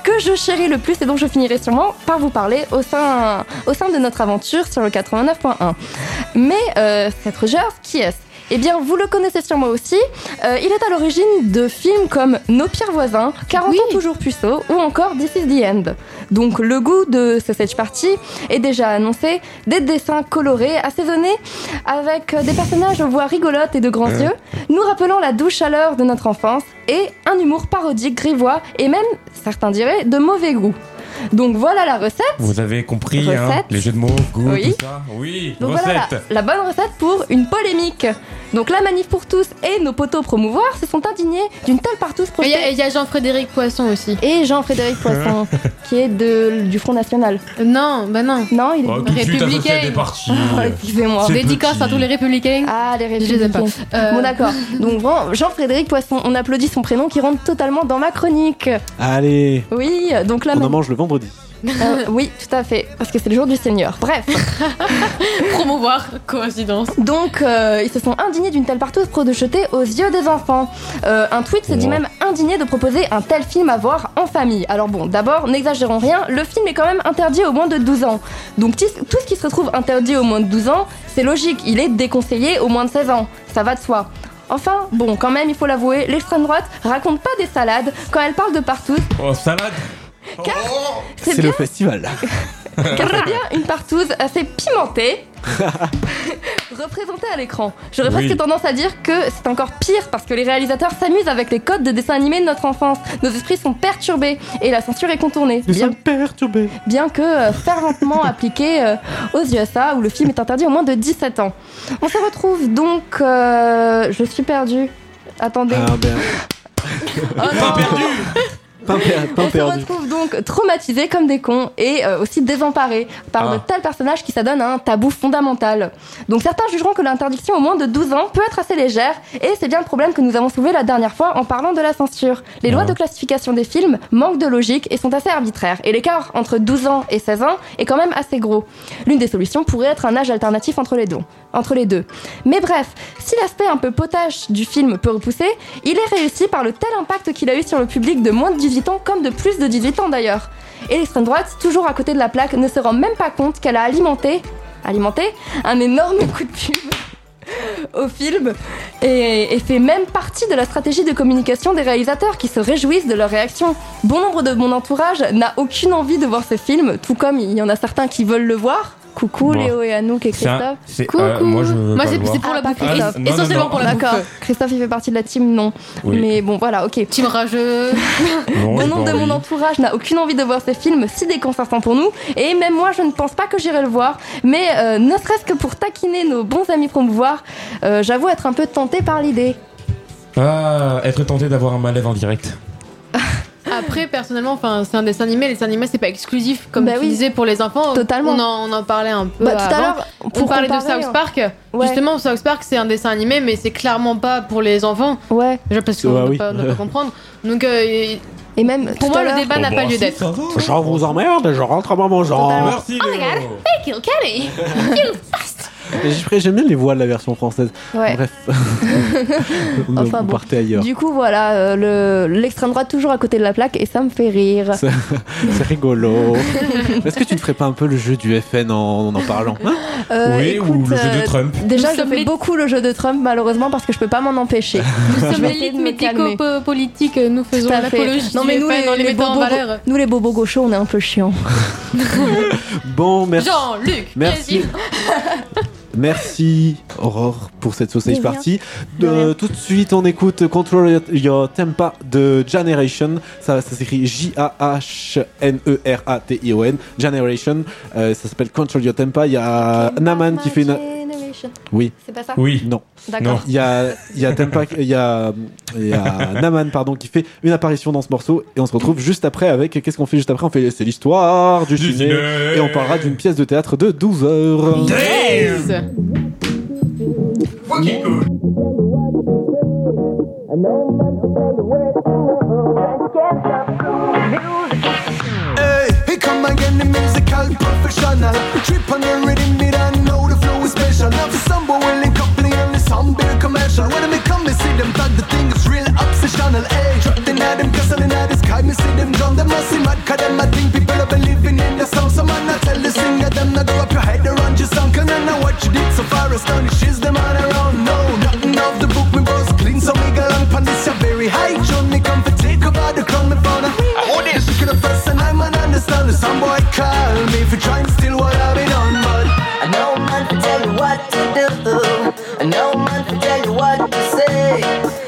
que je chéris le plus et dont je finirai sûrement par vous parler au sein, de notre aventure sur le 89.1. Mais euh, Seth Rogers, qui est-ce? Eh bien, vous le connaissez sûrement aussi. Euh, il est à l'origine de films comme Nos pires voisins, 40 ans toujours puceau ou encore This is the End. Donc, le goût de Stage Party est déjà annoncé. Des dessins colorés, assaisonnés, avec des personnages aux voix rigolotes et de grands yeux, nous rappelant la douce chaleur de notre enfance et un humour parodique, grivois et même, certains diraient, de mauvais goût. Donc voilà la recette. Vous avez compris, hein, les jeux de mots, goût, Oui. tout ça Oui, Donc recette. voilà la, la bonne recette pour une polémique. Donc la manif pour tous et nos poteaux promouvoir se sont indignés d'une telle partouze Et il y projetée. a- il y a, Jean-Frédéric Poisson aussi. Et Jean-Frédéric Poisson, qui est de, du Front National. Non, bah non. Non, il est Oh, tout de suite associé à des partis. Oh, Excusez-moi. Dédicace à tous les républicains. Ah, les Je les aime pas. républicains. Euh, Bon, d'accord. Donc, Jean-Frédéric Poisson, on applaudit son prénom qui rentre totalement dans ma chronique. Allez, Oui, donc là. on en mange le vendredi. Euh, oui, tout à fait, parce que c'est le jour du Seigneur. Bref. Promouvoir, coïncidence. Donc, euh, ils se sont indignés d'une telle partouze projetée aux yeux des enfants. Euh, un tweet se dit Wow. même indigné de proposer un tel film à voir en famille. Alors bon, d'abord, n'exagérons rien, le film est quand même interdit aux moins de 12 ans. Donc tout ce qui se retrouve interdit aux moins de 12 ans, c'est logique, il est déconseillé aux moins de 16 ans. Ça va de soi. Enfin, bon, quand même, il faut l'avouer, l'extrême droite raconte pas des salades quand elle parle de partouze, Oh, salade? Car c'est C'est bien, le festival. car c'est bien une partouze assez pimentée représentée à l'écran. J'aurais Oui. presque tendance à dire que c'est encore pire parce que les réalisateurs s'amusent avec les codes de dessin animé de notre enfance. Nos esprits sont perturbés et la censure est contournée. Nous Bien, sommes perturbés. bien que euh, ferventement appliquée euh, aux USA où le film est interdit au moins de 17 ans. On se retrouve donc... euh, je suis perdue. Attendez. Ah ben, Oh non. pas, per- On se retrouve donc traumatisés comme des cons et euh, aussi désemparés par Ah. de tels personnages qui s'adonnent à un tabou fondamental. Donc certains jugeront que l'interdiction au moins de 12 ans peut être assez légère et c'est bien le problème que nous avons soulevé la dernière fois en parlant de la censure. Les lois Ah. de classification des films manquent de logique et sont assez arbitraires et l'écart entre 12 ans et 16 ans est quand même assez gros. L'une des solutions pourrait être un âge alternatif entre les deux. Entre les deux. Mais bref, si l'aspect un peu potache du film peut repousser, il est réussi par le tel impact qu'il a eu sur le public de moins de 18 ans comme de plus de 18 ans d'ailleurs. Et l'extrême droite, toujours à côté de la plaque, ne se rend même pas compte qu'elle a alimenté, alimenté un énorme coup de pub au film et, et fait même partie de la stratégie de communication des réalisateurs qui se réjouissent de leur réaction. Bon nombre de mon entourage n'a aucune envie de voir ce film, tout comme il y en a certains qui veulent le voir. Coucou Bon. Léo et Anouk et C'est un- Christophe. c'est- Coucou. euh, moi, c'est pour la Ah, pas bouffe. Ah, non, Essentiellement non, pour la D'accord. bouffe. Christophe il fait partie de la team, non. Oui. Mais bon voilà, ok. Team rageux. Bon nombre de mon entourage n'a aucune envie de voir ce film si déconcertant pour nous, et même moi je ne pense pas que j'irai le voir, mais euh, ne serait-ce que pour taquiner nos bons amis promouvoir, euh, j'avoue être un peu tentée par l'idée. Ah, être tenté d'avoir un malaise en direct. Après, personnellement, enfin, c'est un dessin animé. Les dessins animés, c'est pas exclusif, comme Bah tu oui. disais pour les enfants. Totalement. On en, on en parlait un peu. Bah, tout à avant. l'heure, On pour parlait de South hein. Park. Ouais. Justement, South Park, c'est un dessin animé, mais c'est clairement pas pour les enfants. Ouais. Déjà parce qu'on Ouais, ne oui. peut, pas- pas comprendre. Donc, euh, et- même pour moi, le débat n'a Oh, pas bah, lieu si, d'être. Je vous emmerde je rentre à maman genre. Totalement. Merci, Oh Léo. Hey, kill Kelly! You fast! J'aime bien les voix de la version française. Ouais. Bref. on Enfin on bon. partait ailleurs. Du coup, voilà, euh, le- l'extrême droite toujours à côté de la plaque et ça me fait rire. C'est rigolo. Est-ce que tu ne ferais pas un peu le jeu du FN en en, en parlant hein? Euh, Oui, ou le jeu de euh, Trump. Déjà, Nous je fais les- beaucoup le jeu de Trump, malheureusement, parce que je peux pas m'en empêcher. Nous sommes l'élite me calmer. médico-politique, nous faisons l'apologie Non, mais nous, FN les, les les bobos, valeur. nous, les bobos gauchos, on est un peu chiants. Bon, merci. Jean-Luc Merci. Merci Aurore pour cette sausage party. Rien. tout de suite, on écoute Control Your- Your Tempa de Generation. Ça, ça s'écrit J-A-H-N-E-R-A-T-I-O-N. Generation. Euh, ça s'appelle Control Your Tempa. Il y a Naman qui fait une. Oui. C'est pas ça Non. D'accord. Il y a, il y a Tempa, il y a, il y a Naman pardon qui fait une apparition dans ce morceau et on se retrouve juste après avec qu'est-ce qu'on fait juste après? On fait c'est l'histoire du, Du ciné, ciné. et on parlera d'une pièce de théâtre de 12 heures. Hey, here come again the musical professional. Trip on the rhythm, know the flow is special. Love somebody willing couple on the some beer commercial. When me come, me see them tag the thing is real obsessional. Hey, trapped in at them castle in the sky, me see them drown. Them must see mad, cause them I think people are believing in the song. Some man I tell the singer them not go up your head around your song. Can I know what you did so far astonishes them all around. No, nothing of the book me was clean, so me go long pan this a very high. John me come for take over the crown me found. Who this? Look at the first and I'm an understand. Some boy call me if you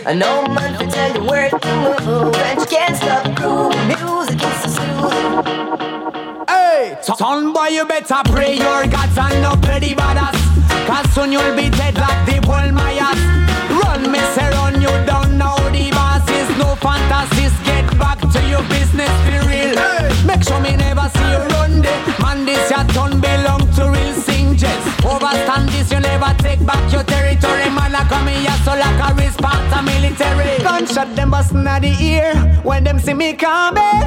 I know man to tell you where to move. And you can't stop groove. Music is so smooth. Hey, son boy, you better pray your gods and no play the badass. Cause soon you'll be dead like the Paul Myers. Run, me say run, you don't know the boss is no fantasies. Get back to your business, be real. Make sure me never see you run there. Man, this your turn belong to real singers. Overstand this, you never take back your territory. Man, I come here so like a response to military. Gunshot them bustin' at the ear when them see me coming.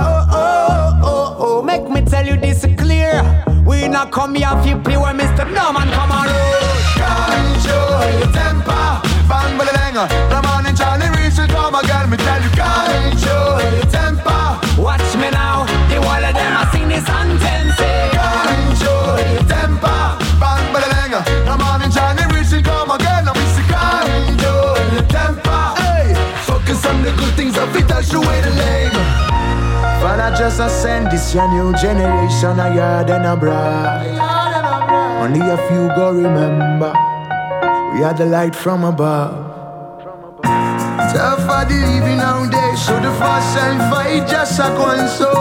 Oh, oh, oh, oh, make me tell you this is clear. We not come here if play when Mr. Norman come on road. Control your temper. Bang, bang, bang. The man in Johnny Reese will come again. Me tell you, control your temper. Just a send this your new generation a yard and a bride. Only a few go remember. We are the light from above. Tough for the living nowadays, so the fast and fight just a and so.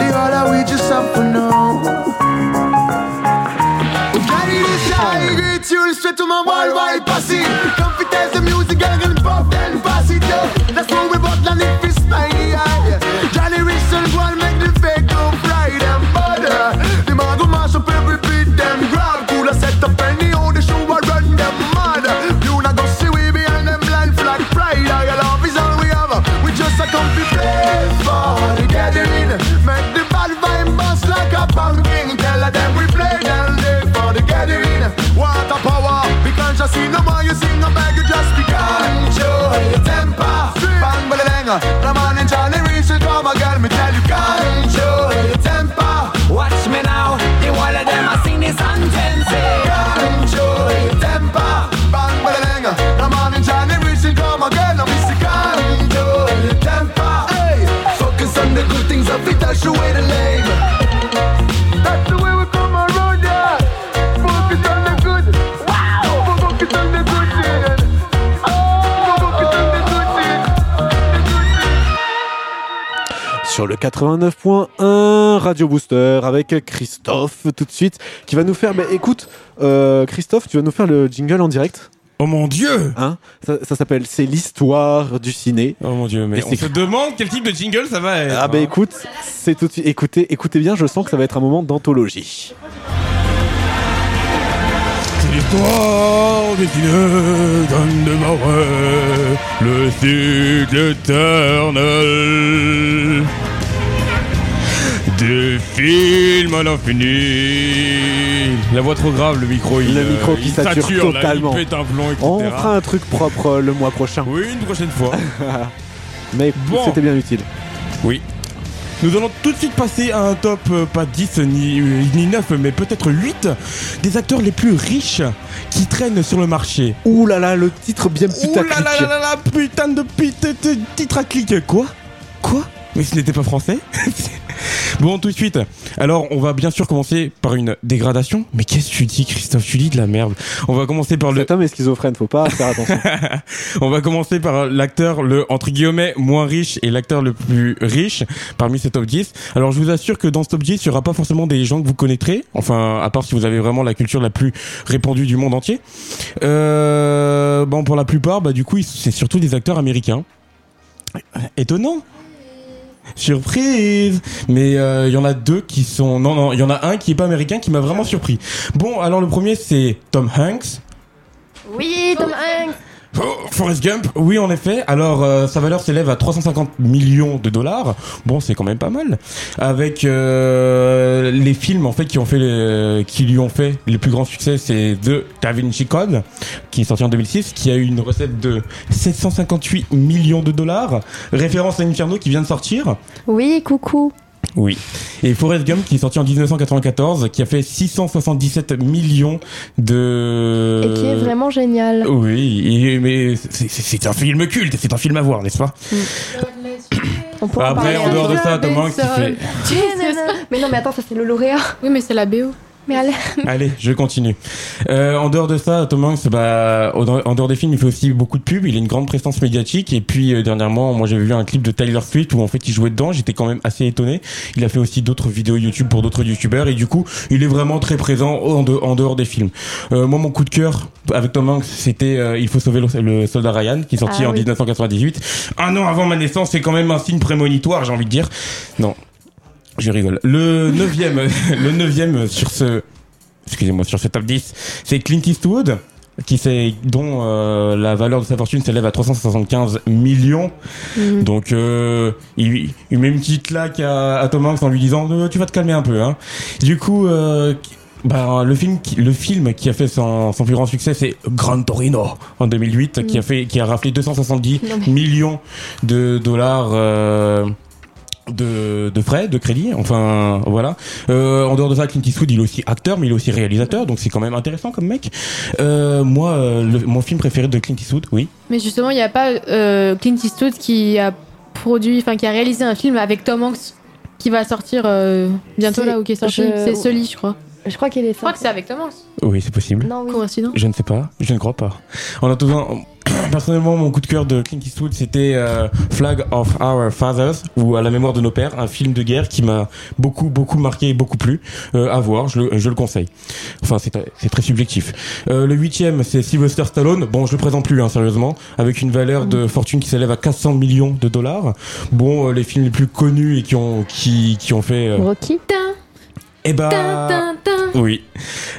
The other we just have to know. Carry this high straight to my worldwide. Come fit the music and gonna pop then pass it. That's what we bought and if it's le 89.1 Radio Booster avec Christophe tout de suite qui va nous faire. Bah, écoute, euh, Christophe, tu vas nous faire le jingle en direct. Oh mon dieu Hein? Ça ça s'appelle C'est l'histoire du ciné. Oh mon dieu, mais Et on se demande quel type de jingle ça va être. Ah bah hein. écoute, c'est tout de suite. Écoutez, écoutez bien, je sens que ça va être un moment d'anthologie. C'est l'histoire des ciné d'Anne de Marais, le cycle éternel. Des films à l'infini. La voix trop grave, le micro il Le euh, micro qui il sature, là, totalement. il pète un plomb. On fera un truc propre euh, le mois prochain. Oui, une prochaine fois. Mais Bon. c'était bien utile. Oui. Nous allons tout de suite passer à un top, euh, pas 10 ni, euh, ni 9, mais peut-être 8 des acteurs les plus riches qui traînent sur le marché. Ouh là là, le titre bien Ouh là là putaclic. là là là, putain de de- de- titre à clic. Quoi? Quoi? Mais ce n'était pas français Bon, tout de suite. Alors, on va bien sûr commencer par une dégradation. Mais qu'est-ce que tu dis, Christophe? Tu dis de la merde. On va commencer par le. Cet homme est schizophrène, faut pas faire attention. On va commencer par l'acteur le entre guillemets moins riche et l'acteur le plus riche parmi ces top 10. Alors je vous assure que dans ce top 10, il y aura pas forcément des gens que vous connaîtrez, enfin à part si vous avez vraiment la culture la plus répandue du monde entier. Euh, bon pour la plupart, bah du coup, c'est surtout des acteurs américains. Étonnant. Surprise Mais euh, il y en a deux qui sont... Non, non, il y en a un qui est pas américain qui m'a vraiment surpris. Bon, alors le premier c'est Tom Hanks. Oui, Tom Hanks. Oh, Forrest Gump, oui en effet. Alors euh, sa valeur s'élève à 350 millions de dollars. Bon, c'est quand même pas mal. Avec euh, les films en fait qui ont fait les- qui lui ont fait les plus grands succès, c'est The Da Vinci Code qui est sorti en 2006, qui a eu une recette de 758 millions de dollars. Référence à Inferno qui vient de sortir. Oui, coucou. Oui. Et Forrest Gump qui est sorti en 1994, qui a fait 677 millions de. Et qui est vraiment génial. Oui, et- mais c'est- un film culte, c'est un film à voir, n'est-ce pas On pourra Après, en dehors de ça, Tom Hanks, il fait. Mais non, mais attends, ça c'est le lauréat. Oui, mais c'est la BO. Mais allez. Allez, je continue. Euh, en dehors de ça, Tom Hanks, bah, en dehors des films, il fait aussi beaucoup de pubs. Il a une grande présence médiatique. Et puis euh, dernièrement, moi, j'avais vu un clip de Tyler Swift où en fait il jouait dedans. J'étais quand même assez étonné. Il a fait aussi d'autres vidéos YouTube pour d'autres YouTubeurs. Et du coup, il est vraiment très présent en, de- en dehors des films. Euh, moi, mon coup de cœur avec Tom Hanks, c'était euh, Il faut sauver le, le soldat Ryan, qui est sorti Ah en oui. 1998. Un an avant ma naissance, c'est quand même un signe prémonitoire, j'ai envie de dire. Non, je rigole. Le neuvième, le neuvième sur ce, excusez-moi, sur ce top 10, c'est Clint Eastwood qui c'est dont euh, la valeur de sa fortune s'élève à 375 millions. Mhm. Donc euh, il, il met une petite claque à, à Tom Hanks en lui disant Euh, tu vas te calmer un peu hein. Du coup euh, bah, le film qui, le film qui a fait son, son plus grand succès c'est Gran Torino en 2008 qui a fait qui a raflé 270 Non, mais- millions de dollars euh, de, de frais, de crédit, enfin voilà. Euh, en dehors de ça, Clint Eastwood, il est aussi acteur, mais il est aussi réalisateur, donc c'est quand même intéressant comme mec. Euh, moi, euh, le- mon film préféré de Clint Eastwood, oui. Mais justement, il n'y a pas euh, Clint Eastwood qui a produit, enfin qui a réalisé un film avec Tom Hanks qui va sortir euh, bientôt là ou qui est sorti. je- C'est Sully, je crois. Je crois qu'il est Je crois que c'est avec Tom Hanks. Oui, c'est possible. Non, oui. Coïncidence. Je ne sais pas, je ne crois pas. En attendant, personnellement, mon coup de cœur de Clint Eastwood, c'était euh, Flag of Our Fathers, ou À la mémoire de nos pères, un film de guerre qui m'a beaucoup, beaucoup marqué et beaucoup plu. Euh, à voir, je le, je le conseille. Enfin, c'est c'est très subjectif. Euh, le huitième, c'est Sylvester Stallone. Bon, je le présente plus, hein, sérieusement, avec une valeur de fortune qui s'élève à 400 millions de dollars. Bon, euh, les films les plus connus et qui ont, qui, qui ont fait... euh, Rocky. Eh bah, oui.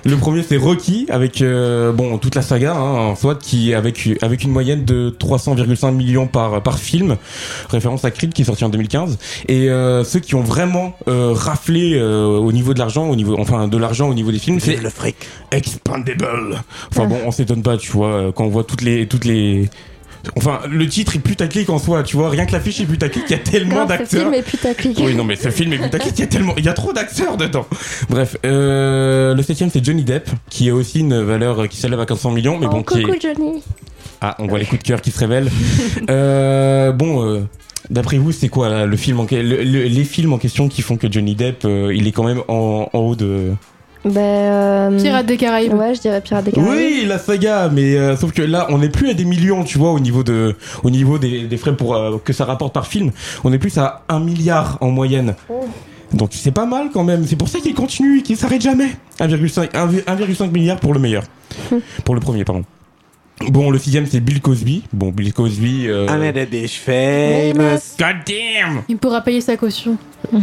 Le premier c'est Rocky avec euh, bon toute la saga hein, en soit qui avec avec une moyenne de 300,5 millions par par film, référence à Creed qui est sorti en 2015 et euh, ceux qui ont vraiment euh, raflé euh, au niveau de l'argent au niveau enfin de l'argent au niveau des films c'est le fric. Expandable. Enfin bon, on s'étonne pas, tu vois, quand on voit toutes les toutes les Enfin, le titre est putaclic en soi, tu vois. Rien que l'affiche est putaclic, il y a tellement Grave, ce d'acteurs. film est putaclic. Oui, non, mais ce film est putaclic, il y a tellement, il y a trop d'acteurs dedans. Bref, euh, le septième c'est Johnny Depp, qui a aussi une valeur euh, qui s'élève à 400 millions, mais Oh, bon, qui coucou est... Johnny. Ah, on voit les coups de cœur qui se révèlent. euh, bon, euh, d'après vous, c'est quoi là, le film en... que- le- le- les films en question qui font que Johnny Depp, il est quand même en, en haut de... Ben. euh, Pirates des Caraïbes. Ouais, je dirais Pirates des Caraïbes. Oui, la saga, mais euh, sauf que là, on n'est plus à des millions, tu vois, au niveau de, au niveau des, des frais pour euh, que ça rapporte par film. On est plus à un milliard en moyenne. Oh. Donc c'est pas mal quand même. C'est pour ça qu'il continue, qu'il s'arrête jamais. 1,5 1,5 1,5 milliard pour le meilleur, pour le premier, pardon. Bon, le sixième c'est Bill Cosby. Bon, Bill Cosby. Euh... I'm a dish famous. God damn! Il pourra payer sa caution.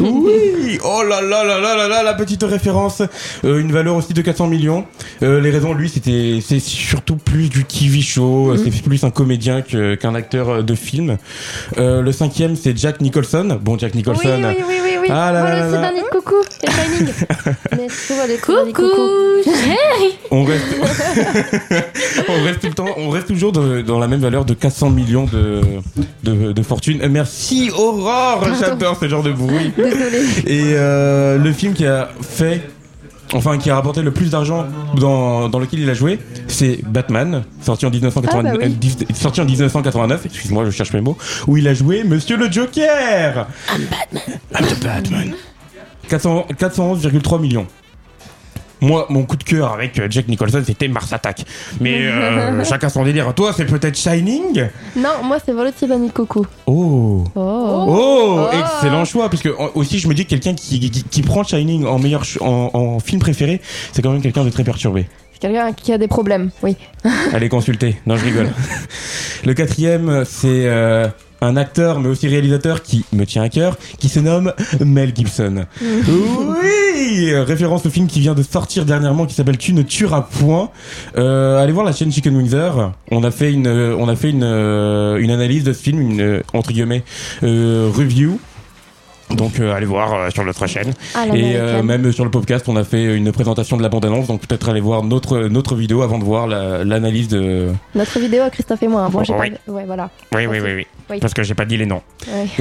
Oui Oh là là là là là là la petite référence Euh, Une valeur aussi de 400 millions. Euh, les raisons, lui, c'était c'est surtout plus du TV show. euh, C'est plus un comédien que- qu'un acteur euh, de film. Euh, le cinquième, c'est Jack Nicholson. Bon, Jack Oui, Nicholson. oui, oui, oui, oui. Ah là Moi là là là. Coucou. Mais coucou. Coucou Chérie On reste, on reste tout le temps, on reste toujours dans, dans la même valeur de 400 millions de, de, de fortune. Euh, Merci Aurore, j'adore ce genre de bruit. Désolé. Et euh, le film qui a fait enfin qui a rapporté le plus d'argent dans, dans lequel il a joué, c'est Batman, sorti en, 1980 Ah bah oui. euh, sorti en 1989, excuse-moi, je cherche mes mots, où il a joué Monsieur le Joker. I'm Batman. I'm the Batman. 400 411,3 millions. Moi, mon coup de cœur avec euh, Jack Nicholson, c'était Mars Attack. Mais euh, chacun son délire. Toi, c'est peut-être Shining? Non, moi c'est Volotty Vanille Coco. Oh Oh. Oh, excellent choix parce que aussi je me dis que quelqu'un qui, qui, qui prend Shining en meilleur en film préféré, c'est quand même quelqu'un de très perturbé. C'est quelqu'un qui a des problèmes, oui. Allez consulter. Non, je rigole. Le quatrième, c'est euh, un acteur mais aussi réalisateur qui me tient à cœur, qui se nomme Mel Gibson. Oui, euh, référence au film qui vient de sortir dernièrement qui s'appelle Tu ne tueras point. Euh, allez voir la chaîne Chicken Windsor. On a fait une, euh, on a fait une, euh, une analyse de ce film, une entre guillemets euh, review. Donc euh, allez voir euh, sur notre chaîne et euh, même sur le podcast on a fait une présentation de la bande annonce donc peut-être aller voir notre notre vidéo avant de voir la- l'analyse de Notre vidéo, Christophe et moi. Moi, j'ai Oui. pas. Ouais, voilà. oui oui oui oui, Oui. parce que j'ai pas dit les noms.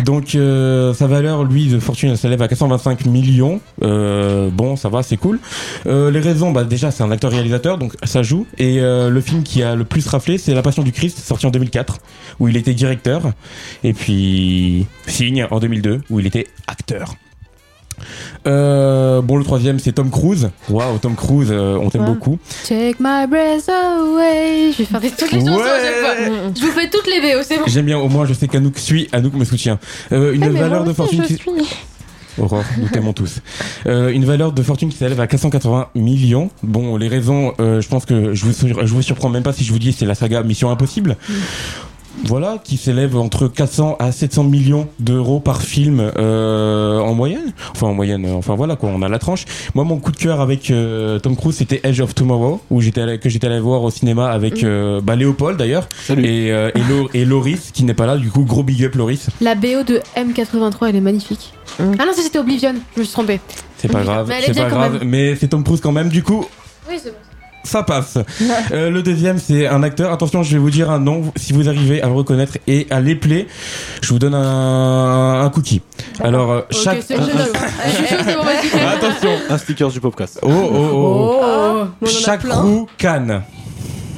Donc euh, sa valeur lui de fortune elle s'élève à 425 millions. Euh, bon ça va c'est cool. Euh, les raisons bah déjà c'est un acteur réalisateur donc ça joue. Et euh, le film qui a le plus raflé c'est La Passion du Christ sorti en 2004 où il était directeur. Et puis Signe en 2002 où il était acteur euh, bon le troisième c'est Tom Cruise waouh Tom Cruise euh, on t'aime Ouais. beaucoup Take my breath away. Je vais faire des trucs les chansons à chaque fois. Je vous fais toutes les VO, c'est bon. J'aime bien, au moins je sais qu'Anouk suit, Anouk me soutient. Euh, une Eh, valeur de fortune qui... suis. Aurore, nous t'aimons tous. Euh, une valeur de fortune qui s'élève à 480 millions. Bon, les raisons, euh, je pense que je vous, sur- je vous surprends même pas si je vous dis c'est la saga Mission Impossible. Voilà, qui s'élève entre 400 à 700 millions d'euros par film euh, en moyenne. Enfin, en moyenne, euh, enfin voilà quoi, on a la tranche. Moi, mon coup de cœur avec euh, Tom Cruise, c'était Edge of Tomorrow, où j'étais allé- que j'étais allé voir au cinéma avec Mm. euh, bah, Léopold d'ailleurs, et, euh, et, Lo- et Loris qui n'est pas là. Du coup, gros big up Loris. La BO de M83, elle est magnifique. Ah non, ça c'était Oblivion, je me suis trompée. C'est pas grave, Mais elle est c'est bien pas quand grave, même. mais c'est Tom Cruise quand même. Du coup, Oui, c'est bon. Ça passe. Euh, le deuxième, c'est un acteur. Attention, je vais vous dire un nom. Si vous arrivez à le reconnaître et à l'épeler, je vous donne un, un cookie. Alors, euh, chaque. Attention. Un sticker du podcast. Oh, oh, oh. Oh, Chaque roue canne.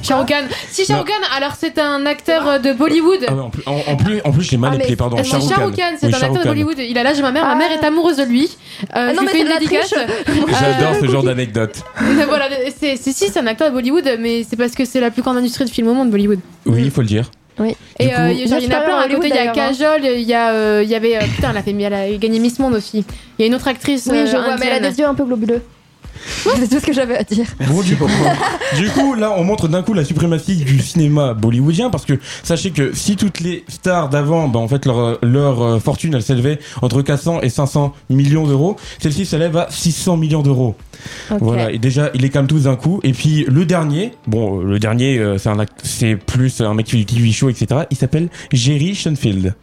Khan. Si Khan, alors c'est un acteur euh, de Bollywood. Ah ouais, en, plus, en, en plus, en plus, je l'ai mal Ah, mais- pardon. euh, Khan, c'est Oui, un Shah acteur de. Bollywood. Il a l'âge de ma mère, ma mère est amoureuse de lui. Euh, Ah je non, lui mais fais une dédicace. triche. J'adore Euh, ce genre d'anecdote. voilà, c'est si c'est un acteur de Bollywood, mais c'est parce que c'est la plus grande industrie de film au monde, Bollywood. Oui, il faut le dire. Oui. Et euh, il y a- genre, il y en a plein. À côté, il y a Kajol, il y a, euh, il y avait, euh, putain, elle a fait, elle a gagné Miss Monde aussi. Il y a une autre actrice. Oui, euh, je vois, mais elle a des yeux un peu globuleux. C'est tout ce que j'avais à dire. Bon, du coup, du coup, là, on montre d'un coup la suprématie du cinéma bollywoodien parce que sachez que si toutes les stars d'avant, bah, en fait, leur, leur euh, fortune, elle s'élevait entre 400 et 500 millions d'euros, celle-ci s'élève à 600 millions d'euros. Voilà, et déjà, il les calme tous d'un coup. Et puis, le dernier, bon, euh, le dernier, euh, c'est un c'est plus un mec qui fait du TV show, etc. Il s'appelle Jerry Schoenfield.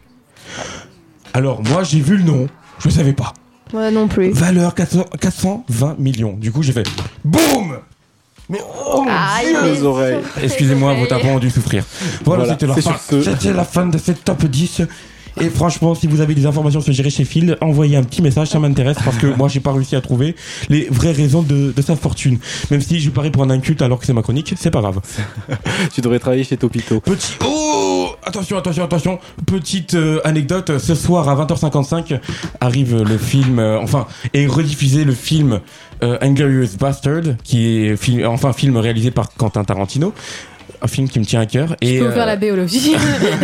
Alors, moi, j'ai vu le nom, je ne savais pas. Ouais, non plus. Valeur 400 420 millions. Du coup, j'ai fait BOUM Mais oh mon Aïe, Dieu mais Les oreilles. Excusez-moi, vos tapons ont dû souffrir. Voilà, Voilà, c'était la, c'est fin- sur ce. c'était la fin de cette top 10. Et franchement, si vous avez des informations sur Jerry Sheffield, envoyez un petit message, ça m'intéresse parce que moi, j'ai pas réussi à trouver les vraies raisons de, de sa fortune. Même si je parie pour un inculte alors que c'est ma chronique, c'est pas grave. Tu devrais travailler chez Topito. Petit. Oh Attention, attention, attention. Petite euh, anecdote. Ce soir à 20h55 arrive le film, euh, enfin, est rediffusé le film euh, Inglourious Bastard, qui est film, enfin film réalisé par Quentin Tarantino. Un film qui me tient à cœur. Je Et, peux euh, ouvrir la aussi.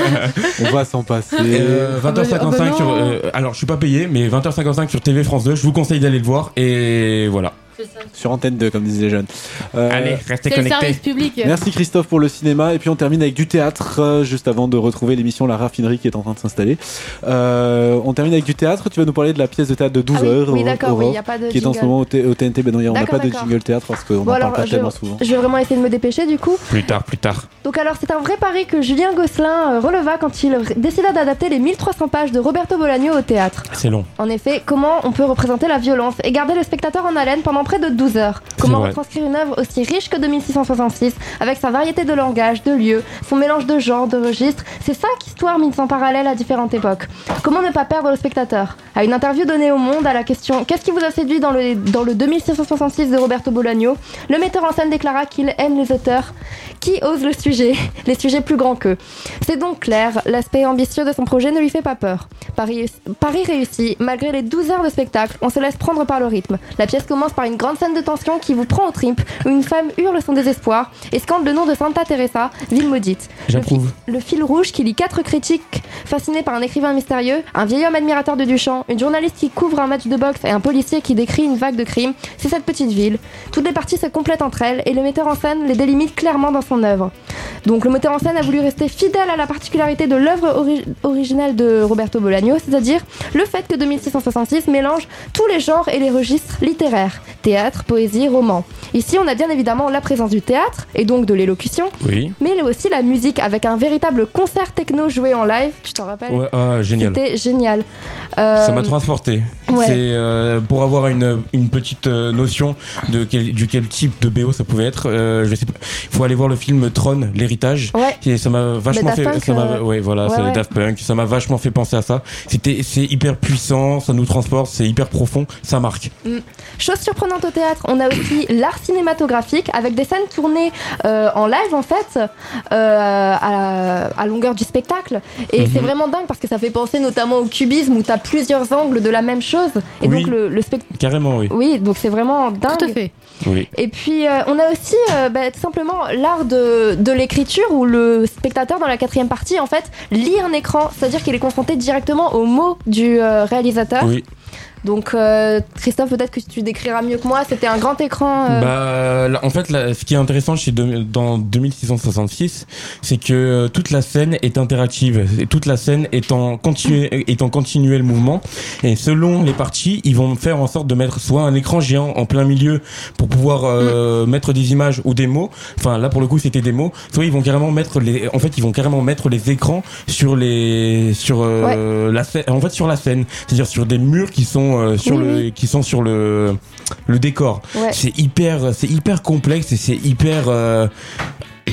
On va s'en passer. euh, 20h55 Ah bah sur. euh, alors, je suis pas payé, mais 20h55 sur TV France 2. Je vous conseille d'aller le voir. Et voilà. Sur Antenne 2, comme disaient les jeunes. Euh, Allez, restez le connectés. service public. Merci Christophe pour le cinéma. Et puis on termine avec du théâtre, euh, juste avant de retrouver l'émission La Raffinerie qui est en train de s'installer. Euh, on termine avec du théâtre. Tu vas nous parler de la pièce de théâtre de 12 Ah oui, heures, oui, d'accord, oui, y a pas de qui est en ce moment au, T- au TNT. Ben non, on n'a pas de jingle théâtre parce qu'on Bon, n'en alors, parle pas je, tellement souvent. je vais vraiment essayer de me dépêcher du coup. Plus tard, plus tard. Donc alors c'est un vrai pari que Julien Gosselin releva quand il décida d'adapter les 1300 pages de Roberto Bolaño au théâtre. C'est long. En effet, comment on peut représenter la violence et garder le spectateur en haleine pendant près de 12 heures Comment retranscrire une œuvre aussi riche que 2666, avec sa variété de langage, de lieux, son mélange de genres, de registres? C'est cinq histoires mises en parallèle à différentes époques. Comment ne pas perdre le spectateur? À une interview donnée au Monde à la question Qu'est-ce qui vous a séduit dans le, dans le 2666 de Roberto Bolaño? Le metteur en scène déclara qu'il aime les auteurs qui osent le sujet, les sujets plus grands qu'eux. C'est donc clair, l'aspect ambitieux de son projet ne lui fait pas peur. Paris, Paris réussit, malgré les 12 heures de spectacle, on se laisse prendre par le rythme. La pièce commence par une grande scène de tension qui vous prend au tripes, où une femme hurle son désespoir et scande le nom de Santa Teresa, ville maudite. J'approuve. Le fil rouge qui lit quatre critiques fascinés par un écrivain mystérieux, un vieil homme admirateur de Duchamp, une journaliste qui couvre un match de boxe et un policier qui décrit une vague de crimes, c'est cette petite ville. Toutes les parties se complètent entre elles et le metteur en scène les délimite clairement dans son œuvre. Donc le metteur en scène a voulu rester fidèle à la particularité de l'œuvre ori- originelle de Roberto Bolaño, c'est-à-dire le fait que 2666 mélange tous les genres et les registres littéraires, théâtre, poésie, roman. Ici, on a bien évidemment la présence du théâtre et donc de l'élocution, Oui. mais aussi la musique avec un véritable concert techno joué en live. Tu t'en rappelles Ouais, ah, génial. C'était génial. Euh, Ça m'a transporté. ouais. C'est euh, pour avoir une, une petite euh, notion de quel, du quel type de BO ça pouvait être. euh, je sais pas. Il faut aller voir le film Tron, l'héritage. Ouais. Et ça m'a vachement fait. Daft ça Punk, m'a- euh, ouais, voilà, ouais. Daft Punk. Ça m'a vachement fait penser à ça. C'était, c'est hyper puissant, ça nous transporte, c'est hyper profond, ça marque. Mm. Chose surprenante au théâtre, on a aussi l'art cinématographique avec des scènes tournées euh, en live en fait, euh, à, à longueur du spectacle. Et Mhm. c'est vraiment dingue parce que ça fait penser notamment au cubisme où tu as plusieurs angles de la même chose. Et Oui. donc le, le spectacle. Carrément, oui. Oui, donc c'est vraiment dingue. Tout à fait. Oui. Et puis euh, on a aussi euh, bah, tout simplement l'art de, de l'écriture où le spectateur dans la quatrième partie en fait lit un écran, c'est-à-dire qu'il est confronté directement aux mots du euh, réalisateur. Oui. Donc euh, Christophe, peut-être que tu décriras mieux que moi. C'était un grand écran. euh, Bah, en fait, là, ce qui est intéressant chez dans 2666, c'est que euh, toute la scène est interactive. Et toute la scène est en, continu, est en continuel mouvement. Et selon les parties, ils vont faire en sorte de mettre soit un écran géant en plein milieu pour pouvoir euh, mettre des images ou des mots. Enfin, là, pour le coup, c'était des mots. Soit ils vont carrément mettre les, en fait, ils vont carrément mettre les écrans sur les, sur euh, la scène, en fait, sur la scène. C'est-à-dire sur des murs qui sont euh, sur Oui, le, oui. qui sont sur le, le décor. Ouais. C'est hyper, c'est hyper complexe et c'est hyper, euh,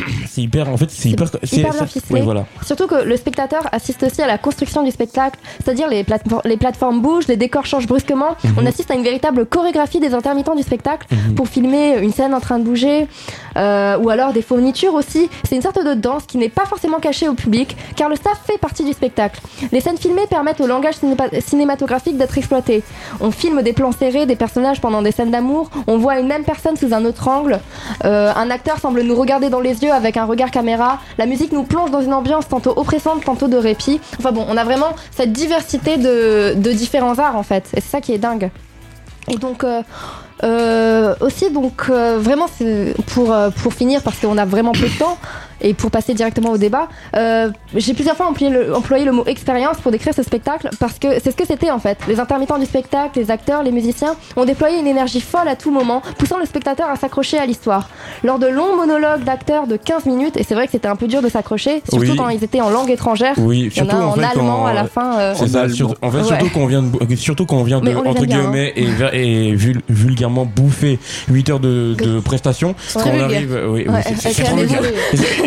c'est hyper, en fait, c'est hyper, c'est- hyper bien ça- ficelé. oui, voilà. Surtout que le spectateur assiste aussi à la construction du spectacle, c'est-à-dire les, platefor- les plateformes bougent, les décors changent brusquement. Mhm. On assiste à une véritable chorégraphie des intermittents du spectacle Mhm. pour filmer une scène en train de bouger, euh, ou alors des fournitures aussi. C'est une sorte de danse qui n'est pas forcément cachée au public, car le staff fait partie du spectacle. Les scènes filmées permettent au langage cinématographique d'être exploité. On filme des plans serrés des personnages pendant des scènes d'amour, on voit une même personne sous un autre angle, Euh, un acteur semble nous regarder dans les yeux avec un regard caméra, la musique nous plonge dans une ambiance tantôt oppressante, tantôt de répit. Enfin bon, on a vraiment cette diversité de, différents arts en fait, et c'est ça qui est dingue. Et donc euh, euh, aussi donc euh, vraiment pour pour finir parce qu'on a vraiment peu de temps et pour passer directement au débat, euh, j'ai plusieurs fois employé le, employé le mot expérience pour décrire ce spectacle parce que c'est ce que c'était en fait. Les intermittents du spectacle, les acteurs, les musiciens ont déployé une énergie folle à tout moment, poussant le spectateur à s'accrocher à l'histoire. Lors de longs monologues d'acteurs de 15 minutes, et c'est vrai que c'était un peu dur de s'accrocher, surtout Oui. quand ils étaient en langue étrangère. Oui, surtout en, en fait, allemand à la fin. euh, C'est ça, surtout- en fait, Ouais. surtout quand on vient de, surtout quand on vient de, entre bien, guillemets, et, ver- et vul- vulgairement bouffer 8 heures de, de prestations, C'est quand on arrive, oui, oui, Ouais, c'est- c'est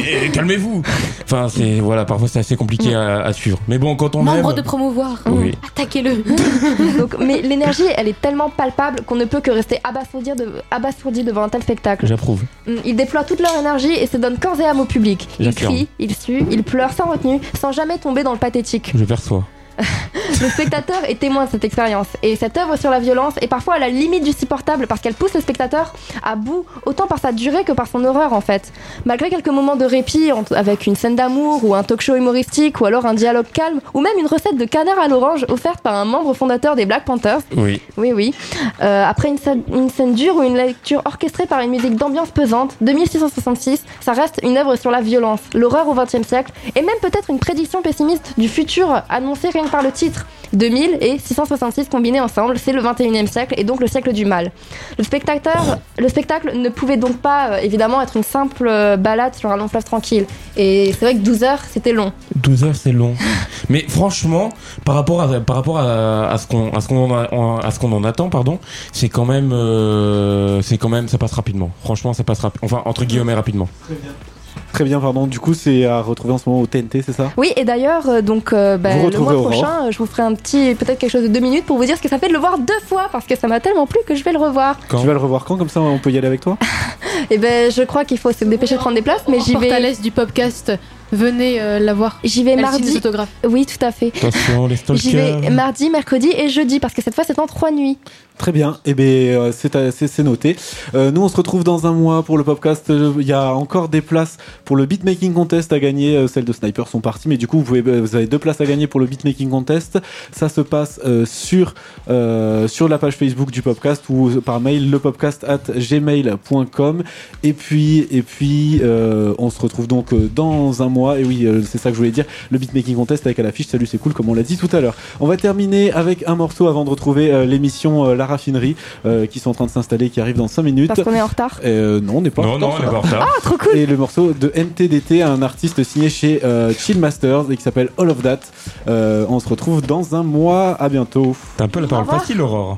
trop calmez-vous. Enfin, c'est, voilà, parfois c'est assez compliqué à, à suivre. Mais bon, quand on Membre aime. de promouvoir. Oui. Attaquez-le. Donc, mais l'énergie, elle est tellement palpable qu'on ne peut que rester abasourdi, de- abasourdi devant un tel spectacle. J'approuve. Mm, Ils déploient toute leur énergie et se donnent corps et âme au public. Ils crient, ils suent, ils pleurent sans retenue, sans jamais tomber dans le pathétique. Je perçois. Le spectateur est témoin de cette expérience et cette œuvre sur la violence est parfois à la limite du supportable parce qu'elle pousse le spectateur à bout autant par sa durée que par son horreur en fait. Malgré quelques moments de répit avec une scène d'amour ou un talk show humoristique ou alors un dialogue calme ou même une recette de canard à l'orange offerte par un membre fondateur des Black Panthers, Oui. oui, oui. Euh, après une scène, une scène dure ou une lecture orchestrée par une musique d'ambiance pesante, 2666, ça reste une œuvre sur la violence, l'horreur au XXe siècle, et même peut-être une prédiction pessimiste du futur annoncée rien par le titre. 2000 et 666 combinés ensemble, c'est le 21e siècle et donc le siècle du mal. Le spectateur, le spectacle ne pouvait donc pas euh, évidemment être une simple euh, balade sur un long fleuve tranquille. Et c'est vrai que 12 heures, c'était long. 12 heures, c'est long. Mais franchement, par rapport à, par rapport à, à ce qu'on, à ce qu'on en, a- à ce qu'on en attend, pardon, c'est quand même, euh, c'est quand même, ça passe rapidement. Franchement, ça passe rapidement. Enfin, entre guillemets, rapidement. Très bien, pardon. Du coup, c'est à retrouver en ce moment au TNT, c'est ça? Oui, et d'ailleurs, euh, donc euh, bah, le mois Aurore. prochain, euh, je vous ferai un petit, peut-être quelque chose de deux minutes pour vous dire ce que ça fait de le voir deux fois parce que ça m'a tellement plu que je vais le revoir. Tu vas le revoir quand? Comme ça, on peut y aller avec toi? Et ben, je crois qu'il faut se dépêcher de prendre des places, mais j'y vais. Portales du podcast, venez euh, la voir. J'y vais Elle signe mardi. des. Oui, tout à fait. Attention, les J'y vais mardi, mercredi et jeudi parce que cette fois c'est en trois nuits. Très bien, et bien euh, c'est à- c'est noté. Euh, nous on se retrouve dans un mois pour le podcast. Euh, Il y a encore des places pour le beatmaking contest à gagner. Euh, celles de Sniper sont parties, mais du coup vous, euh, avez deux places à gagner pour le beatmaking contest. Ça se passe euh, sur, euh, sur la page Facebook du podcast ou par mail lepopcast at gmail.com. Et puis, et puis euh, on se retrouve donc euh, dans un mois. Et oui, euh, c'est ça que je voulais dire. Le beatmaking contest avec à l'affiche. Salut, c'est cool comme on l'a dit tout à l'heure. On va terminer avec un morceau avant de retrouver euh, l'émission euh, La Raffinerie euh, qui sont en train de s'installer, qui arrive dans 5 minutes. Parce qu'on est en retard. Euh, non, on n'est pas Non, non, pas en retard. Ah, trop cool Et le morceau de MTDT, un artiste signé chez euh, Chill Masters et qui s'appelle All of That. Euh, on se retrouve dans un mois. À bientôt. T'as un peu la parole facile, Aurore.